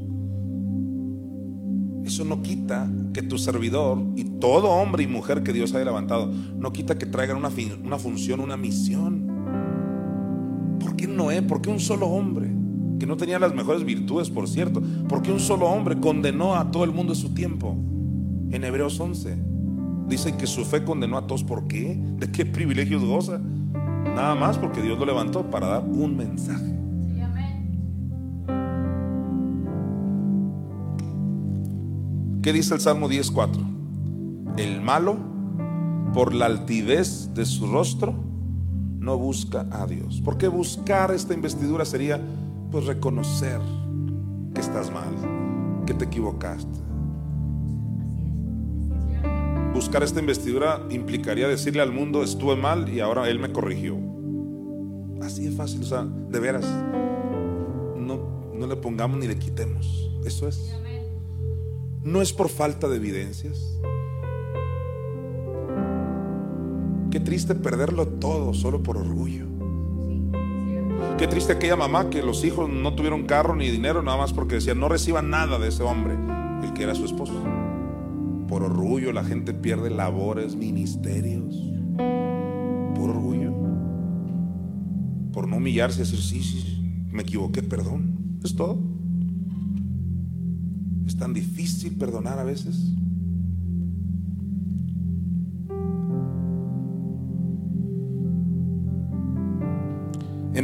Eso no quita que tu servidor y todo hombre y mujer que Dios haya levantado, no quita que traigan una función, una misión. ¿Por qué Noé? ¿Por qué un solo hombre? Que no tenía las mejores virtudes, por cierto. ¿Por qué un solo hombre condenó a todo el mundo en su tiempo? En Hebreos 11 dice que su fe condenó a todos. ¿Por qué? ¿De qué privilegios goza? Nada más porque Dios lo levantó para dar un mensaje. Sí, amén. ¿Qué dice el Salmo 10.4? El malo, por la altivez de su rostro, no busca a Dios. ¿Por qué buscar esta investidura sería pues reconocer que estás mal, que te equivocaste? Buscar esta investidura implicaría decirle al mundo estuve mal y ahora él me corrigió. Así es fácil, o sea, de veras. No, no le pongamos ni le quitemos. Eso es. No es por falta de evidencias. Qué triste perderlo todo solo por orgullo. Qué triste aquella mamá que los hijos no tuvieron carro ni dinero nada más porque decían no reciban nada de ese hombre, el que era su esposo. Por orgullo la gente pierde labores, ministerios. Por orgullo. Por no humillarse y decir, sí, sí, me equivoqué, perdón. Es todo. Es tan difícil perdonar a veces.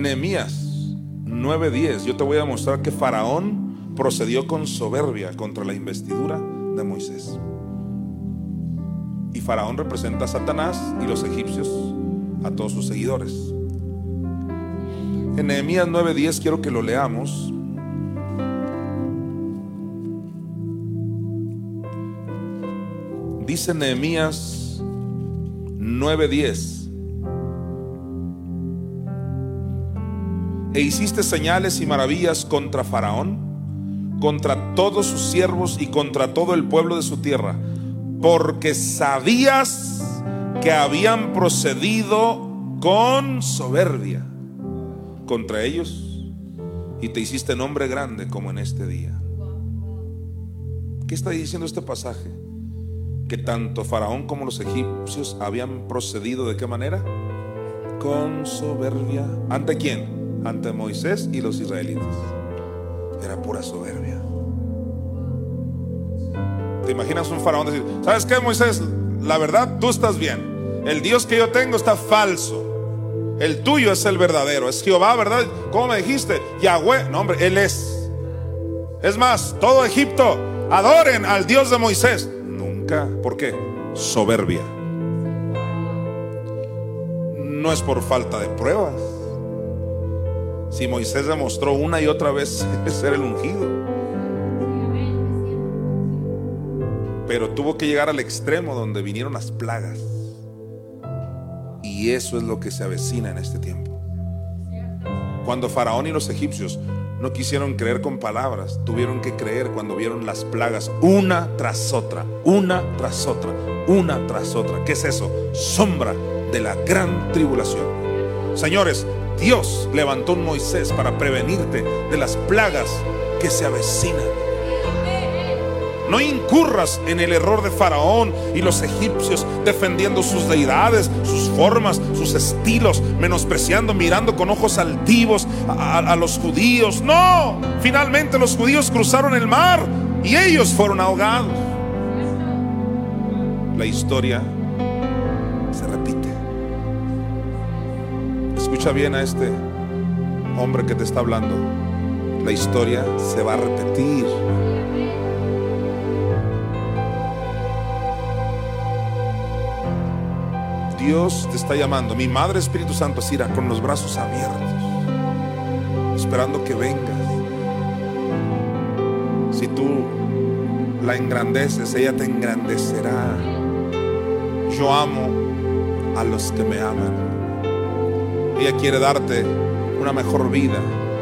Nehemías 9:10 yo te voy a mostrar que Faraón procedió con soberbia contra la investidura de Moisés. Y Faraón representa a Satanás y los egipcios a todos sus seguidores. En Nehemías 9:10 quiero que lo leamos. Dice Nehemías 9:10. E hiciste señales y maravillas contra Faraón, contra todos sus siervos y contra todo el pueblo de su tierra, porque sabías que habían procedido con soberbia contra ellos y te hiciste nombre grande como en este día. ¿Qué está diciendo este pasaje? Que tanto Faraón como los egipcios habían procedido de qué manera? Con soberbia. ¿Ante quién? Ante Moisés y los israelitas. Era pura soberbia. ¿Te imaginas un faraón decir, ¿sabes qué, Moisés? La verdad, tú estás bien. El Dios que yo tengo está falso. El tuyo es el verdadero. Es Jehová, ¿verdad? ¿Cómo me dijiste? Yahweh. No, hombre, Él es. Es más, todo Egipto, adoren al Dios de Moisés. Nunca. ¿Por qué? Soberbia. No es por falta de pruebas. Si Moisés demostró una y otra vez (laughs) ser el ungido. Pero tuvo que llegar al extremo donde vinieron las plagas. Y eso es lo que se avecina en este tiempo. Cuando Faraón y los egipcios no quisieron creer con palabras, tuvieron que creer cuando vieron las plagas una tras otra, una tras otra, una tras otra. ¿Qué es eso? Sombra de la gran tribulación. Señores, Dios levantó un Moisés para prevenirte de las plagas que se avecinan. No incurras en el error de Faraón y los egipcios defendiendo sus deidades, sus formas, sus estilos, menospreciando, mirando con ojos altivos a, a- los judíos. No, finalmente los judíos cruzaron el mar y ellos fueron ahogados. La historia Escucha bien a este hombre que te está hablando. La historia se va a repetir. Dios te está llamando. Mi Madre Espíritu Santo Sira con los brazos abiertos, esperando que vengas. Si tú la engrandeces, ella te engrandecerá. Yo amo a los que me aman. Ella quiere darte una mejor vida,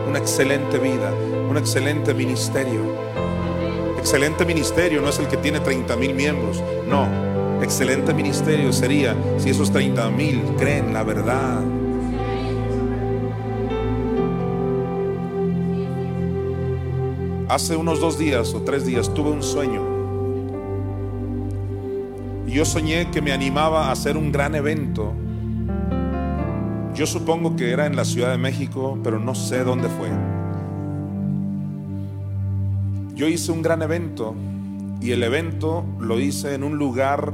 una excelente vida, un excelente ministerio. Excelente ministerio no es el que tiene 30 mil miembros, no. Excelente ministerio sería si esos 30 mil creen la verdad. Hace unos dos días o tres días tuve un sueño Y yo soñé que me animaba a hacer un gran evento. Yo supongo que era en la Ciudad de México, pero no sé dónde fue. Yo hice un gran evento y el evento lo hice en un lugar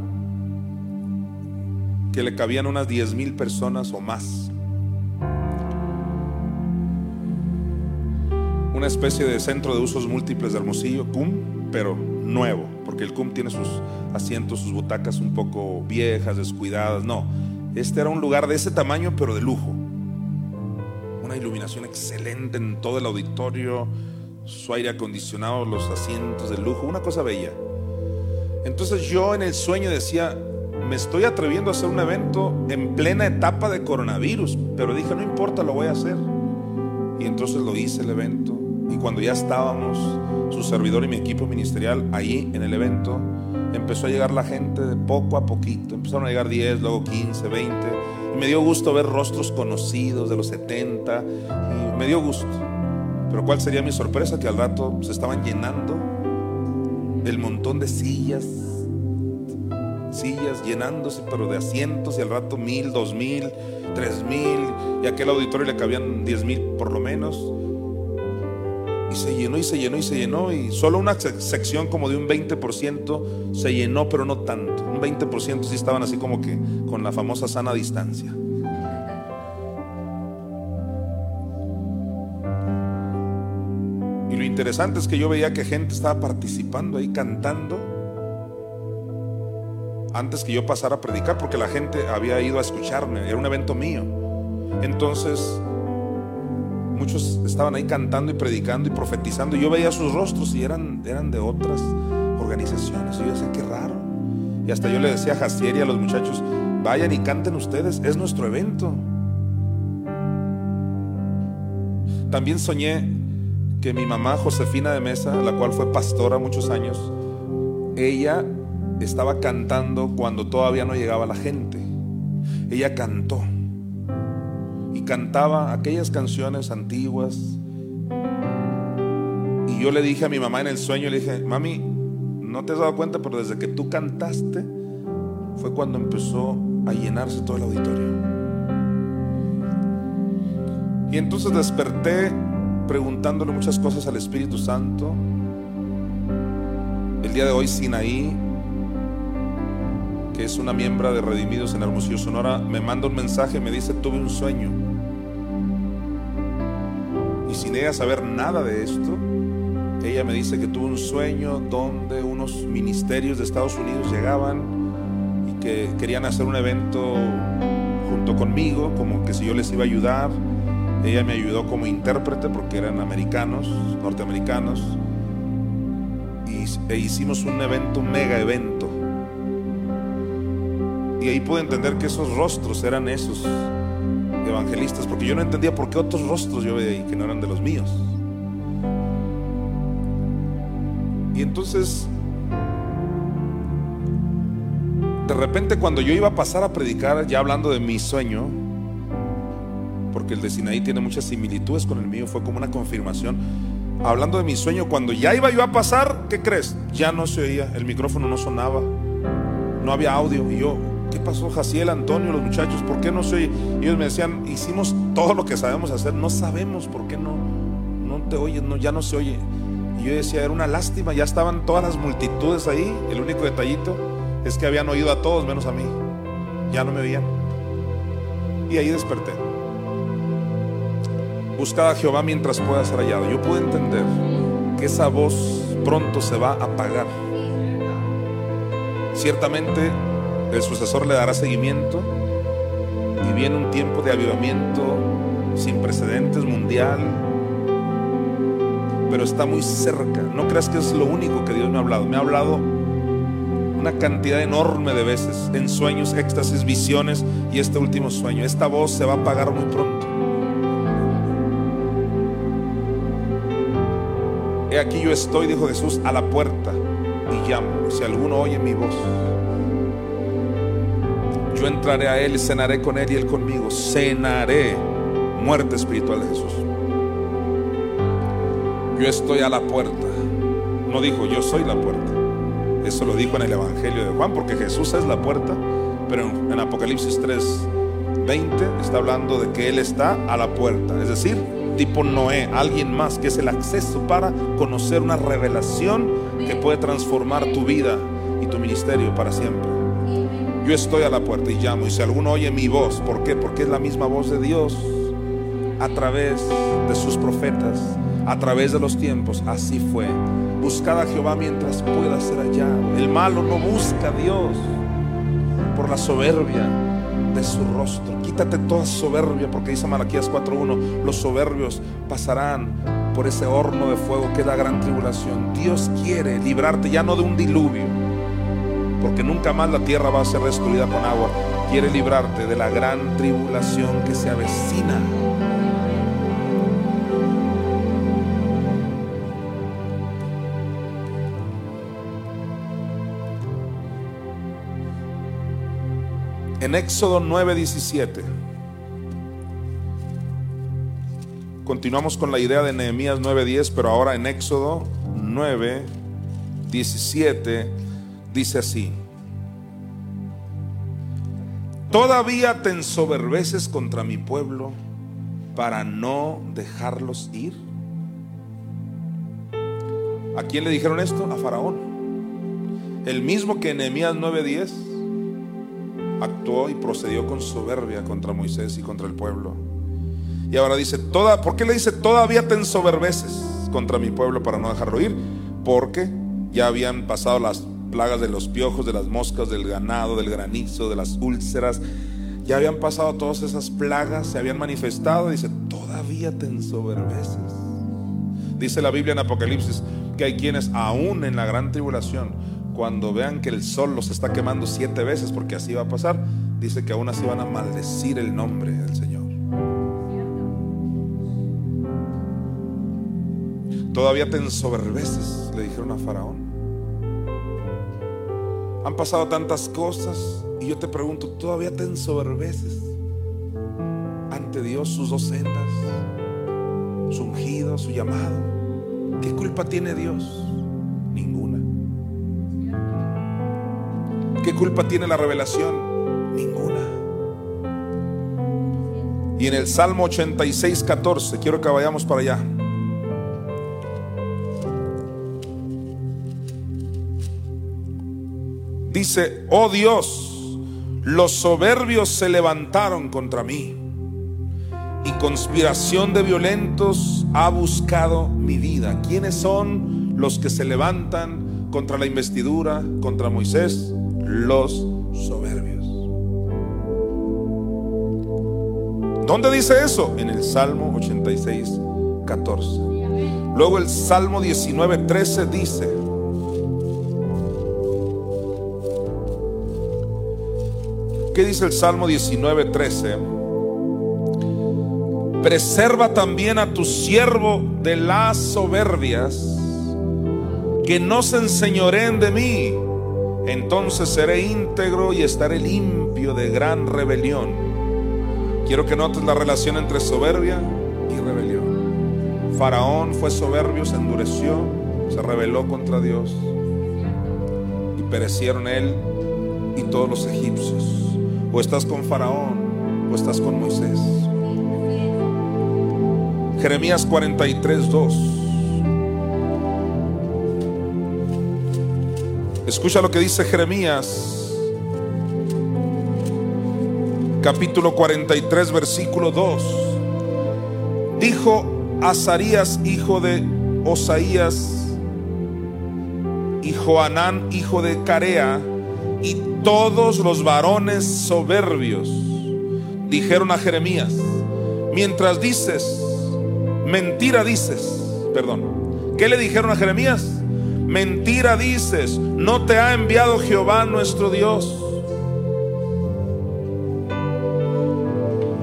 que le cabían unas 10 mil personas o más. Una especie de centro de usos múltiples de Hermosillo, CUM, pero nuevo, porque el CUM tiene sus asientos, sus butacas un poco viejas, descuidadas. No, este era un lugar de ese tamaño, pero de lujo. Una iluminación excelente en todo el auditorio, su aire acondicionado, los asientos de lujo, una cosa bella. Entonces yo en el sueño decía, me estoy atreviendo a hacer un evento en plena etapa de coronavirus, pero dije, no importa, lo voy a hacer. Y entonces lo hice el evento. Y cuando ya estábamos, su servidor y mi equipo ministerial ahí en el evento, empezó a llegar la gente de poco a poquito. Empezaron a llegar 10, luego 15, 20. Y me dio gusto ver rostros conocidos de los 70. Y me dio gusto. Pero ¿cuál sería mi sorpresa? Que al rato se estaban llenando el montón de sillas, sillas llenándose, pero de asientos, y al rato mil, dos mil, tres mil, y aquel auditorio le cabían diez mil por lo menos. Y se llenó y se llenó y se llenó, y solo una sección como de un 20% se llenó, pero no tanto. Un 20% sí estaban así como que con la famosa sana distancia. Y lo interesante es que yo veía que gente estaba participando ahí, cantando, antes que yo pasara a predicar, porque la gente había ido a escucharme, era un evento mío. Entonces, muchos estaban ahí cantando y predicando y profetizando, y yo veía sus rostros y eran, eran de otras organizaciones. Y yo decía, qué raro. Y hasta yo le decía a Jacier y a los muchachos, vayan y canten ustedes, es nuestro evento. También soñé que mi mamá Josefina de Mesa, la cual fue pastora muchos años, ella estaba cantando cuando todavía no llegaba la gente. Ella cantó cantaba aquellas canciones antiguas. Y yo le dije a mi mamá en el sueño, le dije, mami, no te has dado cuenta, pero desde que tú cantaste fue cuando empezó a llenarse todo el auditorio. Y entonces desperté preguntándole muchas cosas al Espíritu Santo. El día de hoy Sinaí, que es una miembro de Redimidos en Hermosillo, Sonora, me manda un mensaje, me dice, tuve un sueño. Y sin ella saber nada de esto, ella me dice que tuvo un sueño donde unos ministerios de Estados Unidos llegaban y que querían hacer un evento junto conmigo, como que si yo les iba a ayudar ella me ayudó como intérprete porque eran americanos, norteamericanos. Y, e hicimos un evento, un mega evento. Y ahí pude entender que esos rostros eran esos evangelistas, porque yo no entendía por qué otros rostros yo veía ahí que no eran de los míos. Y entonces, de repente cuando yo iba a pasar a predicar, ya hablando de mi sueño, porque el de Sinaí tiene muchas similitudes con el mío, fue como una confirmación. Hablando de mi sueño, cuando ya iba yo a pasar, ¿qué crees? Ya no se oía, el micrófono no sonaba, no había audio. Y yo, ¿qué pasó, Jaciel, Antonio, los muchachos? ¿Por qué no se oye? Y ellos me decían, hicimos todo lo que sabemos hacer, no sabemos por qué no, no te oye, no, ya no se oye. Y yo decía, era una lástima, ya estaban todas las multitudes ahí. El único detallito es que habían oído a todos menos a mí, ya no me oían. Y ahí desperté. Buscad a Jehová mientras pueda ser hallado. Yo puedo entender que esa voz pronto se va a apagar. Ciertamente el sucesor le dará seguimiento y viene un tiempo de avivamiento sin precedentes mundial, pero está muy cerca. No creas que es lo único que Dios me ha hablado. Me ha hablado una cantidad enorme de veces en sueños, éxtasis, visiones y este último sueño. Esta voz se va a apagar muy pronto. He aquí yo estoy, dijo Jesús, a la puerta y llamo. Si alguno oye mi voz, yo entraré a él y cenaré con él y él conmigo. Cenaré muerte espiritual de Jesús. Yo estoy a la puerta. No dijo, yo soy la puerta. Eso lo dijo en el Evangelio de Juan, porque Jesús es la puerta, pero en, en Apocalipsis 3, 20 está hablando de que Él está a la puerta, es decir, tipo Noé, alguien más, que es el acceso para conocer una revelación que puede transformar tu vida y tu ministerio para siempre. Yo estoy a la puerta y llamo, y si alguno oye mi voz, ¿por qué? Porque es la misma voz de Dios a través de sus profetas, a través de los tiempos, así fue. Buscad a Jehová mientras pueda ser hallado. El malo no busca a Dios por la soberbia de su rostro. Quítate toda soberbia, porque dice Malaquías 4:1, los soberbios pasarán por ese horno de fuego que es la gran tribulación. Dios quiere librarte ya no de un diluvio, porque nunca más la tierra va a ser destruida con agua. Quiere librarte de la gran tribulación que se avecina. En Éxodo 9:17. Continuamos con la idea de Nehemías 9:10, pero ahora en Éxodo 9:17 dice así: Todavía te ensoberbeces contra mi pueblo para no dejarlos ir. ¿A quién le dijeron esto? A Faraón. El mismo que en Nehemías 9:10 actuó y procedió con soberbia contra Moisés y contra el pueblo. Y ahora dice, toda, ¿por qué le dice todavía te ensoberbeces contra mi pueblo para no dejarlo ir? Porque ya habían pasado las plagas de los piojos, de las moscas, del ganado, del granizo, de las úlceras. Ya habían pasado todas esas plagas, se habían manifestado. Dice, todavía te ensoberbeces. Dice la Biblia en Apocalipsis que hay quienes aún en la gran tribulación cuando vean que el sol los está quemando siete veces, porque así va a pasar, dice que aún así van a maldecir el nombre del Señor. Todavía te ensoberbeces, le dijeron a Faraón. Han pasado tantas cosas y yo te pregunto, ¿todavía te ensoberbeces ante Dios sus dos sendas, su ungido, su llamado? ¿Qué culpa tiene Dios? ¿Qué culpa tiene la revelación? Ninguna. Y en el Salmo 86, 14, quiero que vayamos para allá. Dice, oh Dios, los soberbios se levantaron contra mí y conspiración de violentos ha buscado mi vida. ¿Quiénes son los que se levantan contra la investidura, contra Moisés? los soberbios. ¿Dónde dice eso? En el Salmo 86, 14. Luego el Salmo 19, 13 dice, ¿qué dice el Salmo 19, 13? Preserva también a tu siervo de las soberbias, que no se enseñoreen de mí entonces seré íntegro y estaré limpio de gran rebelión. Quiero que notes la relación entre soberbia y rebelión. Faraón fue soberbio, se endureció, se rebeló contra Dios y perecieron él y todos los egipcios. O estás con Faraón o estás con Moisés. Jeremías 43, 2. Escucha lo que dice Jeremías, capítulo 43, versículo 2. Dijo Azarías, hijo de Osaías, y Joanán, hijo de Carea, y todos los varones soberbios dijeron a Jeremías, mientras dices, mentira dices, perdón, ¿qué le dijeron a Jeremías? Mentira dices, no te ha enviado Jehová nuestro Dios.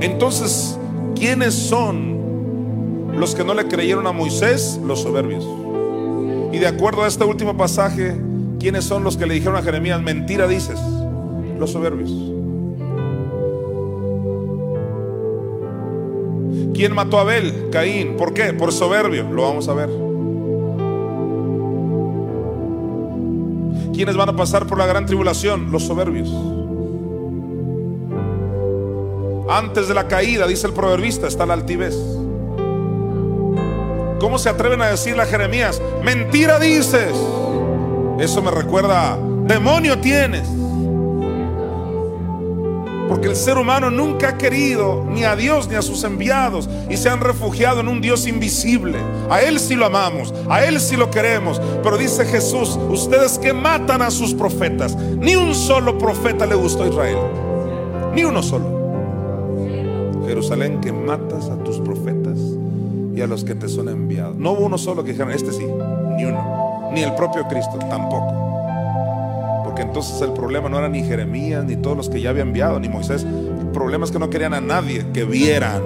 Entonces, ¿quiénes son los que no le creyeron a Moisés? Los soberbios. Y de acuerdo a este último pasaje, ¿quiénes son los que le dijeron a Jeremías, mentira dices? Los soberbios. ¿Quién mató a Abel? Caín. ¿Por qué? Por soberbio. Lo vamos a ver. ¿Quiénes van a pasar por la gran tribulación? Los soberbios. Antes de la caída, dice el proverbista, está la altivez. ¿Cómo se atreven a decirle a Jeremías, mentira dices? Eso me recuerda, demonio tienes. Porque el ser humano nunca ha querido ni a Dios ni a sus enviados y se han refugiado en un Dios invisible. A Él sí lo amamos, a Él sí lo queremos. Pero dice Jesús, ustedes que matan a sus profetas, ni un solo profeta le gustó a Israel. Ni uno solo. Jerusalén que matas a tus profetas y a los que te son enviados. No hubo uno solo que dijeron, este sí, ni uno. Ni el propio Cristo, tampoco. Entonces el problema no era ni Jeremías, ni todos los que ya había enviado, ni Moisés. El problema es que no querían a nadie que vieran.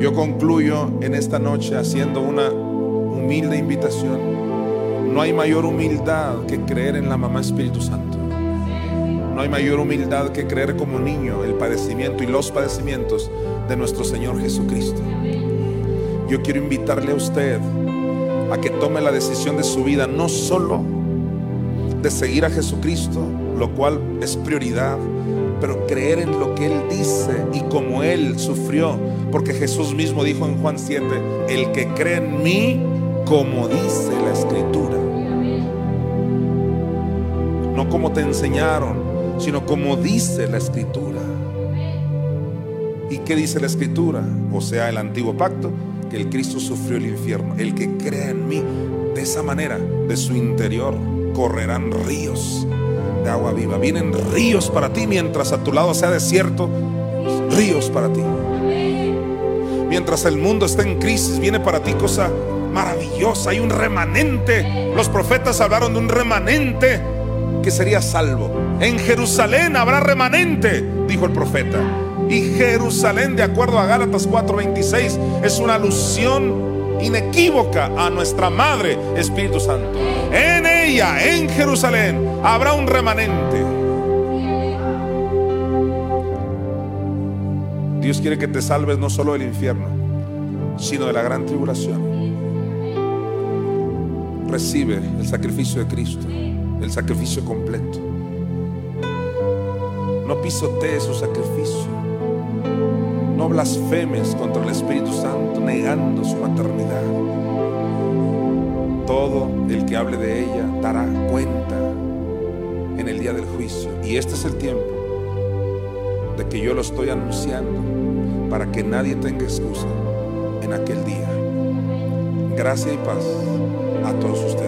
Yo concluyo en esta noche haciendo una humilde invitación. No hay mayor humildad que creer en la mamá Espíritu Santo. No hay mayor humildad que creer como niño el padecimiento y los padecimientos de nuestro Señor Jesucristo. Yo quiero invitarle a usted a que tome la decisión de su vida, no solo de seguir a Jesucristo, lo cual es prioridad, pero creer en lo que Él dice y como Él sufrió, porque Jesús mismo dijo en Juan 7, el que cree en mí, como dice la escritura, no como te enseñaron, sino como dice la escritura. ¿Y qué dice la escritura? O sea, el antiguo pacto, que el Cristo sufrió el infierno. El que cree en mí, de esa manera, de su interior, correrán ríos de agua viva. Vienen ríos para ti mientras a tu lado sea desierto, ríos para ti. Mientras el mundo está en crisis, viene para ti cosa maravillosa. Hay un remanente. Los profetas hablaron de un remanente que sería salvo. En Jerusalén habrá remanente, dijo el profeta. Y Jerusalén, de acuerdo a Gálatas 4:26, es una alusión inequívoca a nuestra Madre Espíritu Santo. En ella, en Jerusalén, habrá un remanente. Dios quiere que te salves no solo del infierno, sino de la gran tribulación. Recibe el sacrificio de Cristo, el sacrificio completo. No pisotees su sacrificio. Blasfemes contra el Espíritu Santo, negando su maternidad. Todo el que hable de ella dará cuenta en el día del juicio. Y este es el tiempo de que yo lo estoy anunciando para que nadie tenga excusa en aquel día. Gracia y paz a todos ustedes.